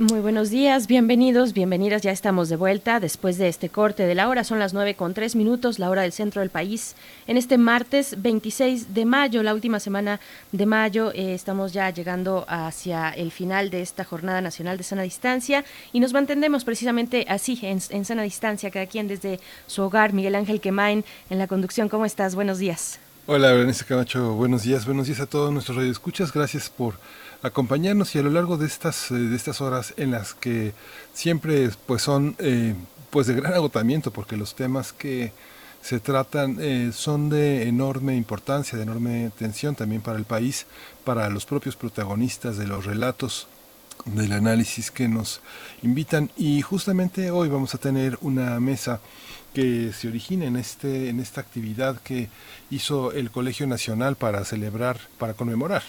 Muy buenos días, bienvenidos, bienvenidas. Ya estamos de vuelta después de este corte de la hora. Son las 9 con 3 minutos, la hora del centro del país. En este martes 26 de mayo, la última semana de mayo, eh, estamos ya llegando hacia el final de esta Jornada Nacional de Sana Distancia y nos mantendremos precisamente así, en, sana distancia, cada quien desde su hogar. Miguel Ángel Quemain en la conducción. ¿Cómo estás? Buenos días. Hola, Berenice Camacho. Buenos días, buenos días a todos nuestros radioescuchas. Gracias por acompañarnos y a lo largo de estas, eh, de estas horas en las que siempre pues son eh, pues de gran agotamiento porque los temas que se tratan eh, son de enorme importancia, de enorme tensión también para el país, para los propios protagonistas de los relatos del análisis que nos invitan. Y justamente hoy vamos a tener una mesa que se origina en este en esta actividad que hizo el Colegio Nacional para celebrar, para conmemorar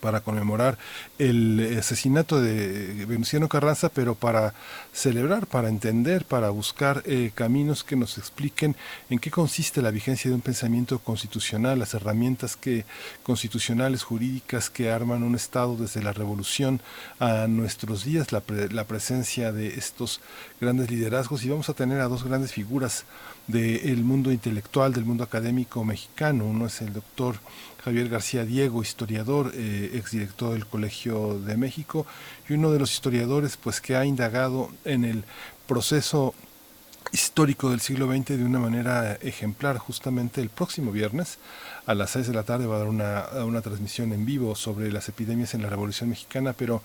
para conmemorar el asesinato de Venustiano Carranza, pero para celebrar, para entender, para buscar eh, caminos que nos expliquen en qué consiste la vigencia de un pensamiento constitucional, las herramientas que constitucionales, jurídicas que arman un Estado desde la revolución a nuestros días, la presencia de estos grandes liderazgos y vamos a tener a dos grandes figuras del mundo intelectual, del mundo académico mexicano. Uno es el doctor Javier García Diego, historiador, eh, exdirector del Colegio de México, y uno de los historiadores pues que ha indagado en el proceso histórico del siglo XX de una manera ejemplar. Justamente el próximo viernes a las 6 de la tarde va a dar una, una transmisión en vivo sobre las epidemias en la Revolución Mexicana, pero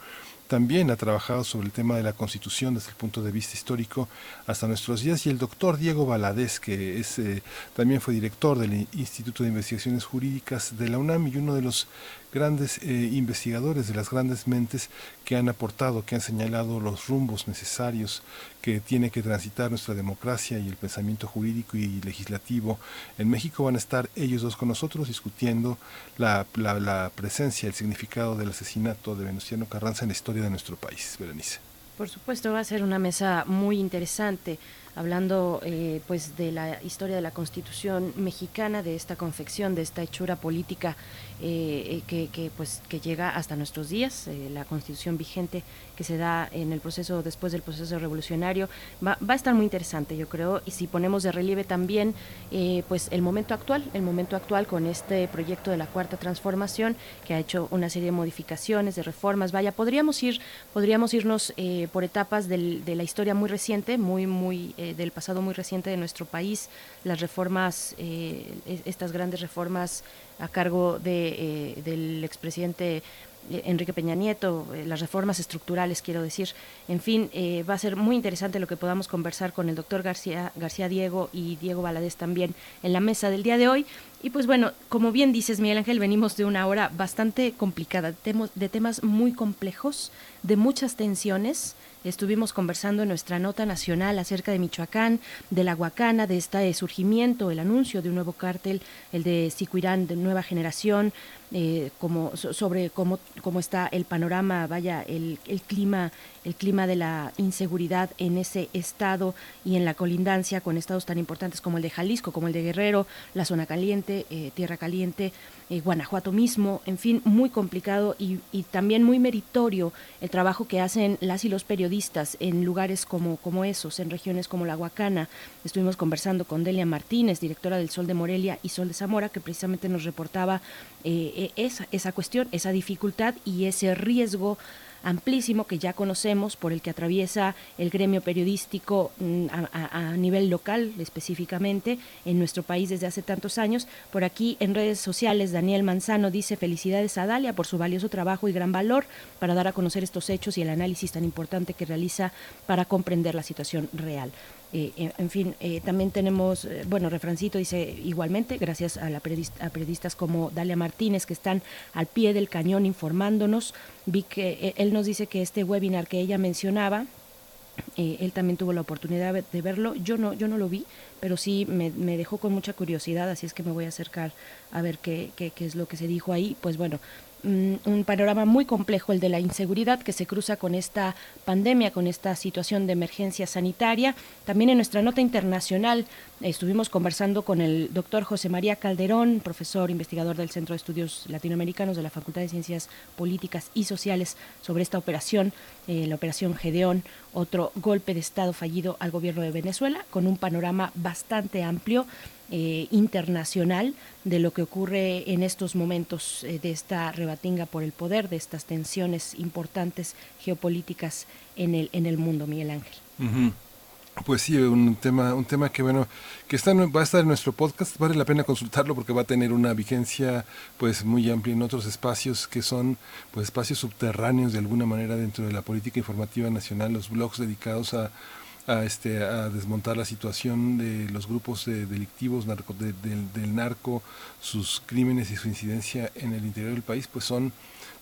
también ha trabajado sobre el tema de la Constitución desde el punto de vista histórico hasta nuestros días y el doctor Diego Valadez, que es, eh, también fue director del Instituto de Investigaciones Jurídicas de la UNAM y uno de los grandes eh, investigadores, de las grandes mentes que han aportado, que han señalado los rumbos necesarios que tiene que transitar nuestra democracia y el pensamiento jurídico y legislativo en México. Van a estar ellos dos con nosotros discutiendo la, la, presencia, el significado del asesinato de Venustiano Carranza en la historia de nuestro país. Berenice. Por supuesto, va a ser una mesa muy interesante. Hablando eh, pues de la historia de la Constitución mexicana, de esta confección, de esta hechura política eh, que, que, pues que llega hasta nuestros días, eh, la Constitución vigente que se da en el proceso después del proceso revolucionario va, va a estar muy interesante, yo creo, y si ponemos de relieve también pues el momento actual, el momento actual con este proyecto de la cuarta transformación que ha hecho una serie de modificaciones, de reformas, vaya, podríamos ir, podríamos irnos por etapas del, de la historia muy reciente, muy muy del pasado muy reciente de nuestro país, las reformas, eh, estas grandes reformas a cargo de, eh, del expresidente eh, Enrique Peña Nieto, las reformas estructurales, quiero decir. En fin, va a ser muy interesante lo que podamos conversar con el doctor García, García Diego y Diego Valadez también en la mesa del día de hoy. Y pues bueno, como bien dices, Miguel Ángel, venimos de una hora bastante complicada, de temas muy complejos, de muchas tensiones. Estuvimos conversando en nuestra nota nacional acerca de Michoacán, de la Huacana, de este surgimiento, el anuncio de un nuevo cártel, el de Sicuirán de nueva generación, eh, como, sobre cómo, cómo está el panorama, vaya, el, el, clima, el clima de la inseguridad en ese estado y en la colindancia con estados tan importantes como el de Jalisco, como el de Guerrero, la zona caliente, eh, Tierra Caliente, eh, Guanajuato mismo, en fin, muy complicado y, y, también muy meritorio el trabajo que hacen las y los periodistas en lugares como, como esos, en regiones como la Huacana. Estuvimos conversando con Delia Martínez, directora del Sol de Morelia y Sol de Zamora, que precisamente nos reportaba eh, e, esa, esa cuestión, esa dificultad y ese riesgo amplísimo que ya conocemos por el que atraviesa el gremio periodístico mm, a, a, nivel local específicamente en nuestro país desde hace tantos años. Por aquí en redes sociales Daniel Manzano dice felicidades a Dalia por su valioso trabajo y gran valor para dar a conocer estos hechos y el análisis tan importante que realiza para comprender la situación real. Eh, en fin, eh, también tenemos, eh, bueno, Refrancito dice igualmente, gracias a, la a, periodistas como Dalia Martínez, que están al pie del cañón informándonos. Vi que él nos dice que este webinar que ella mencionaba, él también tuvo la oportunidad de verlo. Yo no, yo no lo vi, pero sí me, me, dejó con mucha curiosidad, así es que me voy a acercar a ver qué, qué, qué es lo que se dijo ahí. Pues bueno, un panorama muy complejo, el de la inseguridad que se cruza con esta pandemia, con esta situación de emergencia sanitaria. También en nuestra nota internacional estuvimos conversando con el doctor José María Calderón, profesor investigador del Centro de Estudios Latinoamericanos de la Facultad de Ciencias Políticas y Sociales, sobre esta operación, eh, la operación Gedeón, otro golpe de Estado fallido al gobierno de Venezuela, con un panorama bastante amplio eh, internacional de lo que ocurre en estos momentos eh, de esta rebatinga por el poder, de estas tensiones importantes geopolíticas en el, en el mundo, Miguel Ángel. Pues sí, un tema, un tema que bueno, que está, va a estar en nuestro podcast, vale la pena consultarlo porque va a tener una vigencia pues muy amplia en otros espacios que son pues espacios subterráneos de alguna manera dentro de la política informativa nacional, los blogs dedicados a a, este, a desmontar la situación de los grupos de delictivos narco, de, de, del narco, sus crímenes y su incidencia en el interior del país, pues son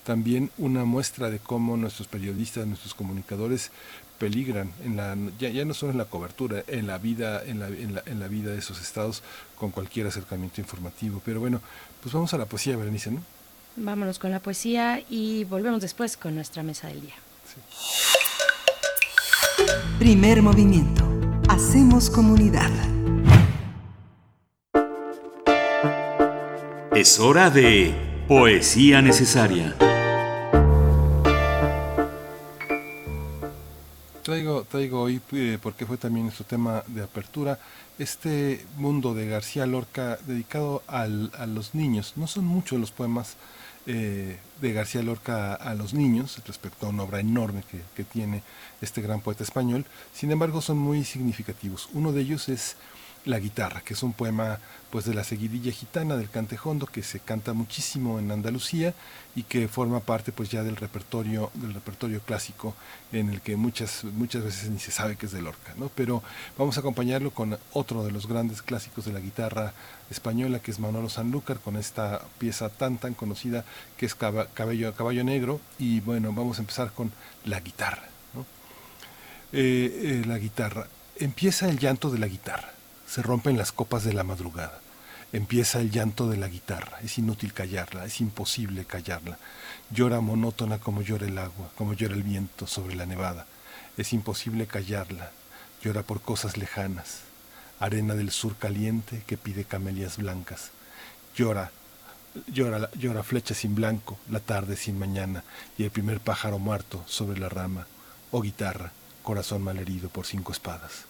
también una muestra de cómo nuestros periodistas, nuestros comunicadores peligran en la ya, ya no solo en la cobertura, en la vida, en la, en la, en la vida de esos estados con cualquier acercamiento informativo. Pero bueno, pues vamos a la poesía, Berenice, ¿no? Vámonos con la poesía y volvemos después con nuestra mesa del día. Sí. Primer movimiento. Hacemos comunidad. Es hora de poesía necesaria. Traigo, traigo hoy, eh, porque fue también nuestro tema de apertura, este mundo de García Lorca dedicado al, a los niños. No son muchos los poemas eh, de García Lorca a, los niños, respecto a una obra enorme que, que, tiene este gran poeta español, sin embargo son muy significativos. Uno de ellos es La guitarra, que es un poema pues de la seguidilla gitana del cantejondo que se canta muchísimo en Andalucía y que forma parte pues ya del repertorio del repertorio clásico en el que muchas muchas veces ni se sabe que es de Lorca, ¿no? Pero vamos a acompañarlo con otro de los grandes clásicos de la guitarra española que es Manolo Sanlúcar con esta pieza tan tan conocida que es Cabello Caballo Negro. Y bueno, vamos a empezar con la guitarra, eh, eh, la guitarra. Empieza el llanto de la guitarra se rompen las copas de la madrugada. Empieza el llanto de la guitarra. Es inútil callarla, es imposible callarla. Llora monótona como llora el agua, como llora el viento sobre la nevada. Es imposible callarla. llora por cosas lejanas, arena del sur caliente que pide camelias blancas. Llora, llora, llora flecha sin blanco, la tarde sin mañana y el primer pájaro muerto sobre la rama. O guitarra, corazón malherido por cinco espadas.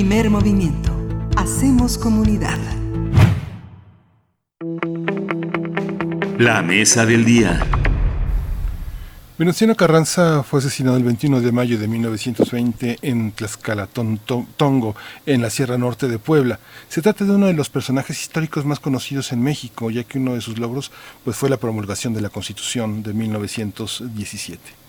Primer movimiento. Hacemos comunidad. La mesa del día. Venustiano Carranza fue asesinado el 21 de mayo de 1920 en Tlaxcala-Tongo, en la Sierra Norte de Puebla. Se trata de uno de los personajes históricos más conocidos en México, ya que uno de sus logros pues, fue la promulgación de la Constitución de 1917.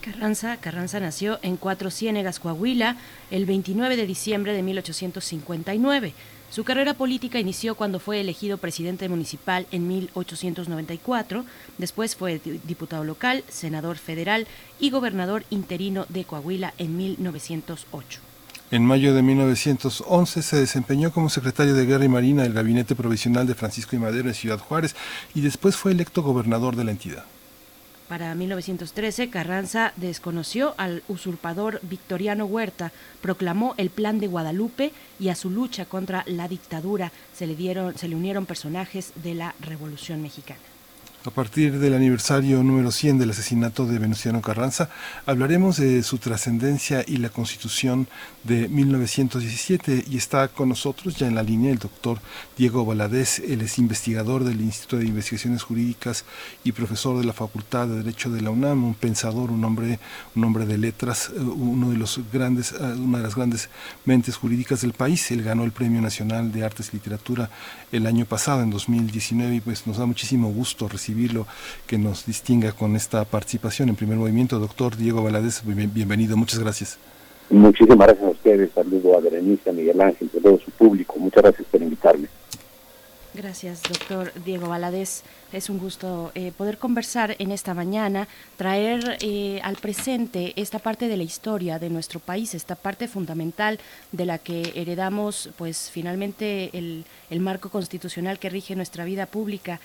Carranza, Carranza nació en Cuatro Ciénegas, Coahuila, el 29 de diciembre de 1859. Su carrera política inició cuando fue elegido presidente municipal en 1894, después fue diputado local, senador federal y gobernador interino de Coahuila en 1908. En mayo de 1911 se desempeñó como secretario de Guerra y Marina del Gabinete Provisional de Francisco y Madero en Ciudad Juárez y después fue electo gobernador de la entidad. Para 1913, Carranza desconoció al usurpador Victoriano Huerta, proclamó el Plan de Guadalupe y a su lucha contra la dictadura se le, dieron, se le unieron personajes de la Revolución Mexicana. A partir del aniversario número 100 del asesinato de Venustiano Carranza, hablaremos de su trascendencia y la constitución de 1917 y está con nosotros ya en la línea el doctor Diego Valadez, él es investigador del Instituto de Investigaciones Jurídicas y profesor de la Facultad de Derecho de la UNAM, un pensador, un hombre, un hombre de letras, eh, uno de los grandes, eh, una de las grandes mentes jurídicas del país. Él ganó el Premio Nacional de Artes y Literatura el año pasado, en 2019, y pues nos da muchísimo gusto recibirlo, que nos distinga con esta participación en primer movimiento. Doctor Diego Valadez, bien- bienvenido, muchas gracias. Muchísimas gracias a ustedes, saludo a Berenice, a Miguel Ángel, a todo su público, muchas gracias por invitarme. Gracias, doctor Diego Valadez. Es un gusto eh, poder conversar en esta mañana, traer eh, al presente esta parte de la historia de nuestro país, esta parte fundamental de la que heredamos, pues finalmente el, el marco constitucional que rige nuestra vida pública.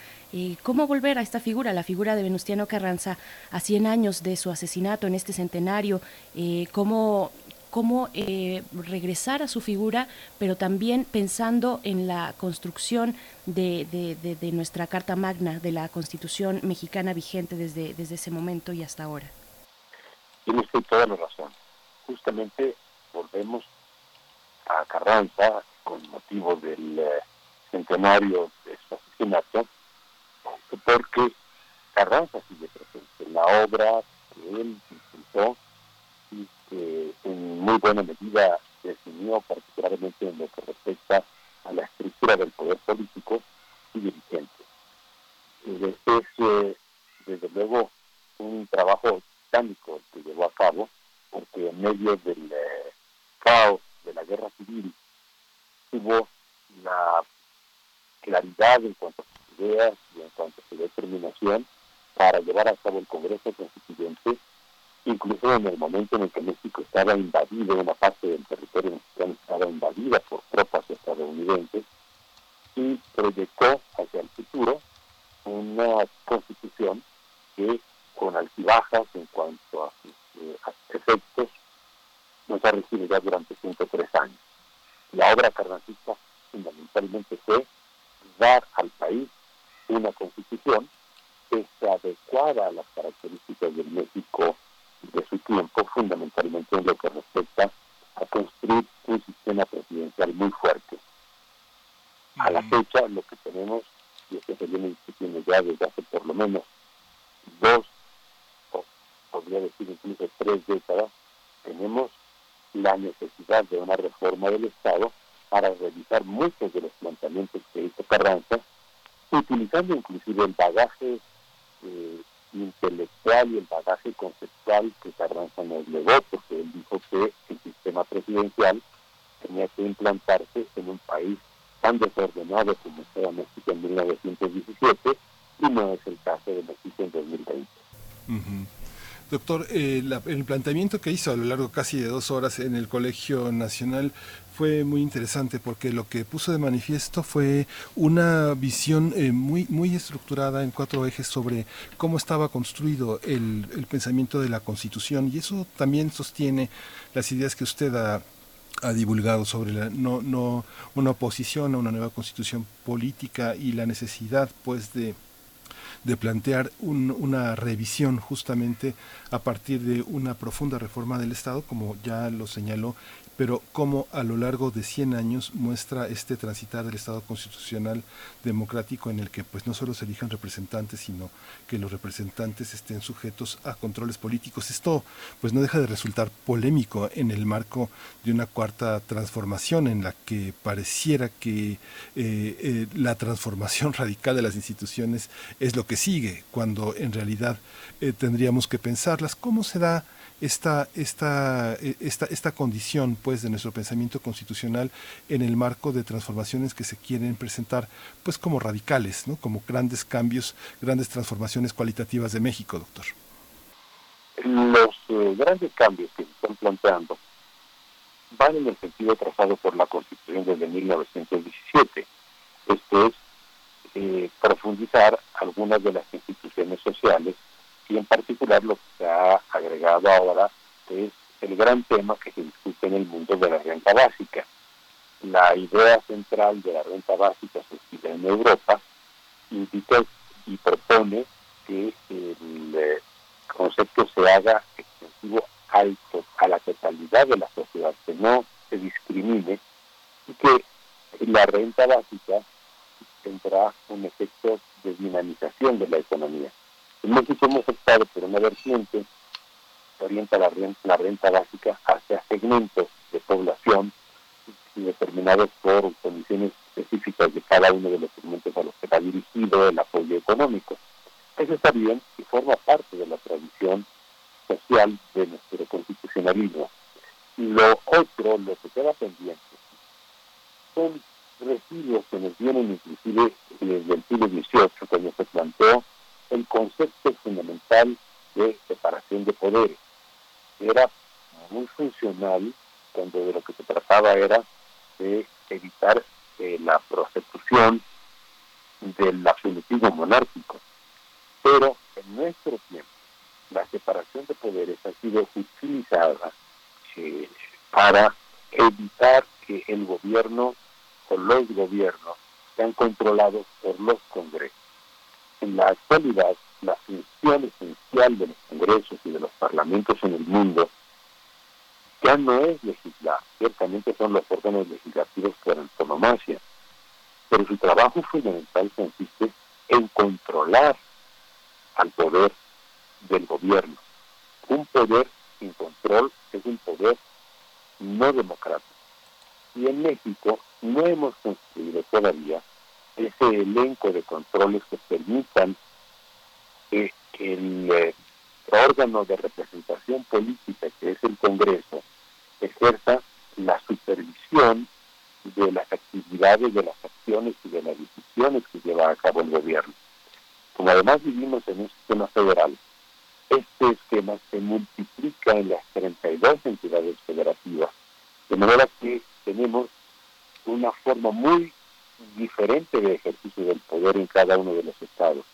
¿Cómo volver a esta figura, la figura de Venustiano Carranza, a 100 años de su asesinato en este centenario? Eh, ¿Cómo cómo eh, regresar a su figura, pero también pensando en la construcción de, nuestra Carta Magna, de la Constitución mexicana vigente desde, ese momento y hasta ahora. Tiene usted toda la razón. Justamente volvemos a Carranza con motivo del eh, centenario de su asesinato, porque Carranza sigue presente. La obra que él impulsó que en muy buena medida definió particularmente en lo que respecta a la estructura del poder político y dirigente. Eh, Es, eh, desde luego, un trabajo titánico que llevó a cabo, porque en medio del eh, caos de la guerra civil tuvo la claridad en cuanto a sus ideas y en cuanto a su determinación para llevar a cabo el Congreso Constituyente, incluso en el momento en el que México estaba invadido, una parte del territorio mexicano estaba invadida por tropas estadounidenses, y proyectó hacia el futuro una constitución que con altibajas en cuanto a sus eh, efectos nos ha regido ya durante 103 años. La obra carnancista fundamentalmente fue dar al país una constitución que se adecuara a las características del México de su tiempo, fundamentalmente en lo que respecta a construir un sistema presidencial muy fuerte. A la fecha lo que tenemos, y esto se viene discutiendo ya desde hace por lo menos dos, o podría decir incluso tres décadas, tenemos la necesidad de una reforma del Estado para revisar muchos de los planteamientos que hizo Carranza, utilizando inclusive el bagaje eh, intelectual y el bagaje conceptual que Carranza nos legó, porque él dijo que el sistema presidencial tenía que implantarse en un país tan desordenado como estaba México en 1917 y no es el caso de México en 2020. Ujú. Doctor, eh, la- el planteamiento que hizo a lo largo casi de dos horas en el Colegio Nacional fue muy interesante porque lo que puso de manifiesto fue una visión eh, muy, muy estructurada en cuatro ejes sobre cómo estaba construido el, pensamiento de la Constitución. Y eso también sostiene las ideas que usted ha, ha divulgado sobre la, no, no, una oposición a una nueva constitución política y la necesidad pues de de plantear un- una revisión justamente a partir de una profunda reforma del Estado, como ya lo señaló, pero cómo a lo largo de 100 años muestra este transitar del Estado constitucional democrático en el que pues no solo se elijan representantes, sino que los representantes estén sujetos a controles políticos. Esto pues no deja de resultar polémico en el marco de una cuarta transformación en la que pareciera que eh, eh, la transformación radical de las instituciones es lo que sigue, cuando en realidad eh, tendríamos que pensarlas. ¿Cómo se da esta, esta, eh, esta, esta condición pues, de nuestro pensamiento constitucional en el marco de transformaciones que se quieren presentar pues, como radicales, ¿no? como grandes cambios, grandes transformaciones cualitativas de México, doctor? Los eh, grandes cambios que se están planteando van en el sentido trazado por la Constitución desde 1917. Esto es eh, profundizar algunas de las instituciones sociales y en particular lo que se ha agregado ahora es el gran tema que se discute en el mundo de la renta básica. La idea central de la renta básica surgida en Europa indica y propone que el eh, concepto se haga extensivo al to- a la totalidad de la sociedad, que no se discrimine y que la renta básica tendrá un efecto de dinamización de la economía. En México hemos optado por una vertiente que orienta la renta, la renta básica hacia segmentos de población determinados por condiciones específicas de cada uno de los segmentos a los que va dirigido el apoyo económico. Eso está bien y forma parte de la tradición social de nuestro constitucionalismo. Y lo otro, lo que queda pendiente, son residuos que nos vienen inclusive desde el siglo XVIII, cuando se planteó el concepto fundamental de separación de poderes. Era muy funcional cuando de lo que se trataba era de evitar eh, la prosecución del absolutismo monárquico. Pero en nuestro tiempo, la separación de poderes ha sido utilizada eh, para evitar que el gobierno o los gobiernos sean controlados por los congresos. En la actualidad, la función esencial de los congresos y de los parlamentos en el mundo ya no es legislar, ciertamente son los órganos legislativos por antonomasia, pero su trabajo fundamental consiste en controlar al poder del gobierno. Un poder sin control es un poder no democrático. Y en México no hemos construido todavía ese elenco de controles que permitan que el eh, órgano de representación política, que es el Congreso, ejerza la supervisión de las actividades, de las acciones y de las decisiones que lleva a cabo el gobierno. Como además vivimos en un sistema federal, este esquema se multiplica en las 32 entidades federativas, de manera que tenemos una forma muy diferente de ejercicio del poder en cada uno de los estados.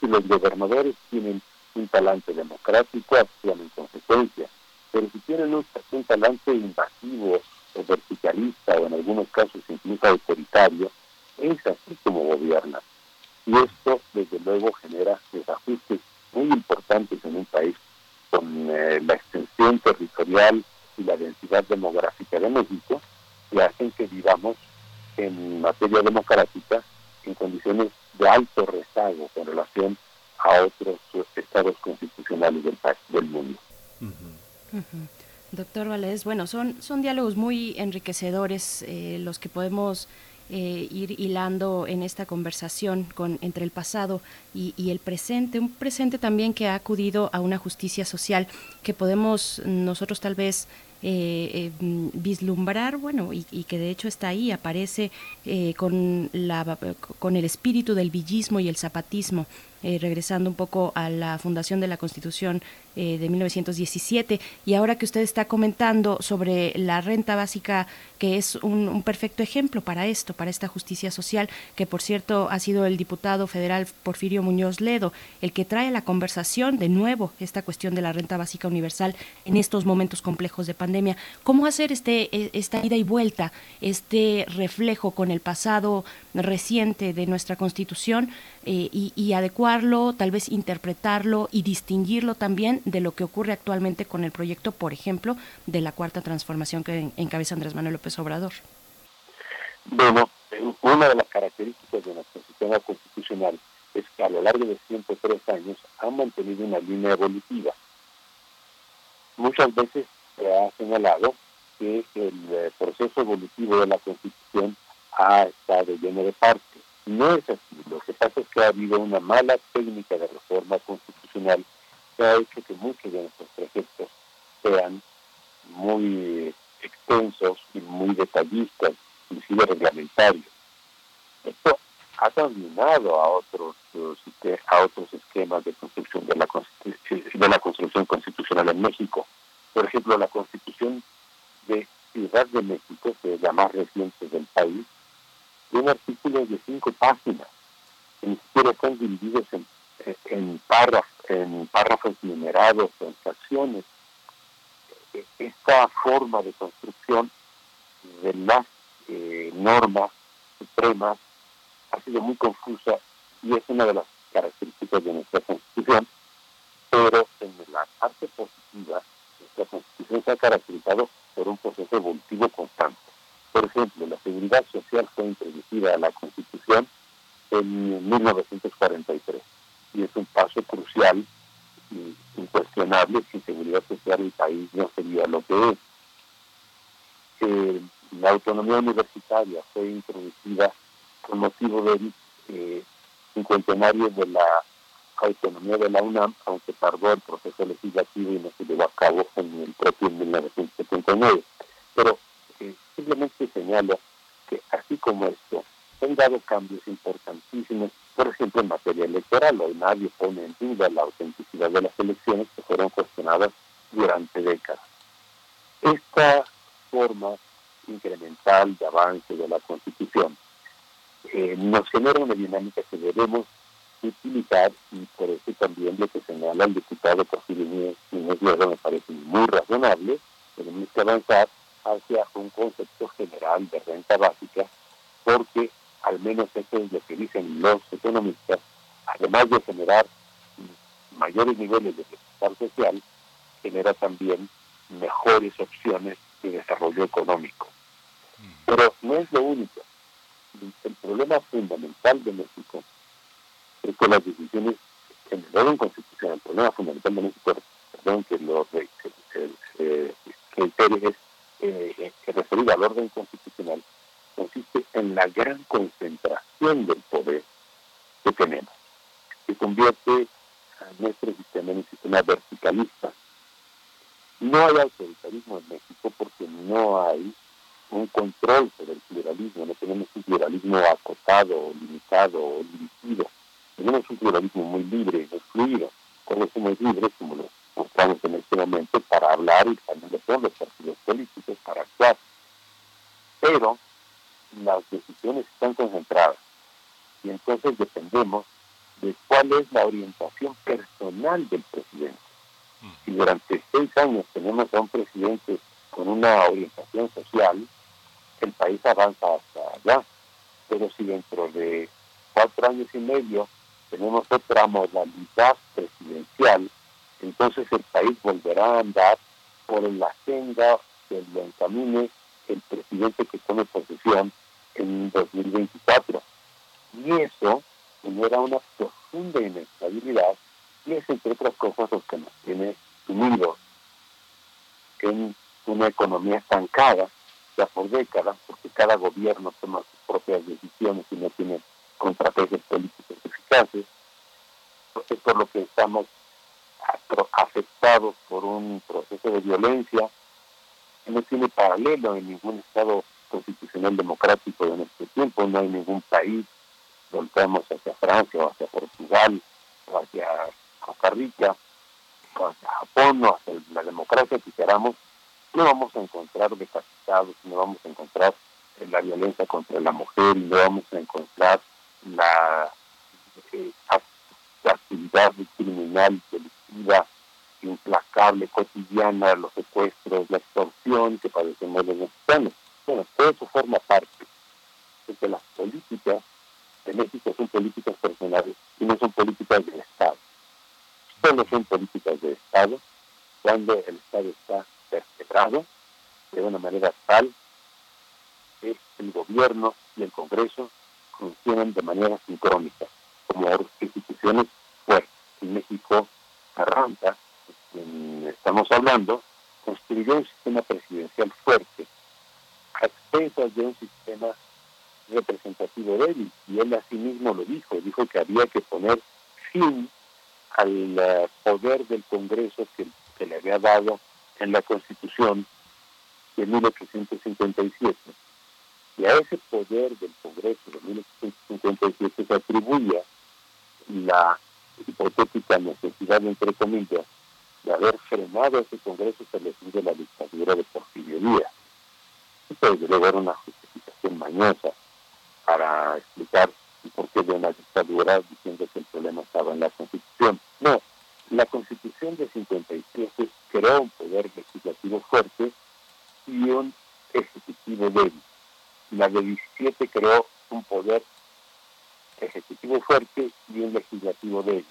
Si los gobernadores tienen un talante democrático, actúan en consecuencia, pero si tienen un, un talante invasivo o verticalista o en algunos casos incluso autoritario, es así como gobiernan. Y esto, desde luego, genera desajustes muy importantes en un país con eh, la extensión territorial y la densidad demográfica de México, que hacen que vivamos en materia democrática en condiciones de alto rezago con relación a otros estados constitucionales del país, del mundo. Doctor Valdés, bueno, son, son diálogos muy enriquecedores eh, los que podemos eh, ir hilando en esta conversación con, entre el pasado y, y el presente, un presente también que ha acudido a una justicia social que podemos nosotros tal vez eh, eh, vislumbrar, bueno, y, y que de hecho está ahí, aparece eh, con, la, con el espíritu del villismo y el zapatismo, eh, regresando un poco a la fundación de la Constitución eh, de 1917. Y ahora que usted está comentando sobre la renta básica, que es un, un perfecto ejemplo para esto, para esta justicia social, que por cierto ha sido el diputado federal Porfirio Muñoz Ledo el que trae a la conversación de nuevo esta cuestión de la renta básica universal en estos momentos complejos de pandemia. ¿Cómo hacer este, e- esta ida y vuelta, este reflejo con el pasado reciente de nuestra Constitución eh, y, y adecuarlo, tal vez interpretarlo y distinguirlo también de lo que ocurre actualmente con el proyecto, por ejemplo, de la cuarta transformación que en- encabeza Andrés Manuel López Obrador? Bueno, una de las características de nuestro sistema constitucional es que a lo largo de 103 años ha mantenido una línea evolutiva. Muchas veces se ha señalado que el eh, proceso evolutivo de la Constitución ha estado lleno de partes. No es así. Lo que pasa es que ha habido una mala técnica de reforma constitucional que ha hecho que muchos de nuestros preceptos sean muy extensos y muy detallistas, inclusive reglamentarios. Esto ha dominado a otros eh, a otros esquemas de construcción de la, de la construcción constitucional en México. Por ejemplo, la constitución de Ciudad de México, que es la más reciente del país, tiene artículos de cinco páginas, que ni siquiera están divididos en, en, párrafos, en párrafos numerados en fracciones. E- Esta forma de construcción de las eh, normas supremas ha sido muy confusa y es una de las características de nuestra Constitución, pero en la parte positiva, nuestra Constitución se ha caracterizado por un proceso evolutivo constante. Por ejemplo, la seguridad social fue introducida a la Constitución en 1943 y es un paso crucial y incuestionable. Sin seguridad social el país no sería lo que es. Eh, la autonomía universitaria fue introducida con motivo del eh, cincuentenario de la autonomía de la UNAM, aunque tardó el proceso legislativo y no se llevó a cabo en el propio 1979. Pero simplemente señalo que así como esto, han dado cambios importantísimos, por ejemplo, en materia electoral. Hoy nadie pone en duda la autenticidad de las elecciones que fueron cuestionadas durante décadas. Esta forma incremental de avance de la Constitución eh, nos genera una dinámica que debemos utilizar y por eso también lo que señala el diputado Porfirio Guerra me parece muy razonable. Tenemos que avanzar hacia un concepto general de renta básica porque al menos eso es lo que dicen los economistas, además de generar mayores niveles de bienestar social, genera también mejores opciones de desarrollo económico. Pero no es lo único. El problema fundamental de México es que las decisiones en el orden constitucional, el problema fundamental de México, perdón que lo eh, es eh, que referido al orden constitucional, consiste en la gran concentración del poder que tenemos, que convierte a nuestro sistema en un sistema verticalista. No hay autoritarismo en México porque no hay un control sobre el pluralismo, no tenemos un pluralismo acotado, limitado o dirigido, tenemos un pluralismo muy libre, muy fluido, todos somos libres, como lo mostramos en este momento, para hablar y también de todos los partidos para. Pero las decisiones están concentradas y entonces dependemos de cuál es la orientación personal del presidente. Si durante seis años tenemos a un presidente con una orientación social, el país avanza hasta allá. Pero si dentro de cuatro años y medio tenemos otra modalidad presidencial, entonces el país volverá a andar por la senda que lo encamine el presidente que tome posesión en 2024. Y eso genera una profunda inestabilidad y es, entre otras cosas, lo que nos tiene sumidos en una economía estancada ya por décadas, porque cada gobierno toma sus propias decisiones y no tiene contrapesos políticos eficaces. Es por lo que estamos afectados por un proceso de violencia no tiene paralelo en ningún Estado constitucional democrático de nuestro tiempo, no hay ningún país, volteamos hacia Francia o hacia Portugal o hacia Costa Rica o hacia Japón o hacia la democracia que queramos, no vamos a encontrar decapitados, no vamos a encontrar la violencia contra la mujer no vamos a encontrar la, eh, la actividad criminal delictiva implacable, cotidiana, los secuestros, la extorsión que padecemos los mexicanos. Bueno, todo eso forma parte de que las políticas de México son políticas personales y no son políticas del Estado. Solo son políticas de Estado cuando el Estado está vertebrado de una manera tal que el gobierno y el Congreso funcionan de manera sincrónica, como instituciones fuertes. En México, Carranza, de quien estamos hablando, construyó un sistema presidencial fuerte, a expensas de un sistema representativo débil, y él así mismo lo dijo, dijo que había que poner fin al eh, poder del Congreso que, que le había dado en la Constitución de 1857. Y a ese poder del Congreso de 1857 se atribuía la hipotética necesidad, entre comillas, de haber frenado ese Congreso de la dictadura de Porfirio Díaz. Esto desde luego era una justificación mañosa para explicar el porqué de una dictadura diciendo que el problema estaba en la Constitución. No, la Constitución de 57 creó un poder legislativo fuerte y un ejecutivo débil. La de 17 creó un poder ejecutivo fuerte y un legislativo débil.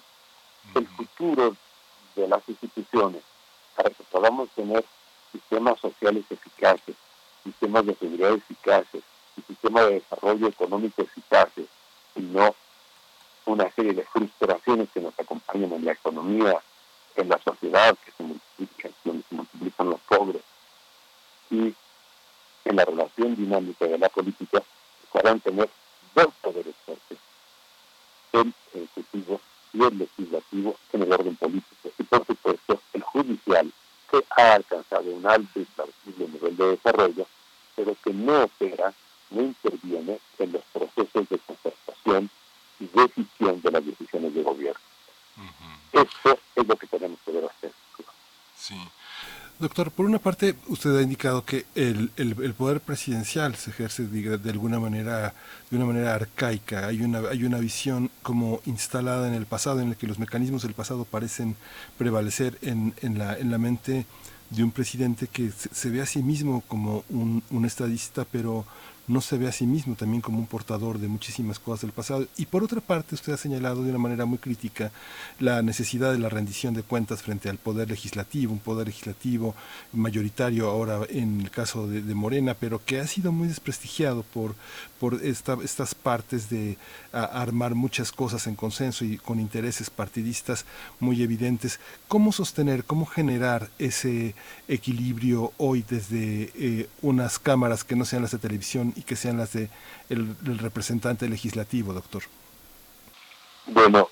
El futuro de las instituciones para que podamos tener sistemas sociales eficaces, sistemas de seguridad eficaces sistemas de desarrollo económico eficaces y no una serie de frustraciones que nos acompañan en la economía, en la sociedad, que se multiplican, donde se multiplican los pobres, y en la relación dinámica de la política, podrán tener dos poderes fuertes, el ejecutivo y el legislativo en el orden político. Y por supuesto, el judicial, que ha alcanzado un alto y plausible nivel de desarrollo, pero que no opera, no interviene en los procesos de concertación y decisión de las decisiones de gobierno. Esto es lo que tenemos que ver hacer. Sí. Doctor, por una parte, usted ha indicado que el, el, poder presidencial se ejerce de, de, alguna manera, de una manera arcaica. Hay una, hay una visión como instalada en el pasado, en la que los mecanismos del pasado parecen prevalecer en, en, la, en la mente de un presidente que se, se ve a sí mismo como un, un estadista, pero no se ve a sí mismo también como un portador de muchísimas cosas del pasado. Y por otra parte, usted ha señalado de una manera muy crítica la necesidad de la rendición de cuentas frente al poder legislativo, un poder legislativo mayoritario ahora en el caso de, Morena, pero que ha sido muy desprestigiado por, por esta, estas partes de armar muchas cosas en consenso y con intereses partidistas muy evidentes. ¿Cómo sostener, cómo generar ese equilibrio hoy desde eh, unas cámaras que no sean las de televisión y que sean las de el, representante legislativo, doctor? Bueno,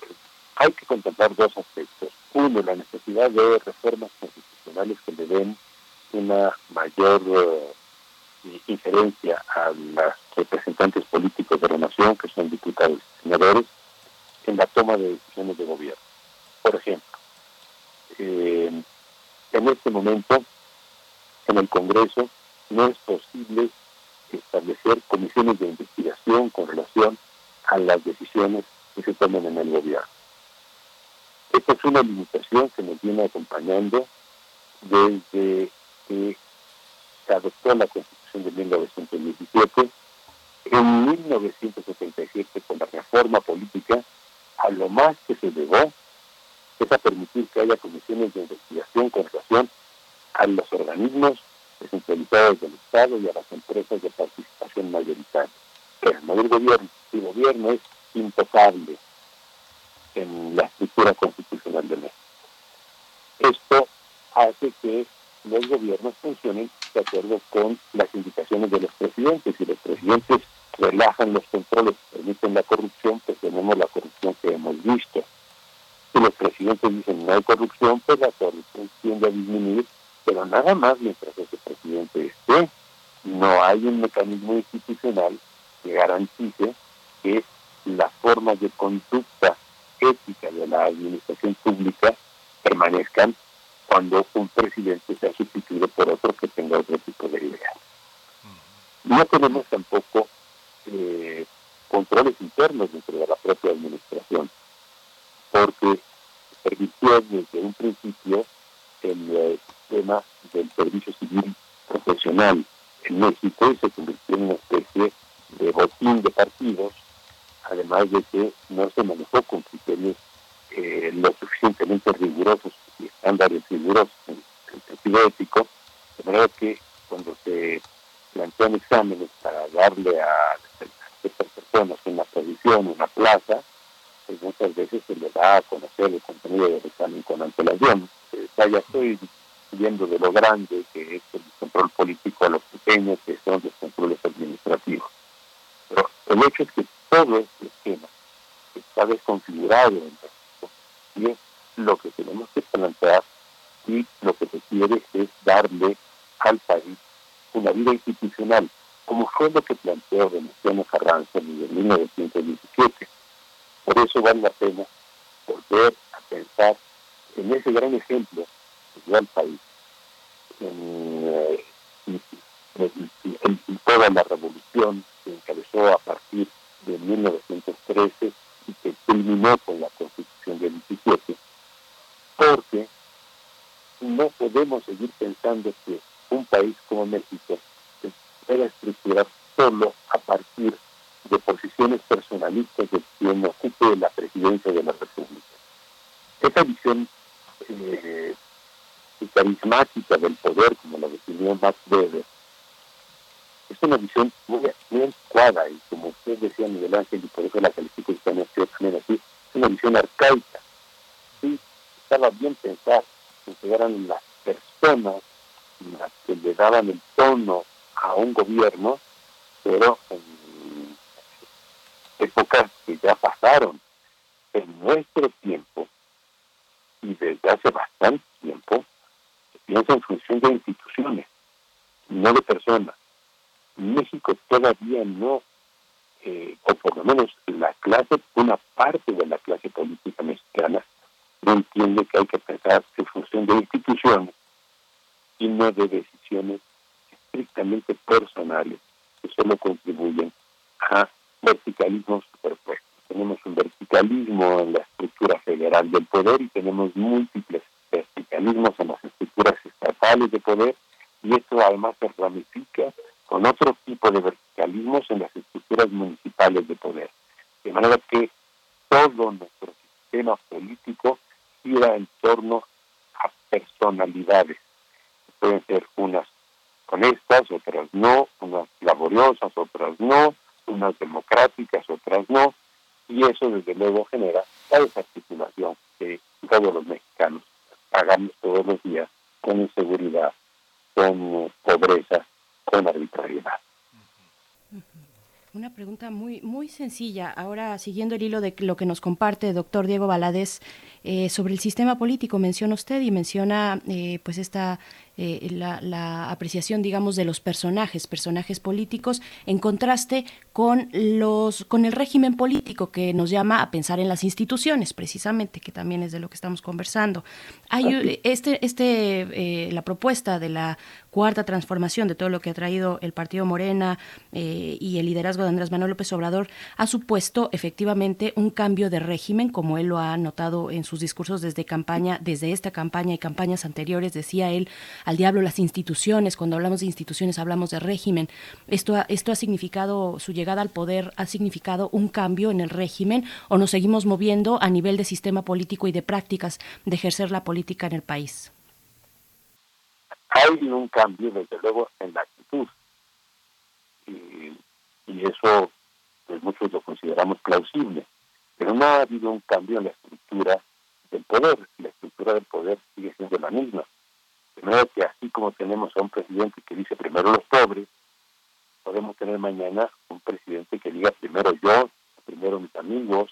hay que contemplar dos aspectos. Uno, la necesidad de reformas constitucionales que le den una mayor uh, injerencia a los representantes políticos de la nación, que son diputados y senadores, en la toma de decisiones de gobierno. Por ejemplo, eh, en este momento, en el Congreso, no es posible establecer comisiones de investigación con relación a las decisiones que se tomen en el gobierno. Esta es una limitación que nos viene acompañando desde que se adoptó la Constitución de 1917. En 1977, con la reforma política, a lo más que se llegó es a permitir que haya comisiones de investigación con relación a los organismos descentralizados del Estado y a las empresas de participación mayoritaria. Pero del gobierno. El gobierno es intocable en la estructura constitucional de México. Esto hace que los gobiernos funcionen de acuerdo con las indicaciones de los presidentes. Si los presidentes relajan los controles, permiten la corrupción, pues tenemos la corrupción que hemos visto. Si los presidentes dicen no hay corrupción, pues la corrupción tiende a disminuir, pero nada más mientras ese presidente esté. No hay un mecanismo institucional que garantice que las formas de conducta ética de la administración pública permanezcan cuando un presidente sea sustituido por otro que tenga otro tipo de ideas. No tenemos tampoco eh, controles internos dentro de la propia administración, porque permitió desde un principio el eh, sistema del servicio civil profesional en México y se convirtió en una especie de botín de partidos, además de que no se manejó con criterios eh, lo suficientemente rigurosos y estándares rigurosos en el sentido ético, de manera que cuando se plantean exámenes para darle a estas personas una posición, una plaza, muchas veces se le da a conocer el contenido del examen con antelación. Eh, vaya, estoy viendo de lo grande que es el control político a los pequeños, que son los controles administrativos. Pero el hecho es que todo este esquema está desconfigurado en México y es lo que tenemos que plantear y lo que se quiere es darle al país una vida institucional, como fue lo que planteó Venezuela Carranza en 1917. Por eso vale la pena volver a pensar en ese gran ejemplo que dio al país, en, eh, toda la revolución que encabezó a partir de 1913 y que culminó con la Constitución del 17, porque no podemos seguir pensando que un país como México se pueda estructurar solo a partir de posiciones personalistas de quien ocupe la presidencia de la República. Esa visión eh, carismática del poder, como la definió Max Weber, es una visión muy, muy y como usted decía Miguel Ángel, y por eso la califico también así, es una visión arcaica. Sí, estaba bien pensar que eran las personas las que le daban el tono a un gobierno, pero en épocas que ya pasaron. En nuestro tiempo, y desde hace bastante tiempo, se piensa en función de instituciones, no de personas. México todavía no, eh, o por lo menos la clase, una parte de la clase política mexicana, no entiende que hay que pensar en función de instituciones y no de decisiones estrictamente personales que solo contribuyen a verticalismos superpuestos. Tenemos un verticalismo en la estructura federal del poder y tenemos múltiples verticalismos en las estructuras estatales de poder y esto además se ramifica con otro tipo de verticalismos en las estructuras municipales de poder. De manera que todo nuestro sistema político gira en torno a personalidades. Pueden ser unas honestas, otras no, unas laboriosas, otras no, unas democráticas, otras no, y eso desde luego genera la desarticulación que todos los mexicanos pagamos todos los días con inseguridad, con pobreza, con arbitrariedad. Una pregunta muy, muy sencilla. Ahora, siguiendo el hilo de lo que nos comparte doctor Diego Valadez eh, sobre el sistema político, menciona usted y menciona eh, pues esta eh, la, apreciación, digamos, de los personajes, personajes políticos, en contraste con los, con el régimen político que nos llama a pensar en las instituciones, precisamente, que también es de lo que estamos conversando. Hay este, este, eh, la propuesta de la cuarta transformación de todo lo que ha traído el partido Morena eh, y el liderazgo de Andrés Manuel López Obrador ha supuesto efectivamente un cambio de régimen, como él lo ha notado en sus discursos desde campaña, desde esta campaña y campañas anteriores, decía él, al diablo las instituciones, cuando hablamos de instituciones hablamos de régimen. Esto esto ha significado, su llegada al poder ha significado un cambio en el régimen o nos seguimos moviendo a nivel de sistema político y de prácticas de ejercer la política en el país. Hay un cambio, desde luego, en la actitud. Y, y eso, pues muchos lo consideramos plausible. Pero no ha habido un cambio en la estructura del poder. La estructura del poder sigue siendo la misma. Manera que así como tenemos a un presidente que dice primero los pobres, podemos tener mañana un presidente que diga primero yo, primero mis amigos,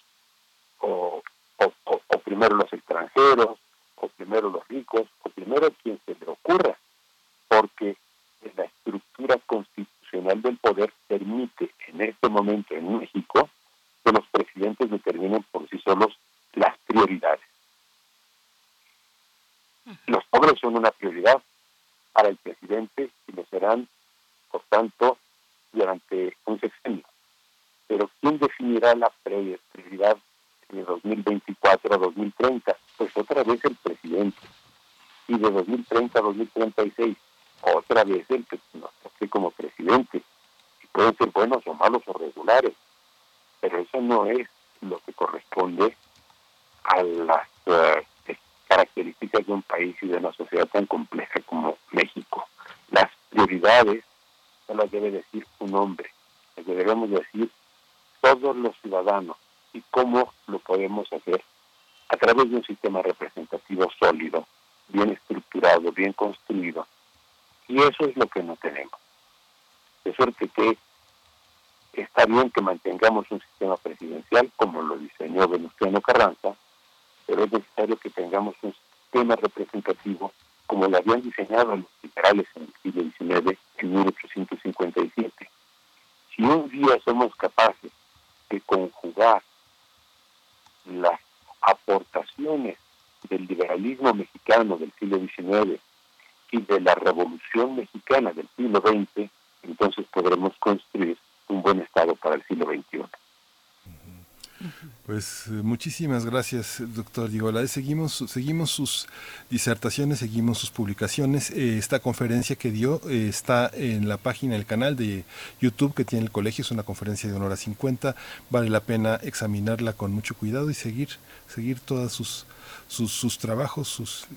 o, o, primero los extranjeros, o primero los ricos, o primero quien se le ocurra, porque la estructura constitucional del poder permite en este momento en México que los presidentes determinen por sí solos las prioridades. Los pobres una prioridad para el presidente y lo serán, por tanto, durante un sexenio. Pero ¿quién definirá la prioridad de 2024 a 2030? Pues otra vez el presidente. Y de 2030 a 2036, otra vez el que nos toque como presidente. Y pueden ser buenos o malos o regulares. Pero eso no es lo que corresponde a las eh, características de un país y de una sociedad tan compleja como México. Las prioridades no las debe decir un hombre, las debemos decir todos los ciudadanos y cómo lo podemos hacer a través de un sistema representativo sólido, bien estructurado, bien construido. Y eso es lo que no tenemos. De suerte que está bien que mantengamos un sistema presidencial como lo diseñó Venustiano Carranza, pero es necesario que tengamos un sistema representativo como lo habían diseñado los liberales en el siglo XIX, en 1857. Si un día somos capaces de conjugar las aportaciones del liberalismo mexicano del siglo XIX y de la revolución mexicana del siglo XX, entonces podremos construir un buen Estado para el siglo XXI. Pues eh, muchísimas gracias, doctor Diego Valadez. Seguimos, seguimos sus disertaciones, seguimos sus publicaciones. Eh, esta conferencia que dio eh, está en la página, el canal de YouTube que tiene el colegio. Es una conferencia de una hora 50. Vale la pena examinarla con mucho cuidado y seguir, seguir todos sus, sus, sus trabajos, sus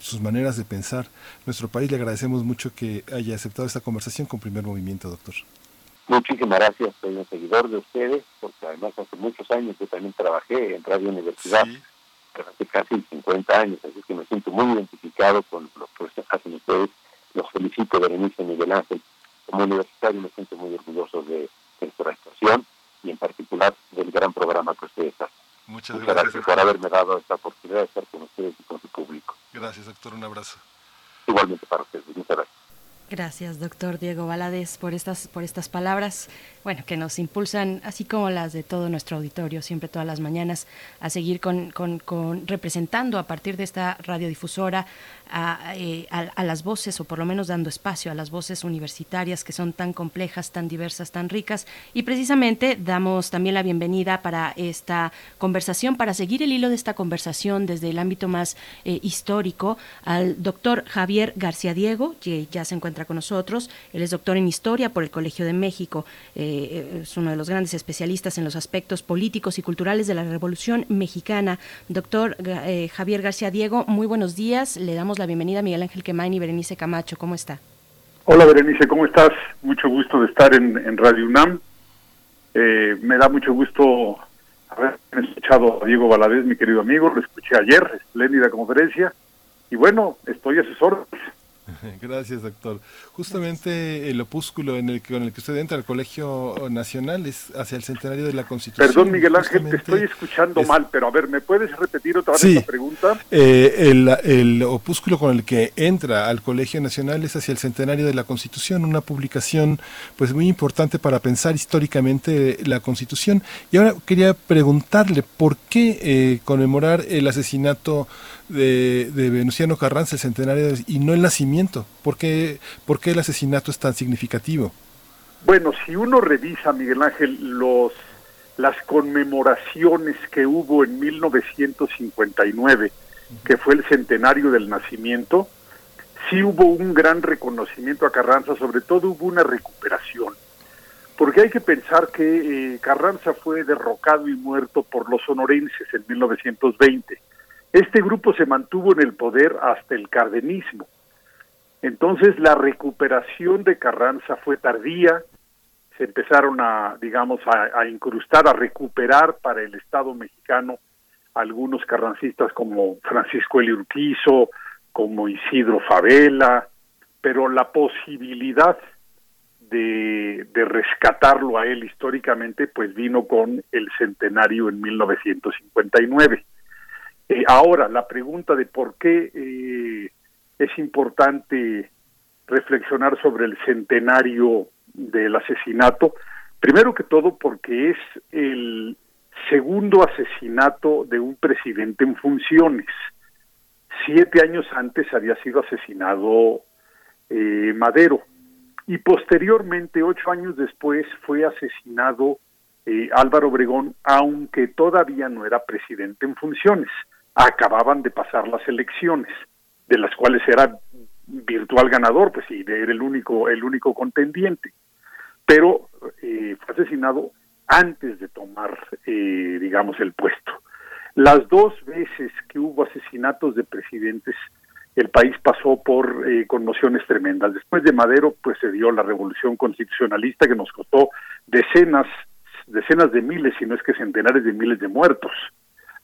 sus maneras de pensar. Nuestro país le agradecemos mucho que haya aceptado esta conversación con primer movimiento, doctor. Muchísimas gracias, soy un seguidor de ustedes, porque además hace muchos años yo también trabajé en Radio Universidad, hace casi 50 años, así que me siento muy identificado con lo que hacen ustedes. Los felicito, Berenice Miguel Ángel. Como universitario me siento muy orgulloso de, estación y en particular del gran programa que ustedes hacen. Muchas, gracias por haberme dado esta oportunidad de estar con ustedes y con su público. Gracias, doctor. Un abrazo. Igualmente para ustedes. Muchas gracias. Gracias, doctor Diego Valadez, por estas, por estas palabras, bueno, que nos impulsan, así como las de todo nuestro auditorio, siempre todas las mañanas, a seguir con, con, con representando a partir de esta radiodifusora eh, a, a, las voces, o por lo menos dando espacio a las voces universitarias que son tan complejas, tan diversas, tan ricas. Y precisamente damos también la bienvenida para esta conversación, para seguir el hilo de esta conversación desde el ámbito más eh, histórico, al doctor Javier García Diego, que ya se encuentra con nosotros. Él es doctor en Historia por el Colegio de México. Eh, es uno de los grandes especialistas en los aspectos políticos y culturales de la Revolución Mexicana. Doctor Javier García Diego, muy buenos días. Le damos la bienvenida a Miguel Ángel Quemain y Berenice Camacho. ¿Cómo está? Hola Berenice, ¿cómo estás? Mucho gusto de estar en, Radio UNAM. Eh, me da mucho gusto haber escuchado a Diego Valadez, mi querido amigo. Lo escuché ayer, espléndida conferencia. Y bueno, estoy a sus órdenes. Gracias, doctor. Justamente el opúsculo en el que, con el que usted entra al Colegio Nacional es hacia el centenario de la Constitución. Perdón, Miguel Ángel, te estoy escuchando mal, pero a ver, ¿me puedes repetir otra vez la pregunta? Eh, el, el, opúsculo con el que entra al Colegio Nacional es hacia el centenario de la Constitución, una publicación pues muy importante para pensar históricamente la Constitución. Y ahora quería preguntarle, ¿por qué eh, conmemorar el asesinato de, de Venustiano Carranza, el centenario, y no el nacimiento? ¿Por qué, ¿Por qué el asesinato es tan significativo? Bueno, si uno revisa, Miguel Ángel, los las conmemoraciones que hubo en 1959, que fue el centenario del nacimiento, sí hubo un gran reconocimiento a Carranza, sobre todo hubo una recuperación. Porque hay que pensar que eh, Carranza fue derrocado y muerto por los sonorenses en 1920 este grupo se mantuvo en el poder hasta el cardenismo. Entonces la recuperación de Carranza fue tardía, se empezaron a, digamos, a, incrustar, a recuperar para el Estado mexicano algunos carrancistas como Francisco Eli Urquizo, como Isidro Favela, pero la posibilidad de, de, rescatarlo a él históricamente, pues vino con el centenario en 1959. Eh, ahora, la pregunta de por qué eh, es importante reflexionar sobre el centenario del asesinato, primero que todo porque es el segundo asesinato de un presidente en funciones. Siete años antes había sido asesinado eh, Madero. Y posteriormente, ocho años después, fue asesinado Álvaro Obregón, aunque todavía no era presidente en funciones acababan de pasar las elecciones, de las cuales era virtual ganador, pues sí, era el único, el único contendiente. Pero eh, fue asesinado antes de tomar, eh, digamos, el puesto. Las dos veces que hubo asesinatos de presidentes, el país pasó por eh, conmociones tremendas. Después de Madero, pues se dio la revolución constitucionalista que nos costó decenas, decenas de miles, si no es que centenares de miles de muertos.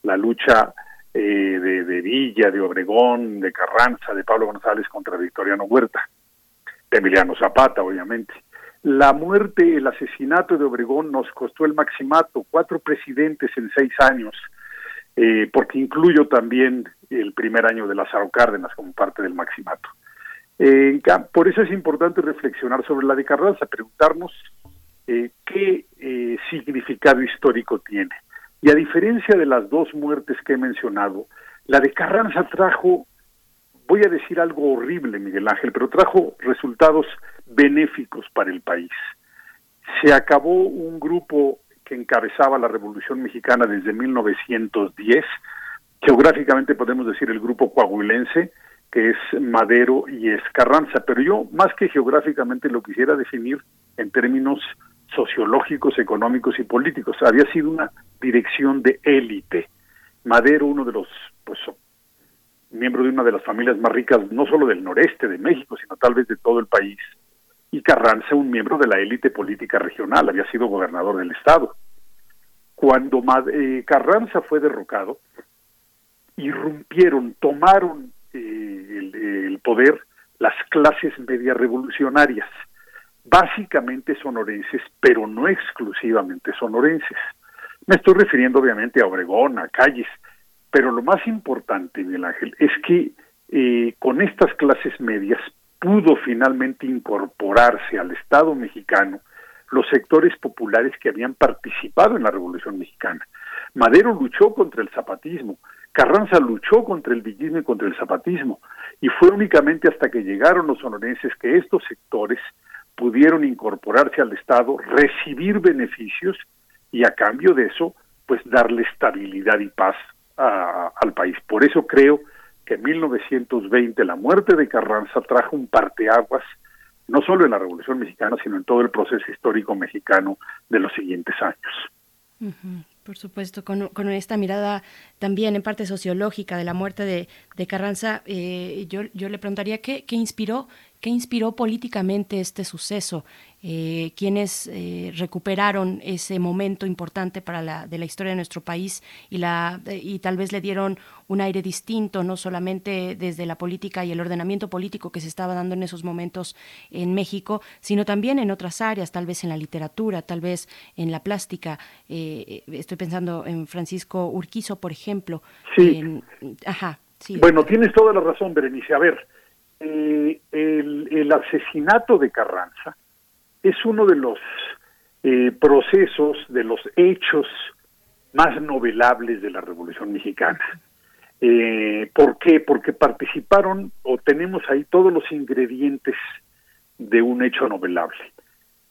La lucha eh, de, Villa, de Obregón, de Carranza, de Pablo González contra Victoriano Huerta, de Emiliano Zapata, obviamente. La muerte, el asesinato de Obregón nos costó el maximato, cuatro presidentes en seis años, eh, porque incluyo también el primer año de Lázaro Cárdenas como parte del maximato. Eh, por eso es importante reflexionar sobre la de Carranza, preguntarnos qué significado histórico tiene. Y a diferencia de las dos muertes que he mencionado, la de Carranza trajo, voy a decir algo horrible, Miguel Ángel, pero trajo resultados benéficos para el país. Se acabó un grupo que encabezaba la Revolución Mexicana desde 1910. Geográficamente podemos decir el grupo coahuilense, que es Madero y es Carranza, pero yo más que geográficamente lo quisiera definir en términos sociológicos, económicos y políticos. Había sido una dirección de élite. Madero, uno de los, pues, miembro de una de las familias más ricas, no solo del noreste de México, sino tal vez de todo el país, y Carranza, un miembro de la élite política regional, había sido gobernador del estado. Cuando eh, Carranza fue derrocado, irrumpieron, tomaron eh, el, el poder las clases medias revolucionarias, básicamente sonorenses, pero no exclusivamente sonorenses. Me estoy refiriendo obviamente a Obregón, a Calles, pero lo más importante, Miguel Ángel, es que eh, con estas clases medias pudo finalmente incorporarse al Estado mexicano los sectores populares que habían participado en la Revolución Mexicana. Madero luchó contra el zapatismo, Carranza luchó contra el villismo y contra el zapatismo, y fue únicamente hasta que llegaron los sonorenses que estos sectores pudieron incorporarse al Estado, recibir beneficios y a cambio de eso, pues darle estabilidad y paz a- al país. Por eso creo que en 1920 la muerte de Carranza trajo un parteaguas no solo en la Revolución Mexicana, sino en todo el proceso histórico mexicano de los siguientes años. Por supuesto, con, esta mirada también en parte sociológica de la muerte de, Carranza, eh, yo, le preguntaría qué inspiró, qué inspiró políticamente este suceso, eh, quienes eh, recuperaron ese momento importante para la de la historia de nuestro país y la eh, y tal vez le dieron un aire distinto, no solamente desde la política y el ordenamiento político que se estaba dando en esos momentos en México, sino también en otras áreas, tal vez en la literatura, tal vez en la plástica. Eh, estoy pensando en Francisco Urquizo, por ejemplo. Sí. En- ajá, sí. Bueno, tienes toda la razón, Berenice. A ver, eh, el, el asesinato de Carranza es uno de los eh, procesos, de los hechos más novelables de la Revolución Mexicana. Eh, ¿Por qué? Porque participaron o tenemos ahí todos los ingredientes de un hecho novelable.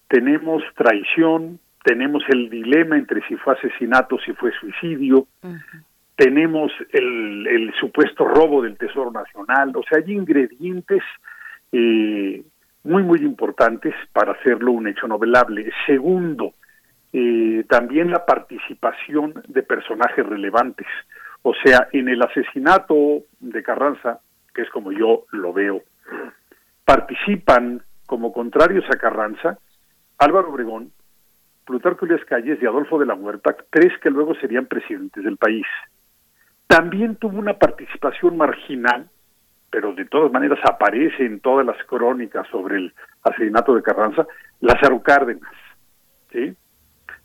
Tenemos traición, tenemos el dilema entre si fue asesinato, si fue suicidio, tenemos el, el supuesto robo del Tesoro Nacional, o sea, hay ingredientes eh, muy, muy importantes para hacerlo un hecho novelable. Segundo, eh, también la participación de personajes relevantes. O sea, en el asesinato de Carranza, que es como yo lo veo, participan como contrarios a Carranza Álvaro Obregón, Plutarco Elias Calles y Adolfo de la Huerta, tres que luego serían presidentes del país. También tuvo una participación marginal, pero de todas maneras aparece en todas las crónicas sobre el asesinato de Carranza, Lázaro Cárdenas.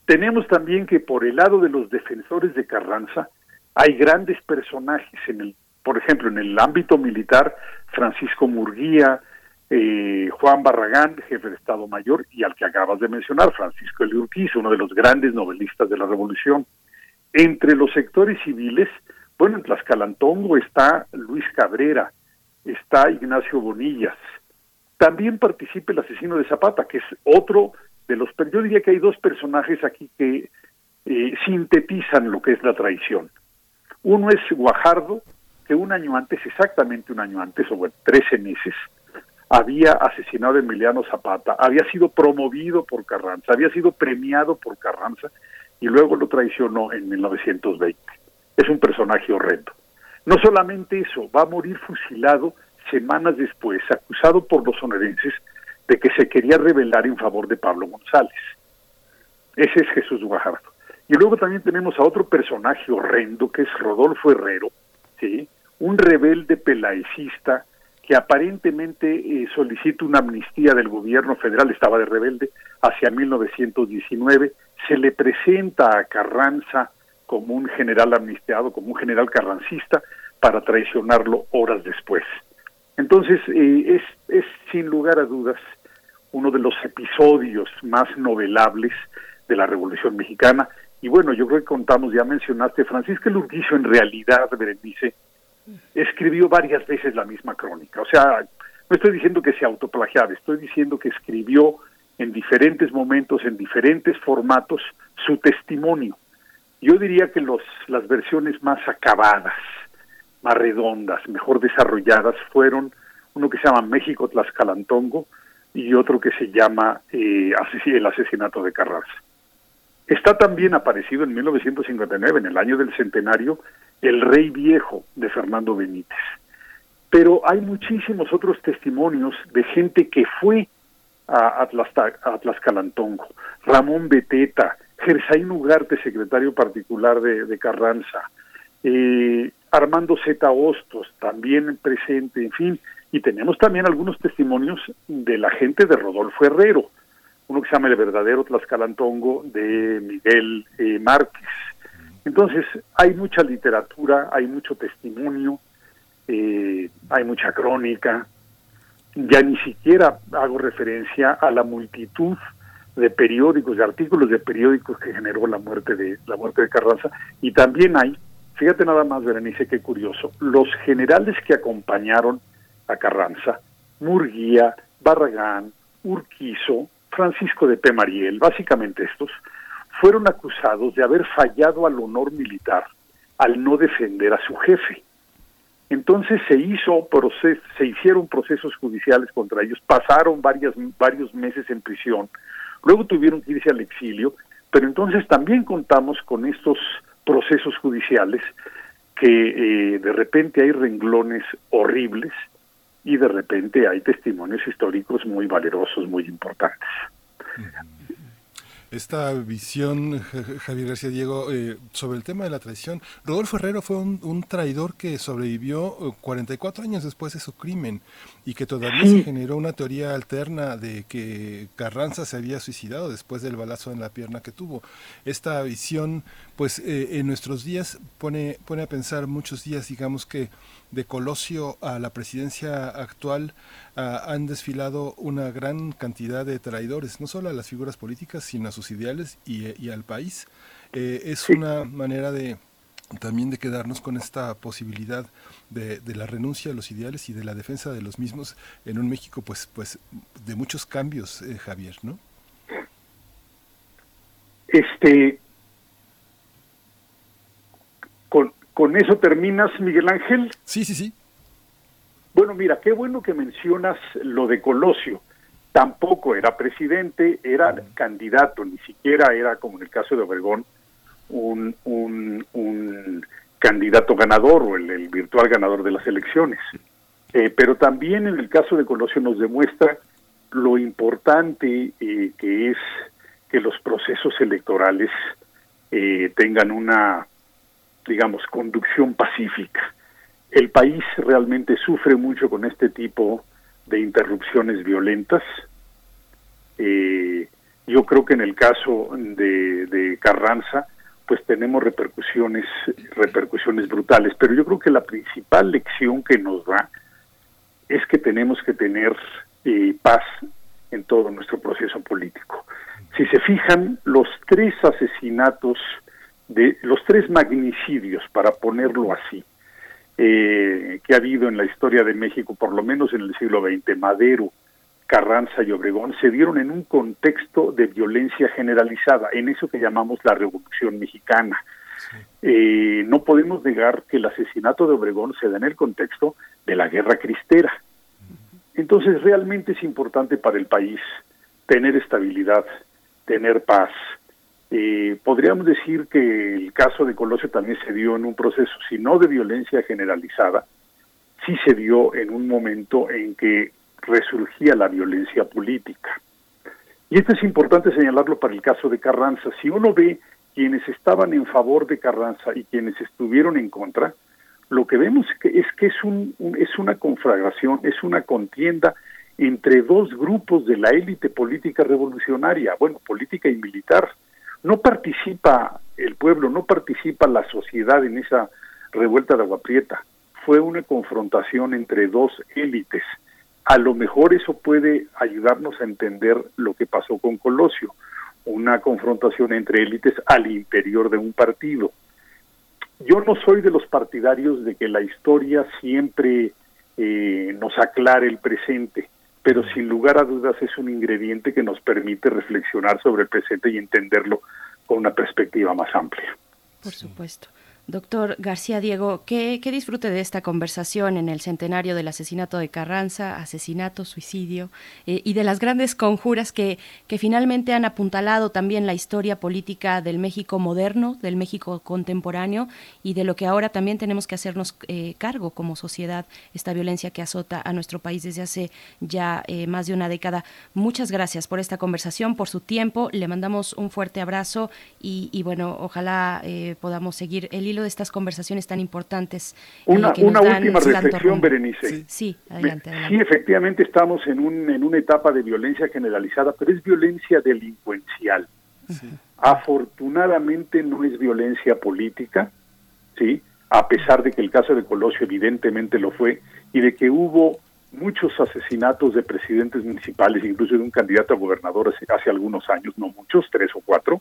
Tenemos también que por el lado de los defensores de Carranza hay grandes personajes en el, por ejemplo, en el ámbito militar, Francisco Murguía, eh, Juan Barragán, jefe de Estado Mayor, y al que acabas de mencionar, Francisco Eli Urquizo, uno de los grandes novelistas de la Revolución. Entre los sectores civiles, bueno, en Tlaxcalantongo está Luis Cabrera, está Ignacio Bonillas. También participa el asesino de Zapata, que es otro de los... Yo diría que hay dos personajes aquí que eh, sintetizan lo que es la traición. Uno es Guajardo, que un año antes, exactamente un año antes, o bueno, 13 meses, había asesinado a Emiliano Zapata, había sido promovido por Carranza, había sido premiado por Carranza y luego lo traicionó en 1920. Es un personaje horrendo. No solamente eso, va a morir fusilado semanas después, acusado por los sonorenses de que se quería rebelar en favor de Pablo González. Ese es Jesús Guajardo. Y luego también tenemos a otro personaje horrendo que es Rodolfo Herrero, ¿sí? un rebelde pelaicista que aparentemente eh, solicita una amnistía del gobierno federal, estaba de rebelde, hacia 1919, se le presenta a Carranza como un general amnistiado, como un general carrancista, para traicionarlo horas después. Entonces, eh, es, es sin lugar a dudas uno de los episodios más novelables de la Revolución Mexicana. Y bueno, yo creo que contamos, ya mencionaste, Francisco Urquizo en realidad, Berenice, escribió varias veces la misma crónica. O sea, no estoy diciendo que se autoplagiaba, estoy diciendo que escribió en diferentes momentos, en diferentes formatos, su testimonio. Yo diría que los, las versiones más acabadas, más redondas, mejor desarrolladas fueron uno que se llama México Tlaxcalantongo y otro que se llama eh, El asesinato de Carranza. Está también aparecido en 1959, en el año del centenario, El Rey Viejo de Fernando Benítez. Pero hay muchísimos otros testimonios de gente que fue a, a Tlaxcalantongo. Ramón Beteta, Gersaín Ugarte, secretario particular de, Carranza, eh, Armando Z. Hostos, también presente, en fin. Y tenemos también algunos testimonios de la gente de Rodolfo Herrero, uno que se llama El verdadero Tlaxcalantongo de Miguel eh, Márquez. Entonces, hay mucha literatura, hay mucho testimonio, eh, hay mucha crónica. Ya ni siquiera hago referencia a la multitud de periódicos, de artículos de periódicos que generó la muerte de la muerte de Carranza. Y también hay, fíjate nada más, Berenice, qué curioso, los generales que acompañaron a Carranza, Murguía, Barragán, Urquizo, Francisco de P. Mariel, básicamente estos, fueron acusados de haber fallado al honor militar al no defender a su jefe. Entonces se hizo proces- se hicieron procesos judiciales contra ellos, pasaron varias, varios meses en prisión, luego tuvieron que irse al exilio, pero entonces también contamos con estos procesos judiciales que eh, de repente hay renglones horribles y de repente hay testimonios históricos muy valerosos, muy importantes. Esta visión, Ja- Ja- Javier García Diego, eh, sobre el tema de la traición. Rodolfo Herrero fue un, traidor que sobrevivió eh, 44 años después de su crimen y que todavía se generó una teoría alterna de que Carranza se había suicidado después del balazo en la pierna que tuvo. Esta visión, pues eh, en nuestros días pone, pone a pensar muchos días, digamos que de Colosio a la presidencia actual ah, han desfilado una gran cantidad de traidores, no solo a las figuras políticas, sino a sus ideales y, y al país. Eh, es una manera de también de quedarnos con esta posibilidad de, de la renuncia a los ideales y de la defensa de los mismos en un México pues pues de muchos cambios eh, Javier no Este, con, con eso terminas, Miguel Ángel. Sí, sí, sí. Bueno, mira, qué bueno que mencionas lo de Colosio. Tampoco era presidente, era candidato, ni siquiera era, como en el caso de Obregón, un, un, candidato ganador o el, virtual ganador de las elecciones. Eh, pero también en el caso de Colosio nos demuestra lo importante eh, que es que los procesos electorales eh, tengan una, digamos, conducción pacífica. El país realmente sufre mucho con este tipo de interrupciones violentas. Yo creo que en el caso de Carranza, pues tenemos repercusiones, repercusiones brutales. Pero yo creo que la principal lección que nos da es que tenemos que tener eh, paz en todo nuestro proceso político. Si se fijan, los tres asesinatos, de los tres magnicidios, para ponerlo así, eh, que ha habido en la historia de México, por lo menos en el siglo XX, Madero, Carranza y Obregón, se dieron en un contexto de violencia generalizada, en eso que llamamos la Revolución Mexicana. Eh, no podemos negar que el asesinato de Obregón se da en el contexto de la guerra cristera. Entonces realmente es importante para el país tener estabilidad, tener paz. Eh, podríamos decir que el caso de Colosio también se dio en un proceso, si no de violencia generalizada, sí se dio en un momento en que resurgía la violencia política. Y esto es importante señalarlo para el caso de Carranza. Si uno ve quienes estaban en favor de Carranza y quienes estuvieron en contra, lo que vemos es que es, un- es una conflagración, es una contienda entre dos grupos de la élite política revolucionaria, bueno, política y militar. No participa el pueblo, no participa la sociedad en esa revuelta de Agua Prieta. Fue una confrontación entre dos élites. A lo mejor eso puede ayudarnos a entender lo que pasó con Colosio, una confrontación entre élites al interior de un partido. Yo no soy de los partidarios de que la historia siempre eh, nos aclare el presente. pero sin lugar a dudas es un ingrediente que nos permite reflexionar sobre el presente y entenderlo con una perspectiva más amplia. Por supuesto. Doctor García Diego, ¿qué, ¿qué, disfrute de esta conversación en el centenario del asesinato de Carranza, asesinato, suicidio, eh, y de las grandes conjuras que, que finalmente han apuntalado también la historia política del México moderno, del México contemporáneo, y de lo que ahora también tenemos que hacernos eh, cargo como sociedad, esta violencia que azota a nuestro país desde hace ya eh, más de una década? Muchas gracias por esta conversación, por su tiempo, le mandamos un fuerte abrazo y bueno, ojalá podamos seguir el hilo de estas conversaciones tan importantes. Una, una última reflexión, Berenice. Sí, sí adelante, adelante, Sí, efectivamente estamos en, un, en una etapa de violencia generalizada, pero es violencia delincuencial. Sí. Afortunadamente no es violencia política, ¿sí? a pesar de que el caso de Colosio evidentemente lo fue, y de que hubo muchos asesinatos de presidentes municipales, incluso de un candidato a gobernador hace, hace algunos años, no muchos, tres o cuatro,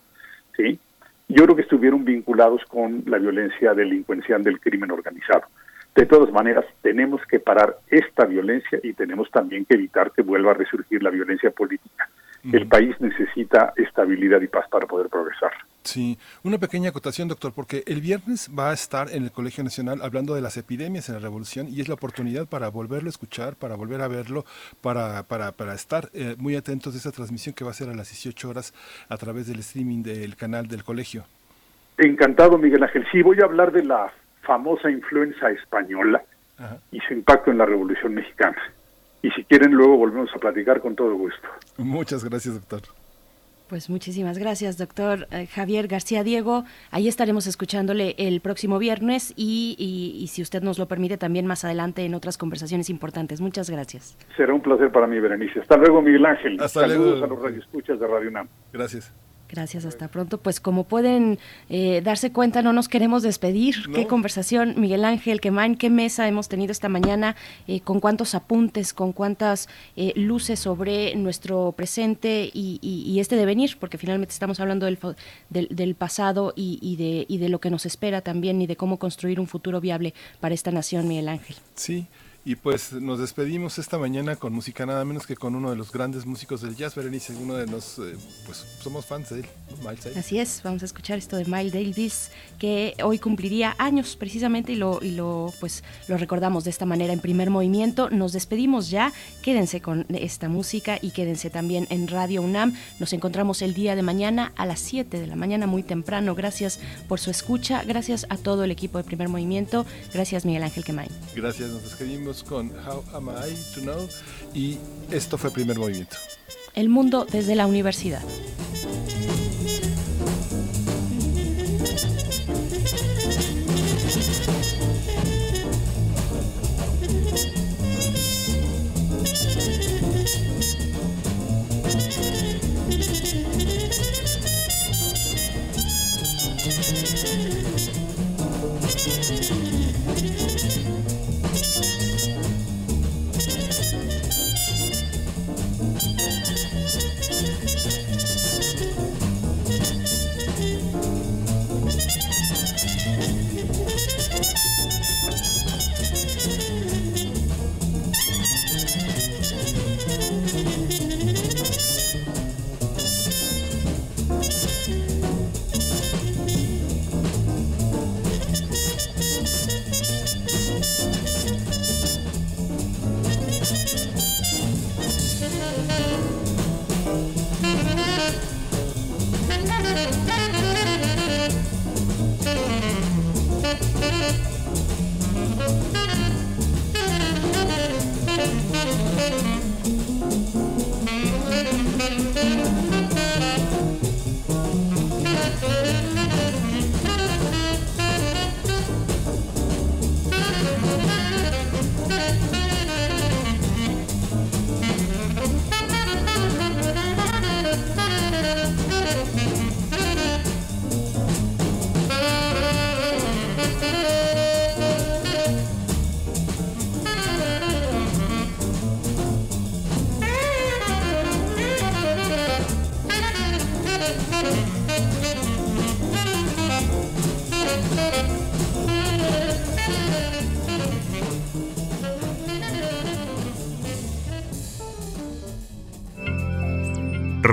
¿sí? Yo creo que estuvieron vinculados con la violencia delincuencial del crimen organizado. De todas maneras, tenemos que parar esta violencia y tenemos también que evitar que vuelva a resurgir la violencia política. El país necesita estabilidad y paz para poder progresar. Sí, una pequeña acotación, doctor, porque el viernes va a estar en el Colegio Nacional hablando de las epidemias en la revolución y es la oportunidad para volverlo a escuchar, para volver a verlo, para, para, para estar eh, muy atentos de esa transmisión que va a ser a las 18 horas a través del streaming del canal del colegio. Encantado, Miguel Ángel. Sí, voy a hablar de la famosa influenza española Ajá. y su impacto en la revolución mexicana y si quieren luego volvemos a platicar con todo gusto. Muchas gracias, doctor. Pues muchísimas gracias, doctor eh, Javier García Diego. Ahí estaremos escuchándole el próximo viernes y, y, y, si usted nos lo permite también más adelante en otras conversaciones importantes. Muchas gracias. Será un placer para mí, Berenice. Hasta luego, Miguel Ángel. Hasta Saludos luego. a los radioescuchas de Radio UNAM. Gracias. Gracias, hasta pronto. Pues como pueden eh, darse cuenta, no nos queremos despedir. No. Qué conversación, Miguel Ángel, qué man, qué mesa hemos tenido esta mañana, eh, con cuántos apuntes, con cuántas eh, luces sobre nuestro presente y, y, y, este devenir, porque finalmente estamos hablando del, del, del pasado y, y, de, y de lo que nos espera también y de cómo construir un futuro viable para esta nación, Miguel Ángel. Sí. Y pues nos despedimos esta mañana con música nada menos que con uno de los grandes músicos del jazz, Berenice, uno de los, eh, pues somos fans de él, Miles Davis. Así es, vamos a escuchar esto de Miles Davis, que hoy cumpliría años precisamente y lo, y lo, pues, lo recordamos de esta manera en primer movimiento. Nos despedimos ya, quédense con esta música y quédense también en Radio UNAM. Nos encontramos el día de mañana a las 7 de la mañana, muy temprano. Gracias por su escucha, gracias a todo el equipo de primer movimiento, gracias Miguel Ángel Quemay. Gracias, nos despedimos con How Am I to Know y esto fue Primer Movimiento. El mundo desde la universidad.